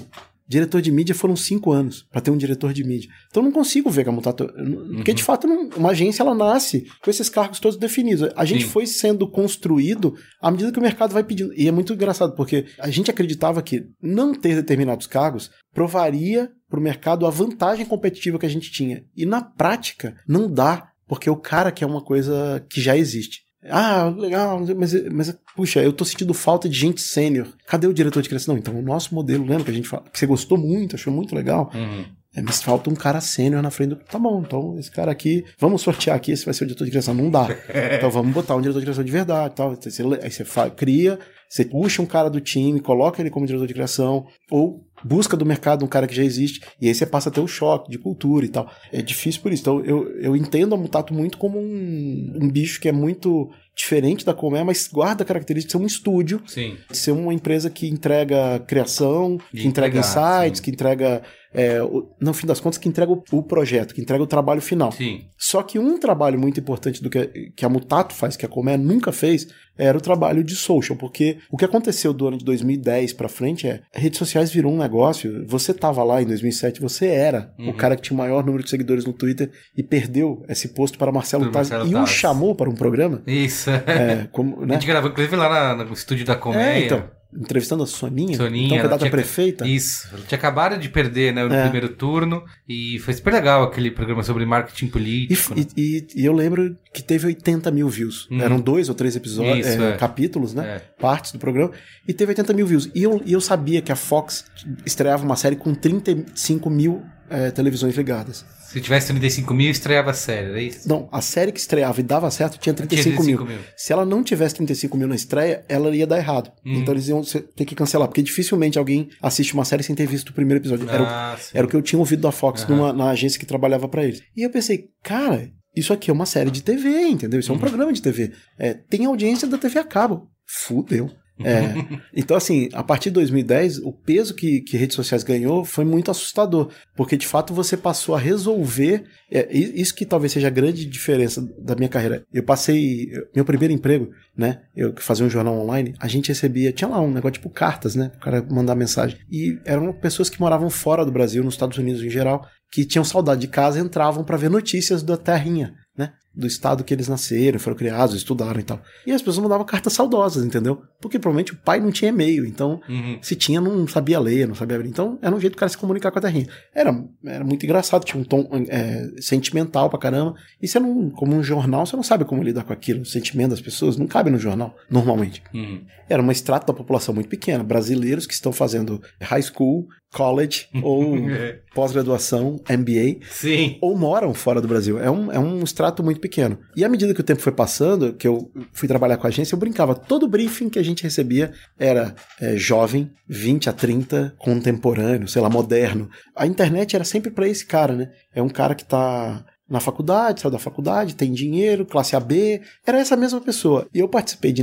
Diretor de mídia foram cinco anos para ter um diretor de mídia. Então não consigo ver que a Mutato. Porque de fato não, uma agência ela nasce com esses cargos todos definidos. A gente Sim. foi sendo construído à medida que o mercado vai pedindo. E é muito engraçado, porque a gente acreditava que não ter determinados cargos provaria para o mercado a vantagem competitiva que a gente tinha. E na prática, não dá, porque o cara quer uma coisa que já existe. Ah, legal, mas, mas puxa, eu tô sentindo falta de gente sênior. Cadê o diretor de criação? Não, então o nosso modelo, lembra que a gente fala, que você gostou muito, achou muito legal. Uhum. É, mas falta um cara sênior na frente do. Tá bom, então esse cara aqui, vamos sortear aqui, esse vai ser o diretor de criação. Não dá. então vamos botar um diretor de criação de verdade tal. Aí você, aí você cria, você puxa um cara do time, coloca ele como diretor de criação, ou busca do mercado um cara que já existe, e aí você passa a ter o choque de cultura e tal. É difícil por isso. Então eu, eu entendo a Mutato muito como um, um bicho que é muito diferente da Comé, mas guarda a característica de ser um estúdio, sim. de ser uma empresa que entrega criação, que entrega insights, sim. que entrega é, no fim das contas, que entrega o, o, projeto, que entrega o trabalho final. Sim. Só que um trabalho muito importante do que, que a Mutato faz, que a Comé nunca fez, era o trabalho de social, porque o que aconteceu do ano de 2010 para frente é redes sociais virou um negócio. Você tava lá em 2007, você era uhum. o cara que tinha o maior número de seguidores no Twitter e perdeu esse posto para Marcelo Taz e o chamou para um programa. Isso. É, como, né? A gente gravou inclusive lá no estúdio da Comédia. É, então entrevistando a Soninha, Soninha então, candidata tinha, prefeita. Isso, ela tinha acabado de perder né, no é. primeiro turno e foi super legal aquele programa sobre marketing político. E, né? e, e eu lembro que teve 80 mil views. Hum. Eram dois ou três episódios, Isso, é, é. capítulos, né? É. Partes do programa. E teve 80 mil views. E eu, e eu sabia que a Fox estreava uma série com 35 mil é, televisões ligadas. Se tivesse 35 mil, estreava a série, era isso? Não, a série que estreava e dava certo tinha 35, tinha 35 mil. mil. Se ela não tivesse 35 mil na estreia, ela ia dar errado. Uhum. Então eles iam ter que cancelar, porque dificilmente alguém assiste uma série sem ter visto o primeiro episódio. Era, ah, o, era o que eu tinha ouvido da Fox uhum. numa, na agência que trabalhava para eles. E eu pensei, cara, isso aqui é uma série de TV, entendeu? Isso é um uhum. programa de TV. É, tem audiência da TV a cabo. Fudeu. É. Então, assim, a partir de 2010, o peso que, que redes sociais ganhou foi muito assustador, porque de fato você passou a resolver. É, isso que talvez seja a grande diferença da minha carreira. Eu passei. Meu primeiro emprego, né? Eu fazia um jornal online, a gente recebia. Tinha lá um negócio tipo cartas, né? O cara mandar mensagem. E eram pessoas que moravam fora do Brasil, nos Estados Unidos em geral, que tinham saudade de casa entravam para ver notícias da terrinha, né? Do estado que eles nasceram, foram criados, estudaram e tal. E as pessoas mandavam cartas saudosas, entendeu? Porque provavelmente o pai não tinha e-mail, então uhum. se tinha não sabia ler, não sabia abrir. Então era um jeito do cara se comunicar com a terrinha. Era, era muito engraçado, tinha um tom é, sentimental pra caramba. E você não, como um jornal, você não sabe como lidar com aquilo. O sentimento das pessoas não cabe no jornal, normalmente. Uhum. Era uma extrato da população muito pequena. Brasileiros que estão fazendo high school, college ou é. pós-graduação, MBA, Sim. ou moram fora do Brasil. É um, é um extrato muito pequeno. E à medida que o tempo foi passando, que eu fui trabalhar com a agência, eu brincava. Todo briefing que a gente recebia era é, jovem, 20 a 30, contemporâneo, sei lá, moderno. A internet era sempre para esse cara, né? É um cara que tá na faculdade, saiu da faculdade, tem dinheiro, classe AB, era essa mesma pessoa. E eu participei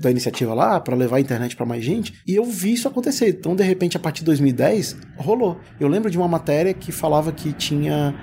da iniciativa lá para levar a internet para mais gente e eu vi isso acontecer. Então, de repente, a partir de 2010, rolou. Eu lembro de uma matéria que falava que tinha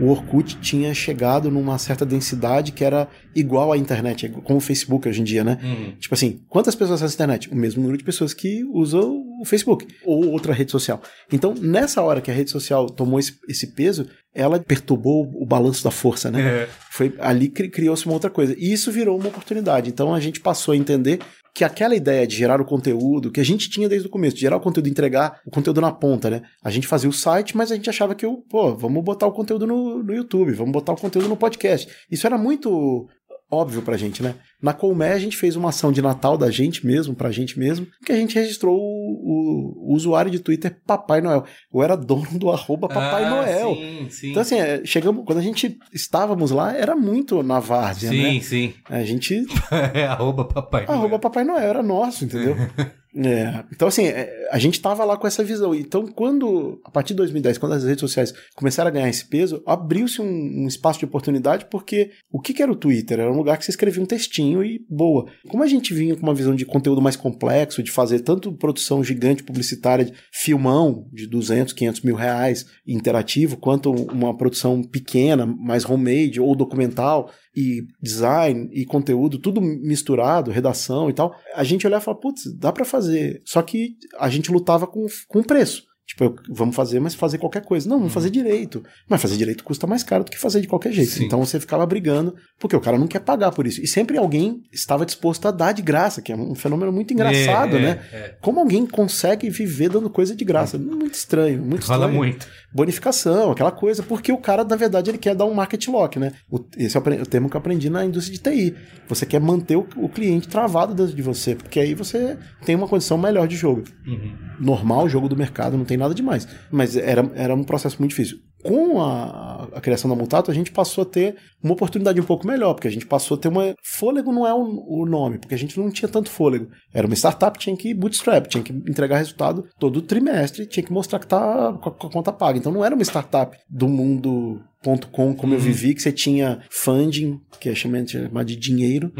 o Orkut tinha chegado numa certa densidade que era igual à internet, como o Facebook hoje em dia, né? Uhum. Tipo assim, quantas pessoas acessam a internet? O mesmo número de pessoas que usam o Facebook ou outra rede social. Então, nessa hora que a rede social tomou esse, esse peso, ela perturbou o balanço da força, né? É. Foi ali que criou-se uma outra coisa. E isso virou uma oportunidade. Então a gente passou a entender que aquela ideia de gerar o conteúdo, que a gente tinha desde o começo, de gerar o conteúdo, entregar o conteúdo na ponta, né? A gente fazia o site, mas a gente achava que, pô, vamos botar o conteúdo no, no YouTube, vamos botar o conteúdo no podcast. Isso era muito óbvio pra gente, né? Na Colmé a gente fez uma ação de Natal da gente mesmo, pra gente mesmo, que a gente registrou o, o, o usuário de Twitter Papai Noel. Eu era dono do arroba Papai ah, Noel. Sim, sim. Então assim, é, chegamos, quando a gente estávamos lá, era muito na várzea, sim, né? Sim, sim. A gente... é, arroba Papai Noel. Arroba Papai Noel era nosso, entendeu? É, então, assim, é, a gente tava lá com essa visão. Então, quando, a partir de 2010, quando as redes sociais começaram a ganhar esse peso, abriu-se um, um, espaço de oportunidade, porque o que, que, era o Twitter? Era um lugar que você escrevia um textinho e boa. Como a gente vinha com uma visão de conteúdo mais complexo, de fazer tanto produção gigante publicitária, filmão de 200, 500 mil reais, interativo, quanto uma produção pequena, mais homemade ou documental, e design e conteúdo, tudo misturado, redação e tal, a gente olhava e falava, putz, dá para fazer. Só que a gente lutava com, com preço. Tipo, eu, vamos fazer, mas fazer qualquer coisa. Não, vamos fazer direito. Mas fazer direito custa mais caro do que fazer de qualquer jeito. Sim. Então você ficava brigando, porque o cara não quer pagar por isso. E sempre alguém estava disposto a dar de graça, que é um fenômeno muito engraçado, é, né? É, é. Como alguém consegue viver dando coisa de graça? Muito estranho, muito Fala estranho. muito. Bonificação, aquela coisa, porque o cara, na verdade, ele quer dar um market lock, né? O, esse é o termo que eu aprendi na indústria de TI. Você quer manter o, o cliente travado dentro de você, porque aí você tem uma condição melhor de jogo. Uhum. Normal, jogo do mercado, não tem nada demais. Mas era, era um processo muito difícil com a, a, criação da Mutato, a gente passou a ter uma oportunidade um pouco melhor, porque a gente passou a ter uma. Fôlego não é o, o, nome, porque a gente não tinha tanto fôlego. Era uma startup, tinha que bootstrap, tinha que entregar resultado todo trimestre, tinha que mostrar que tá com a, conta paga. Então não era uma startup do mundo .com, como uhum. eu vivi, que você tinha funding, que é chamado de dinheiro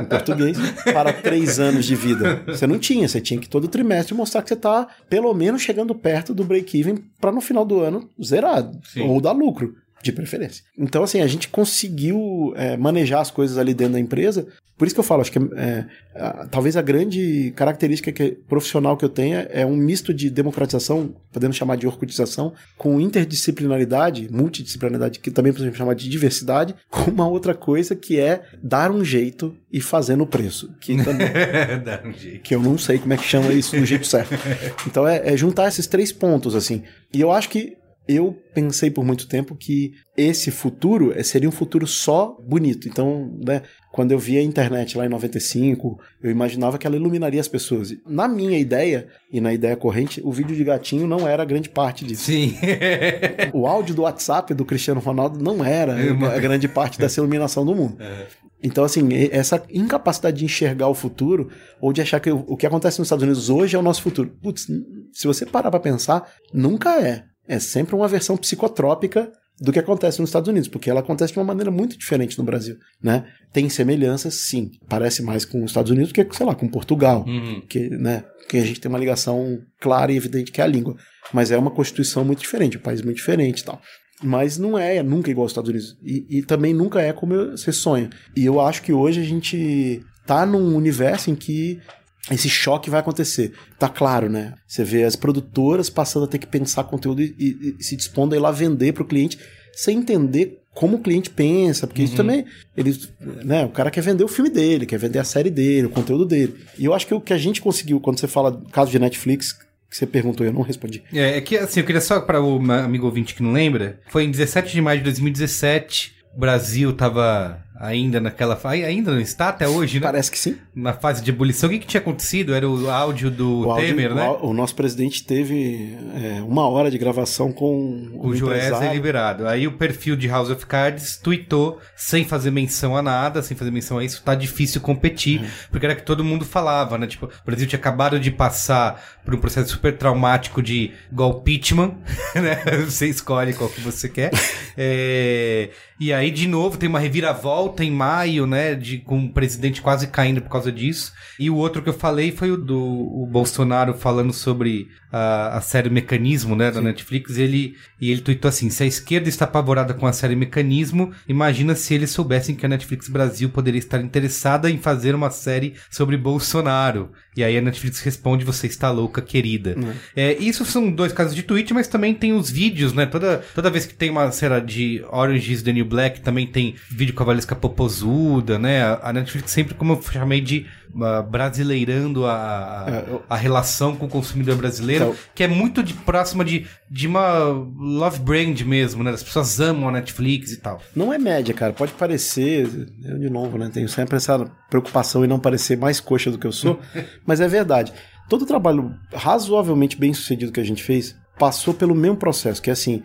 em português, para três anos de vida. Você não tinha, você tinha que todo trimestre mostrar que você está pelo menos chegando perto do break-even para no final do ano zerado, Sim. ou dar lucro de preferência. Então, assim, a gente conseguiu é, manejar as coisas ali dentro da empresa. Por isso que eu falo, acho que é, a, talvez a grande característica que, profissional que eu tenha é um misto de democratização, podemos chamar de orcutização, com interdisciplinaridade, multidisciplinaridade, que também podemos chamar de diversidade, com uma outra coisa que é dar um jeito e fazer no preço. Que, também, dar um jeito. que eu não sei como é que chama isso do jeito certo. Então, é, é juntar esses três pontos, assim. E eu acho que eu pensei por muito tempo que esse futuro eh, seria um futuro só bonito. Então, né, quando eu via a internet lá em 95, eu imaginava que ela iluminaria as pessoas. Na minha ideia, e na ideia corrente, o vídeo de gatinho não era grande parte disso. Sim. o áudio do WhatsApp do Cristiano Ronaldo não era a grande parte dessa iluminação do mundo. É. Então, assim, essa incapacidade de enxergar o futuro, ou de achar que o que acontece nos Estados Unidos hoje é o nosso futuro. Putz, se você parar pra pensar, nunca é é sempre uma versão psicotrópica do que acontece nos Estados Unidos, porque ela acontece de uma maneira muito diferente no Brasil, né? Tem semelhanças, sim. Parece mais com os Estados Unidos do que, sei lá, com Portugal, uhum. que, né, que a gente tem uma ligação clara e evidente que é a língua. Mas é uma constituição muito diferente, um país muito diferente e tal. Mas não é, é nunca igual aos Estados Unidos. E, e também nunca é como você sonha. E eu acho que hoje a gente tá num universo em que esse choque vai acontecer. Tá claro, né? Você vê as produtoras passando a ter que pensar conteúdo e, e, e se dispondo a ir lá vender para o cliente sem entender como o cliente pensa, porque uhum. isso também, ele, né, o cara quer vender o filme dele, quer vender a série dele, o conteúdo dele. E eu acho que o que a gente conseguiu, quando você fala do caso de Netflix, que você perguntou, eu não respondi. É, é que assim, eu queria só para o amigo ouvinte que não lembra, foi em 17 de maio de 2017, o Brasil tava ainda naquela fase. Ainda não está até hoje, né? Parece que sim. Na fase de ebulição. O que, que tinha acontecido? Era o áudio do o Temer, áudio, né? O, o, nosso presidente teve é, uma hora de gravação com o, o Joesley liberado. Aí o perfil de House of Cards tweetou sem fazer menção a nada, sem fazer menção a isso, tá difícil competir, uhum. porque era que todo mundo falava, né? Tipo, o Brasil tinha acabado de passar por um processo super traumático de golpeachment, né? Você escolhe qual que você quer. é... E aí, de novo, tem uma reviravolta em maio, né? De, com o presidente quase caindo por causa disso. E o outro que eu falei foi o do o Bolsonaro falando sobre a, a série Mecanismo, né? Da Sim. Netflix. E ele, e ele tweetou assim: se a esquerda está apavorada com a série Mecanismo, imagina se eles soubessem que a Netflix Brasil poderia estar interessada em fazer uma série sobre Bolsonaro. E aí a Netflix responde: você está louca, querida. Uhum. É, isso são dois casos de tweet, mas também tem os vídeos, né? Toda, toda vez que tem uma série de Orange is the New Black, também tem vídeo com a Valesca Popozuda, né? A Netflix sempre, como eu chamei de brasileirando a, é, a relação com o consumidor brasileiro, então... que é muito de, próxima de, de uma love brand mesmo, né? As pessoas amam a Netflix e tal. Não é média, cara. Pode parecer, eu de novo, né? Tenho sempre essa preocupação em não parecer mais coxa do que eu sou, mas é verdade. Todo o trabalho razoavelmente bem sucedido que a gente fez passou pelo mesmo processo, que é assim,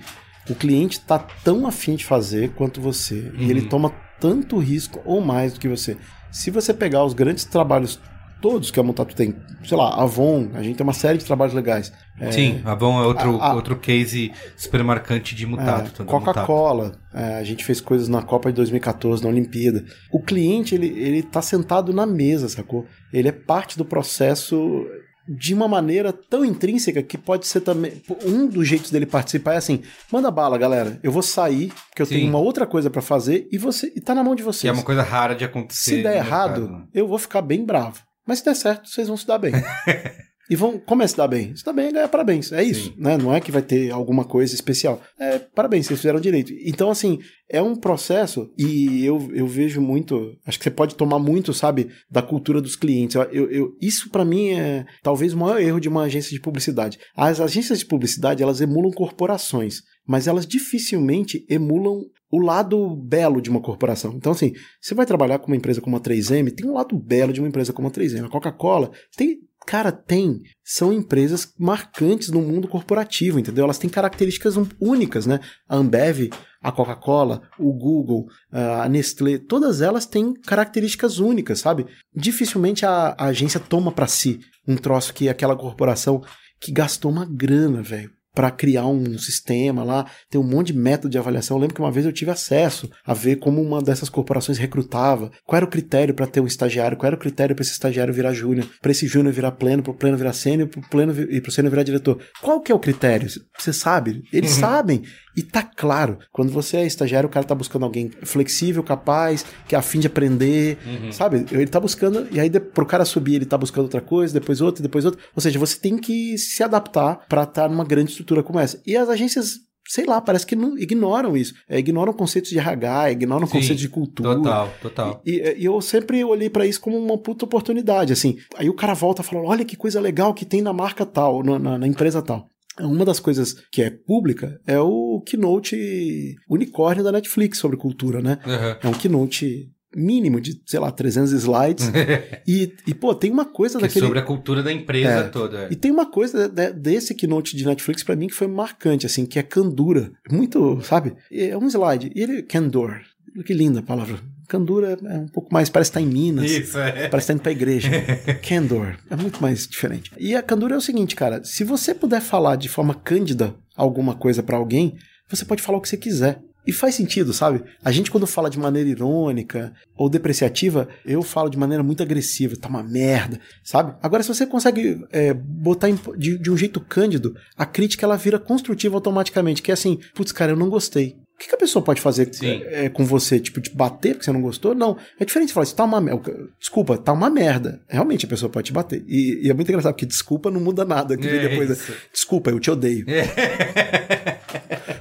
o cliente está tão afim de fazer quanto você, uhum. e ele uhum. toma tanto risco ou mais do que você. Se você pegar os grandes trabalhos todos que a Mutato tem. Sei lá, Avon, a gente tem uma série de trabalhos legais. É, Sim, Avon é outro, a, a, outro case super marcante de Mutato. É, Coca-Cola, é, a gente fez coisas na Copa de 2014, na Olimpíada. O cliente, ele, ele tá sentado na mesa, sacou? Ele é parte do processo de uma maneira tão intrínseca que pode ser também. Um dos jeitos dele participar é assim: manda bala, galera. Eu vou sair, porque eu Sim. tenho uma outra coisa para fazer e você e tá na mão de vocês. Que é uma coisa rara de acontecer. Se der errado, mercado. eu vou ficar bem bravo. Mas se der certo, vocês vão se dar bem. e vão. Como é se dar bem? Se dar bem, ganha parabéns. É isso, Sim. né? Não é que vai ter alguma coisa especial. É parabéns, vocês fizeram direito. Então, assim, é um processo e eu, eu vejo muito. Acho que você pode tomar muito, sabe, da cultura dos clientes. Eu, eu, eu isso para mim é talvez o maior erro de uma agência de publicidade. As agências de publicidade, elas emulam corporações, mas elas dificilmente emulam o lado belo de uma corporação. Então, assim, você vai trabalhar com uma empresa como a 3M, tem um lado belo de uma empresa como a 3M. A Coca-Cola tem Cara, tem. São empresas marcantes no mundo corporativo, entendeu? Elas têm características únicas, né? A Ambev, a Coca-Cola, o Google, a Nestlé, todas elas têm características únicas, sabe? Dificilmente a, a agência toma para si um troço que aquela corporação que gastou uma grana, velho, para criar um sistema lá, tem um monte de método de avaliação. Eu lembro que uma vez eu tive acesso a ver como uma dessas corporações recrutava, qual era o critério para ter um estagiário, qual era o critério para esse estagiário virar júnior, para esse júnior virar pleno, para o pleno virar sênior, para o pleno e para o sênior virar diretor. Qual que é o critério? Você sabe? Eles uhum. sabem. E tá claro, quando você é estagiário, o cara tá buscando alguém flexível, capaz, que é afim de aprender, uhum. sabe? Ele tá buscando, e aí pro cara subir, ele tá buscando outra coisa, depois outra, depois outra. Ou seja, você tem que se adaptar para estar tá numa grande estrutura como essa. E as agências sei lá, parece que não ignoram isso. É, ignoram conceitos de RH, ignoram Sim, conceitos de cultura. Total, total. E, e, e eu sempre olhei para isso como uma puta oportunidade, assim. Aí o cara volta falando, olha que coisa legal que tem na marca tal, na, na, na empresa tal. Uma das coisas que é pública é o keynote unicórnio da Netflix sobre cultura, né? Uhum. É um keynote mínimo de, sei lá, 300 slides. e, e, pô, tem uma coisa que daquele... sobre a cultura da empresa é. toda. E tem uma coisa de, desse keynote de Netflix para mim que foi marcante, assim, que é candura. Muito, sabe? É um slide. E ele... Candor. Que linda a palavra. Candura é um pouco mais, parece estar em Minas. Isso, é. Parece estar indo pra igreja. Candor. É muito mais diferente. E a candura é o seguinte, cara. Se você puder falar de forma cândida alguma coisa para alguém, você pode falar o que você quiser. E faz sentido, sabe? A gente, quando fala de maneira irônica ou depreciativa, eu falo de maneira muito agressiva, tá uma merda, sabe? Agora, se você consegue é, botar de, de, um jeito cândido, a crítica ela vira construtiva automaticamente, que é assim, putz, cara, eu não gostei. O que, que a pessoa pode fazer é, com você? Tipo, te bater porque você não gostou? Não. É diferente falar, isso tá uma merda. Desculpa, tá uma merda. Realmente a pessoa pode te bater. E, e é muito engraçado, porque desculpa não muda nada. Que é depois, desculpa, eu te odeio. É.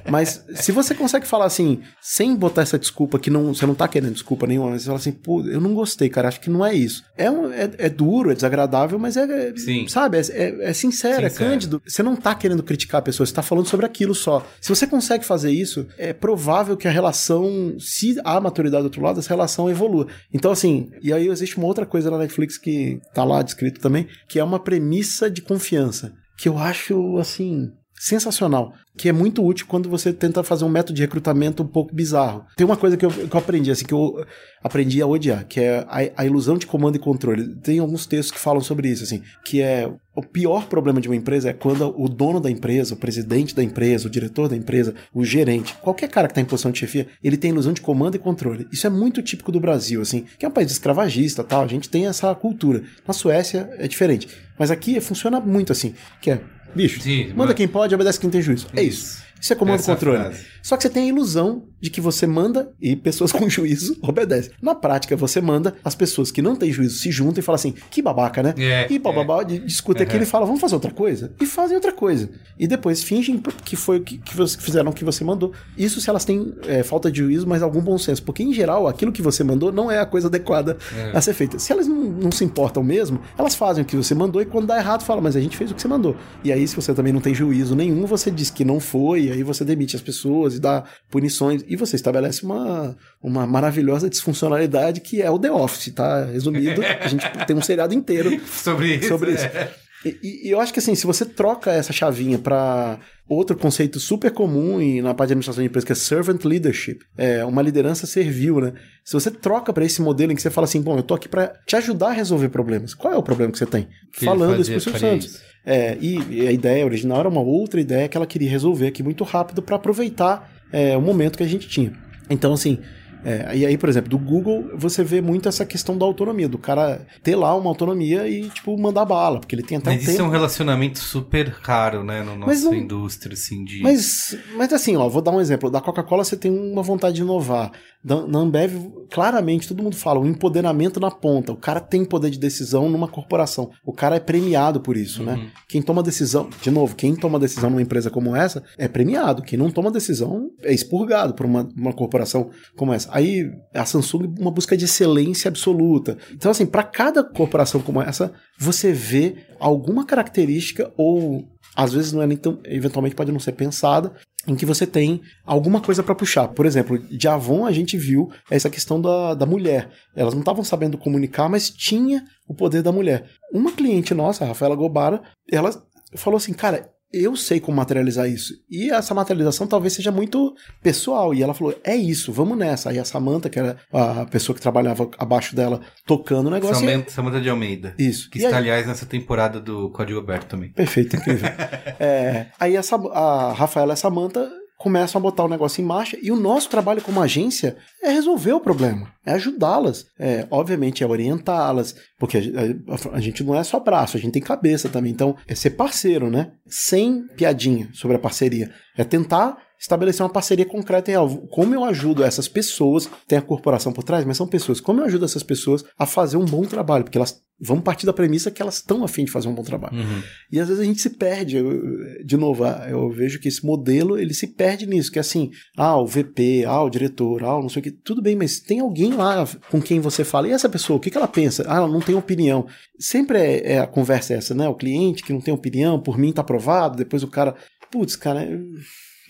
Mas se você consegue falar assim, sem botar essa desculpa, que não, você não tá querendo desculpa nenhuma, mas você fala assim, pô, eu não gostei, cara, acho que não é isso. É, um, é, é duro, é desagradável, mas é, Sim. sabe, é, é, é sincero, é cândido. Você não tá querendo criticar a pessoa, você tá falando sobre aquilo só. Se você consegue fazer isso, é provável que a relação, se há maturidade do outro lado, essa relação evolua. Então, assim, e aí existe uma outra coisa na Netflix que tá lá descrito também, que é uma premissa de confiança. Que eu acho, assim, sensacional, que é muito útil quando você tenta fazer um método de recrutamento um pouco bizarro. Tem uma coisa que eu, que eu aprendi, assim, que eu aprendi a odiar, que é a, a, ilusão de comando e controle. Tem alguns textos que falam sobre isso, assim, que é o pior problema de uma empresa é quando o dono da empresa, o presidente da empresa, o diretor da empresa, o gerente, qualquer cara que está em posição de chefia, ele tem ilusão de comando e controle. Isso é muito típico do Brasil, assim, que é um país escravagista, tal. A gente tem essa cultura. Na Suécia é diferente, mas aqui funciona muito assim, que é Bicho, Sim, manda mas... quem pode, obedece quem tem juízo. É isso. Isso é comando Essa controle. Frase. Só que você tem a ilusão de que você manda e pessoas com juízo obedecem. Na prática, você manda, as pessoas que não têm juízo se juntam e falam assim: que babaca, né? É, e bababá, é. discute aquilo uhum. e fala: vamos fazer outra coisa? E fazem outra coisa. E depois fingem que foi o que, que fizeram o que você mandou. Isso se elas têm é, falta de juízo, mas algum bom senso. Porque, em geral, aquilo que você mandou não é a coisa adequada é. a ser feita. Se elas não, não, se importam mesmo, elas fazem o que você mandou e quando dá errado, fala: mas a gente fez o que você mandou. E aí, se você também não tem juízo nenhum, você diz que não foi, e aí você demite as pessoas e dá punições. E você estabelece uma, uma maravilhosa disfuncionalidade que é o The Office, tá? Resumido, a gente tem um seriado inteiro sobre isso. Sobre isso. É. E, e, eu acho que assim, se você troca essa chavinha para outro conceito super comum e na parte de administração de empresa, que é servant leadership, é uma liderança servil, né? Se você troca para esse modelo em que você fala assim, bom, eu tô aqui para te ajudar a resolver problemas. Qual é o problema que você tem? Que Falando isso pro Silvio Santos. É, e, e, a ideia original era uma outra ideia que ela queria resolver aqui muito rápido para aproveitar é, o momento que a gente tinha. Então, assim, é, e aí, por exemplo, do Google, você vê muito essa questão da autonomia, do cara ter lá uma autonomia e, tipo, mandar bala, porque ele tem até Mas um isso tempo. é um relacionamento super raro, né, no Mas nossa não- indústria, assim, de... Mas, mas assim, ó, vou dar um exemplo. Da Coca-Cola você tem uma vontade de inovar. Da, na Ambev, claramente, todo mundo fala, o empoderamento na ponta. O cara tem poder de decisão numa corporação. O cara é premiado por isso, né? Quem toma decisão, de novo, quem toma decisão numa empresa como essa é premiado. Quem não toma decisão é expurgado por uma, uma corporação como essa. Aí a Samsung, uma busca de excelência absoluta. Então, assim, para cada corporação como essa, você vê alguma característica ou às vezes não é nem tão, eventualmente pode não ser pensada, em que você tem alguma coisa para puxar. Por exemplo, de Avon a gente viu essa questão da, da mulher. Elas não estavam sabendo comunicar, mas tinha o poder da mulher. Uma cliente nossa, a Rafaela Gobara, ela falou assim, cara, eu sei como materializar isso. E essa materialização talvez seja muito pessoal. E ela falou: é isso, vamos nessa. Aí a Samanta, que era a pessoa que trabalhava abaixo dela, tocando o negócio. e- Samantha, Samantha de Almeida. Isso. Que E está, aí- aliás, nessa temporada do Código Aberto também. Perfeito, incrível. É, aí essa, a Rafaela e a Samanta começam a botar o negócio em marcha e o nosso trabalho como agência é resolver o problema, é ajudá-las. É, obviamente é orientá-las, porque a, a- a gente não é só braço, a gente tem cabeça também. Então é ser parceiro, né? Sem piadinha sobre a parceria. É tentar estabelecer uma parceria concreta e real. Como eu ajudo essas pessoas, tem a corporação por trás, mas são pessoas. Como eu ajudo essas pessoas a fazer um bom trabalho? Porque elas vão partir da premissa que elas estão afim de fazer um bom trabalho. Uhum. E às vezes a gente se perde. Eu- de novo, ah, eu vejo que esse modelo ele se perde nisso, que é assim, ah, o VP, ah, o diretor, ah, não sei o que, tudo bem, mas tem alguém lá com quem você fala, e essa pessoa, o que, que ela pensa? Ah, ela não tem opinião. Sempre é, é a conversa essa, né? O cliente que não tem opinião, por mim tá aprovado, depois o cara, putz, cara, eu-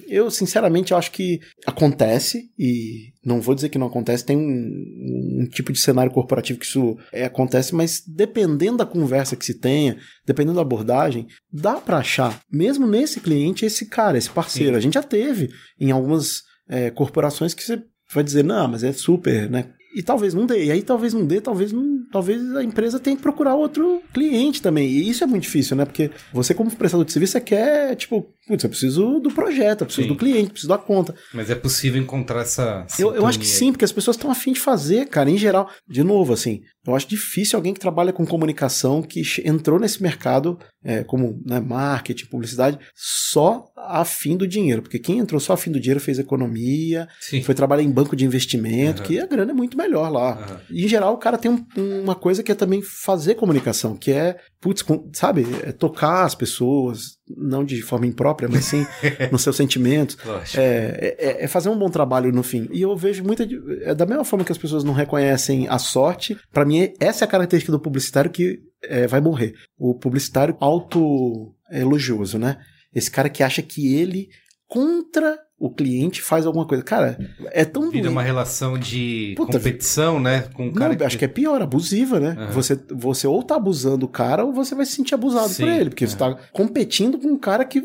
eu, sinceramente, acho que acontece, e não vou dizer que não acontece, tem um, um tipo de cenário corporativo que isso é, acontece, mas dependendo da conversa que se tenha, dependendo da abordagem, dá pra achar, mesmo nesse cliente, esse cara, esse parceiro. Sim. A gente já teve em algumas é, corporações que você vai dizer, não, mas é super, né? E talvez não dê. E aí talvez não dê, talvez não, talvez a empresa tenha que procurar outro cliente também. E isso é muito difícil, né? Porque você, como prestador de serviço, você quer, tipo, putz, eu preciso do projeto, eu preciso Sim. do cliente, eu preciso da conta. Mas é possível encontrar essa. Eu, eu acho que sim, porque as pessoas estão afim de fazer, cara, em geral. De novo, assim, eu acho difícil alguém que trabalha com comunicação, que entrou nesse mercado, é, como né, marketing, publicidade, só a fim do dinheiro. Porque quem entrou só a fim do dinheiro fez economia. Sim. foi trabalhar em banco de investimento, Aham. que a grana é muito melhor lá. E, em geral, o cara tem um- uma coisa que é também fazer comunicação, que é, putz, com- sabe, é tocar as pessoas, não de forma imprópria, mas sim nos seus sentimentos. Lógico. É, é- é fazer um bom trabalho no fim. E eu vejo muita. É da mesma forma que as pessoas não reconhecem a sorte, pra mim, essa é a característica do publicitário que é, vai morrer. O publicitário auto-elogioso, né? Esse cara que acha que ele, contra o cliente, faz alguma coisa. Cara, é tão Vira doente. uma relação de Puta, competição, né? Com o cara Não, acho que é pior, abusiva, né? Aham. Você, você ou tá abusando do cara ou você vai se sentir abusado Sim, por ele, porque você tá competindo com um cara que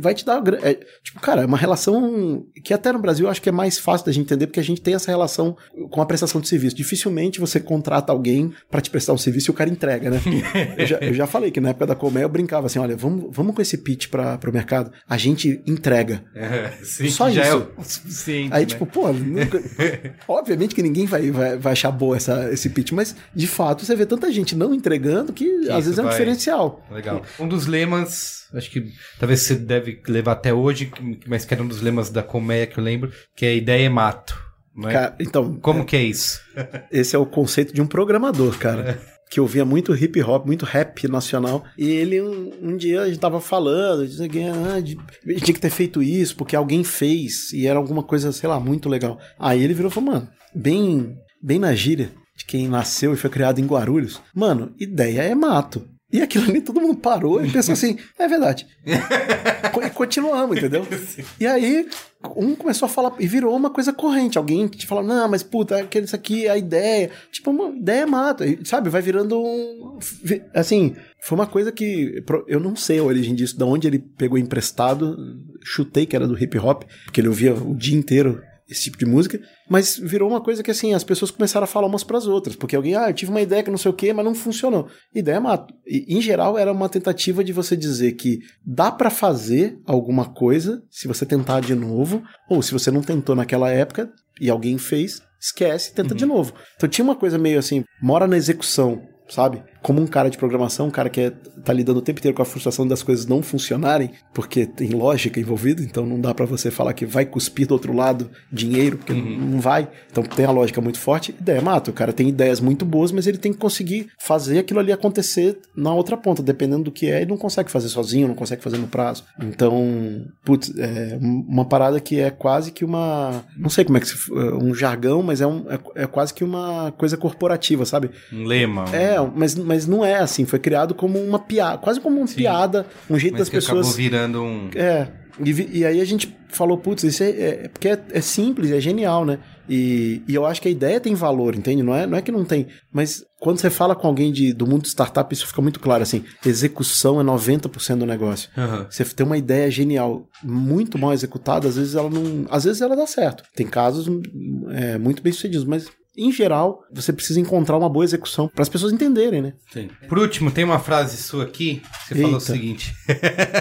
vai te dar. É, tipo, cara, é uma relação que até no Brasil eu acho que é mais fácil da gente entender, porque a gente tem essa relação com a prestação de serviço. Dificilmente você contrata alguém pra te prestar um serviço e o cara entrega, né? eu, já, eu já falei que na época da Colmeia eu brincava assim: olha, vamos, vamos com esse pitch para pro mercado, a gente entrega. É, sim, Só já isso. é o suficiente. Aí, né? tipo, pô, nunca... obviamente que ninguém vai, vai, vai achar boa essa, esse pitch, mas de fato você vê tanta gente não entregando que, às vezes é um vai- diferencial. Legal. Um dos lemas, acho que talvez você deve levar até hoje, mas que era um dos lemas da colmeia que eu lembro, que é ideia é mato. É? Cara, então, Como que é isso? esse é o conceito de um programador, cara. Que ouvia muito hip hop, muito rap nacional. E ele, um, um dia, a gente tava falando, dizendo que ah, tinha que ter feito isso, porque alguém fez, e era alguma coisa, sei lá, muito legal. Aí ele virou e falou, mano, bem, bem na gíria de quem nasceu e foi criado em Guarulhos. Mano, ideia é mato. E aquilo ali todo mundo parou e pensou assim: é verdade. e continuamos, entendeu? E aí um começou a falar e virou uma coisa corrente. Alguém te fala, não, mas puta, isso aqui é a ideia. Tipo, uma ideia mata, sabe? Vai virando um. Assim, foi uma coisa que eu não sei a origem disso, de onde ele pegou emprestado. Chutei que era do hip hop, porque ele ouvia o dia inteiro esse tipo de música, mas virou uma coisa que assim, as pessoas começaram a falar umas para as outras, porque alguém, ah, eu tive uma ideia que não sei o que, mas não funcionou. Ideia é mato. E, em geral era uma tentativa de você dizer que dá para fazer alguma coisa se você tentar de novo, ou se você não tentou naquela época e alguém fez, esquece, tenta uhum. de novo. Então tinha uma coisa meio assim, mora na execução, sabe? Como um cara de programação, um cara que é, tá lidando o tempo inteiro com a frustração das coisas não funcionarem, porque tem lógica envolvida, então não dá para você falar que vai cuspir do outro lado dinheiro, porque uhum. não vai. Então tem a lógica muito forte. Ideia mata. O cara tem ideias muito boas, mas ele tem que conseguir fazer aquilo ali acontecer na outra ponta, dependendo do que é, ele não consegue fazer sozinho, não consegue fazer no prazo. Então, putz, é uma parada que é quase que uma. Não sei como é que se. Um jargão, mas é, um, é, é quase que uma coisa corporativa, sabe? Um lema. É, mas, mas mas não é assim. Foi criado como uma piada, quase como uma Sim. piada, um jeito das pessoas. Acabou virando um. É. E, e aí a gente falou, putz, isso é, é porque é, é, simples, é genial, né? E, e eu acho que a ideia tem valor, entende? Não é, não é que não tem. Mas quando você fala com alguém de, do mundo de startup, isso fica muito claro, assim, execução é 90% do negócio. Uhum. Você tem uma ideia genial, muito mal executada, às vezes ela não. Às vezes ela dá certo. Tem casos é, muito bem sucedidos, mas em geral, você precisa encontrar uma boa execução para as pessoas entenderem, né? Sim. Por último, tem uma frase sua aqui. Você Eita. falou o seguinte.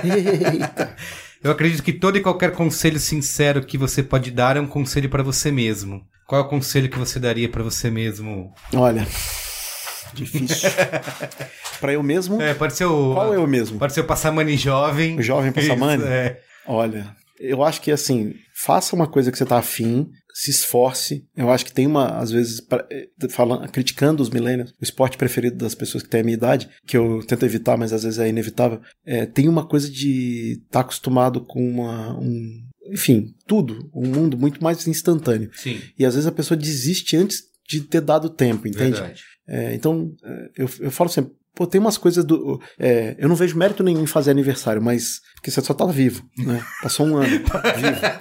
Eita. Eu acredito que todo e qualquer conselho sincero que você pode dar é um conselho para você mesmo. Qual é o conselho que você daria para você mesmo? Olha, difícil. para eu mesmo? É, pode ser o. Qual é eu mesmo? Pode ser o Passamani jovem. O jovem Passamani? É. Olha, eu acho que assim, faça uma coisa que você tá afim, se esforce. Eu acho que tem uma, às vezes, pra, eh, falando, criticando os millennials, o esporte preferido das pessoas que têm a minha idade, que eu tento evitar, mas às vezes é inevitável, é, tem uma coisa de estar tá acostumado com uma, um, enfim, tudo, um mundo muito mais instantâneo. Sim. E às vezes a pessoa desiste antes de ter dado tempo, entende? Verdade. É, então, é, eu, eu falo sempre, Pô, tem umas coisas do. É, eu não vejo mérito nenhum em fazer aniversário, mas. Porque você só tá vivo, né? Passou um ano vivo.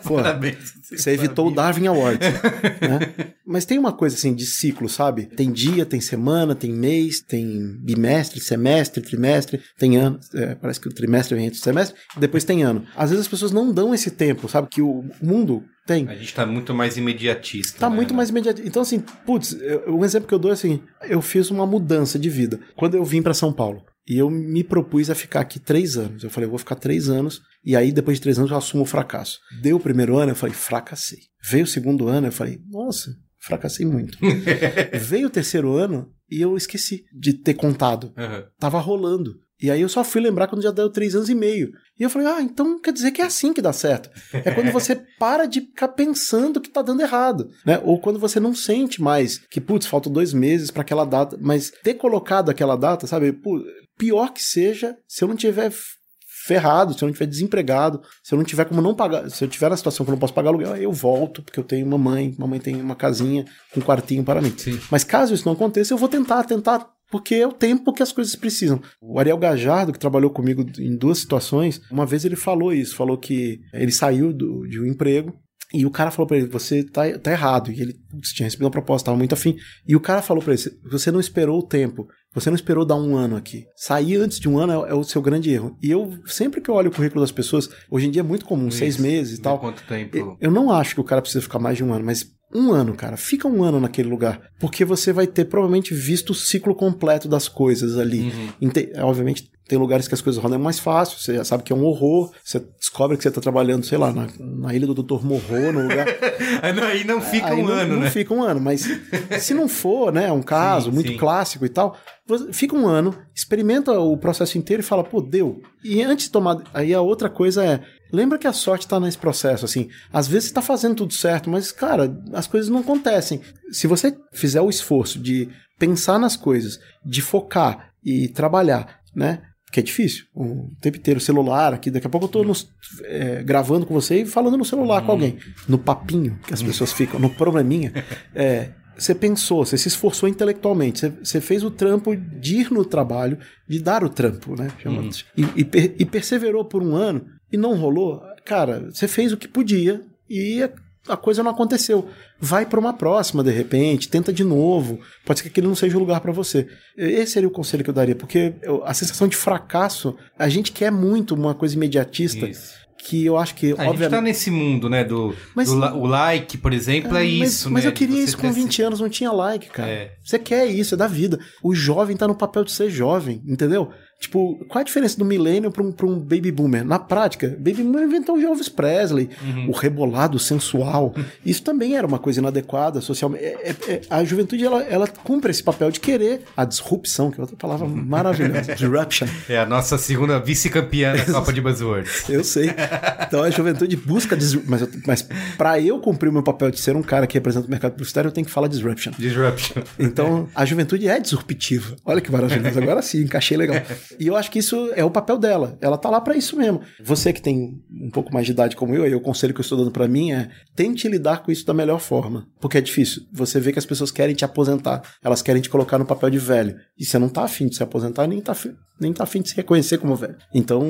Pô, Parabéns. Você evitou o Darwin Award. né? Mas tem uma coisa assim de ciclo, sabe? Tem dia, tem semana, tem mês, tem bimestre, semestre, trimestre, tem ano. É, parece que o trimestre vem entre o semestre, e depois tem ano. Às vezes as pessoas não dão esse tempo, sabe? Que o mundo tem. A gente tá muito mais imediatista. Tá né? muito mais imediatista. Então, assim, putz, um exemplo que eu dou é assim: eu fiz uma mudança de vida. Quando eu vim para São Paulo, e eu me propus a ficar aqui três anos. Eu falei, eu vou ficar três anos, e aí depois de três anos eu assumo o fracasso. Deu o primeiro ano, eu falei, fracassei. Veio o segundo ano, eu falei, nossa, fracassei muito. Veio o terceiro ano e eu esqueci de ter contado. Uhum. Tava rolando. E aí eu só fui lembrar quando já deu três anos e meio. E eu falei, ah, então quer dizer que é assim que dá certo. É quando você para de ficar pensando que tá dando errado, né? Ou quando você não sente mais que, putz, faltam dois meses para aquela data, mas ter colocado aquela data, sabe? Pô, pior que seja, se eu não tiver ferrado, se eu não tiver desempregado, se eu não tiver como não pagar, se eu tiver na situação que eu não posso pagar aluguel, eu volto, porque eu tenho uma mãe, mamãe tem uma casinha, um quartinho para mim. Sim. Mas caso isso não aconteça, eu vou tentar, tentar porque é o tempo que as coisas precisam. O Ariel Gajardo, que trabalhou comigo em duas situações, uma vez ele falou isso, falou que ele saiu do, de um emprego e o cara falou para ele: Você tá, tá errado. E ele tinha recebido uma proposta, estava muito afim. E o cara falou para ele: Você não esperou o tempo. Você não esperou dar um ano aqui. Sair antes de um ano é, é, o seu grande erro. E eu, sempre que eu olho o currículo das pessoas, hoje em dia é muito comum, Isso. seis meses e tal. Quanto tempo? Eu, eu não acho que o cara precisa ficar mais de um ano, mas um ano, cara. Fica um ano naquele lugar. Porque você vai ter provavelmente visto o ciclo completo das coisas ali. Uhum. Obviamente, tem lugares que as coisas rodam mais fácil, você já sabe que é um horror, você descobre que você está trabalhando, sei lá, na, na ilha do Dr. Morro, no lugar. aí não fica aí um não, ano, não né? Não fica um ano, mas se não for, né, um caso sim, muito sim. clássico e tal, fica um ano, experimenta o processo inteiro e fala, pô, deu. E antes de tomar. Aí a outra coisa é. Lembra que a sorte está nesse processo, assim. Às vezes você tá fazendo tudo certo, mas, cara, as coisas não acontecem. Se você fizer o esforço de pensar nas coisas, de focar e trabalhar, né? que é difícil. O tempo inteiro, celular aqui. Daqui a pouco eu nos, é, gravando com você e falando no celular com alguém. No papinho que as pessoas ficam, no probleminha. É, você pensou, você se esforçou intelectualmente, você, você, fez o trampo de ir no trabalho, de dar o trampo, né? Uhum. E, e, e, perseverou por um ano e não rolou. Cara, você fez o que podia e a coisa não aconteceu. Vai para uma próxima, de repente, tenta de novo. Pode ser que aquele não seja o lugar para você. Esse seria o conselho que eu daria, porque a sensação de fracasso, a gente quer muito uma coisa imediatista. Isso que eu acho que. A obviamente... gente tá nesse mundo, né? Do, mas, do o like, por exemplo, é, é mas, isso, mas né? eu queria isso com 20 anos, não tinha like, cara. É. Você quer isso, é da vida. O jovem tá no papel de ser jovem, entendeu? Tipo, qual é a diferença do milênio para um, pra um baby boomer? Na prática, baby boomer inventou o Elvis Presley, uhum. o rebolado sensual. Isso também era uma coisa inadequada socialmente. É, é, é, a juventude, ela, ela cumpre esse papel de querer a disrupção, que é outra palavra maravilhosa. Disruption. É a nossa segunda vice-campeã da Copa de Buzzwords. eu sei. Então a juventude busca mas, mas para eu cumprir o meu papel de ser um cara que representa o mercado publicitário, eu tenho que falar disruption. Disruption. Então a juventude é disruptiva. Olha que maravilhoso. Agora sim, encaixei legal. E eu acho que isso é o papel dela. Ela tá lá para isso mesmo. Você que tem um pouco mais de idade como eu, aí o conselho que eu estou dando para mim é tente lidar com isso da melhor forma. Porque é difícil. Você vê que as pessoas querem te aposentar. Elas querem te colocar no papel de velho. E você não tá afim de se aposentar, nem tá afim, nem tá afim de se reconhecer como velho. Então,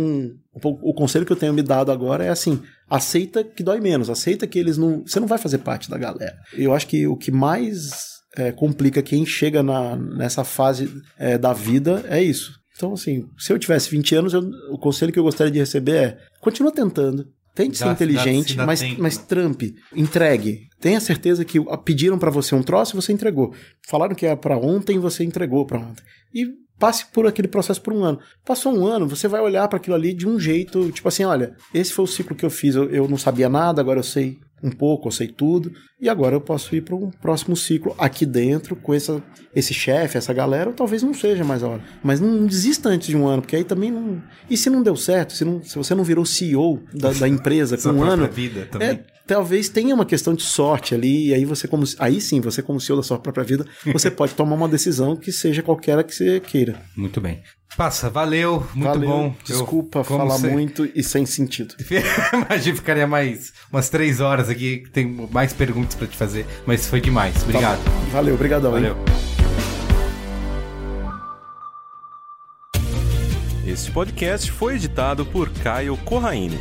o, o conselho que eu tenho me dado agora é assim: aceita que dói menos, aceita que eles não. Você não vai fazer parte da galera. Eu acho que o que mais é, complica quem chega na, nessa fase é, da vida é isso. Então, assim, se eu tivesse 20 anos, eu, o conselho que eu gostaria de receber é: continua tentando. Tente ser inteligente, dá, mas, mas trampe, entregue. Tenha certeza que pediram para você um troço e você entregou. Falaram que era para ontem, você entregou para ontem. E passe por aquele processo por um ano. Passou um ano, você vai olhar para aquilo ali de um jeito, tipo assim, olha, esse foi o ciclo que eu fiz, eu, eu não sabia nada, agora eu sei um pouco, eu sei tudo, e agora eu posso ir para um próximo ciclo aqui dentro com essa, esse chefe, essa galera, ou talvez não seja mais a hora. Mas não desista antes de um ano, porque aí também não. E se não deu certo, se, não, se você não virou CEO da, da empresa com um ano. Vida também. É, talvez tenha uma questão de sorte ali, e aí você, como. Aí sim, você, como CEO da sua própria vida, você pode tomar uma decisão que seja qualquer que você queira. Muito bem. Passa, valeu, muito valeu, bom. Desculpa eu, falar muito e sem sentido. Imagina, ficaria mais umas três horas aqui, tem mais perguntas para te fazer, mas foi demais. Obrigado. Tá valeu, obrigadão. Valeu. Hein? Este podcast foi editado por Caio Corraine.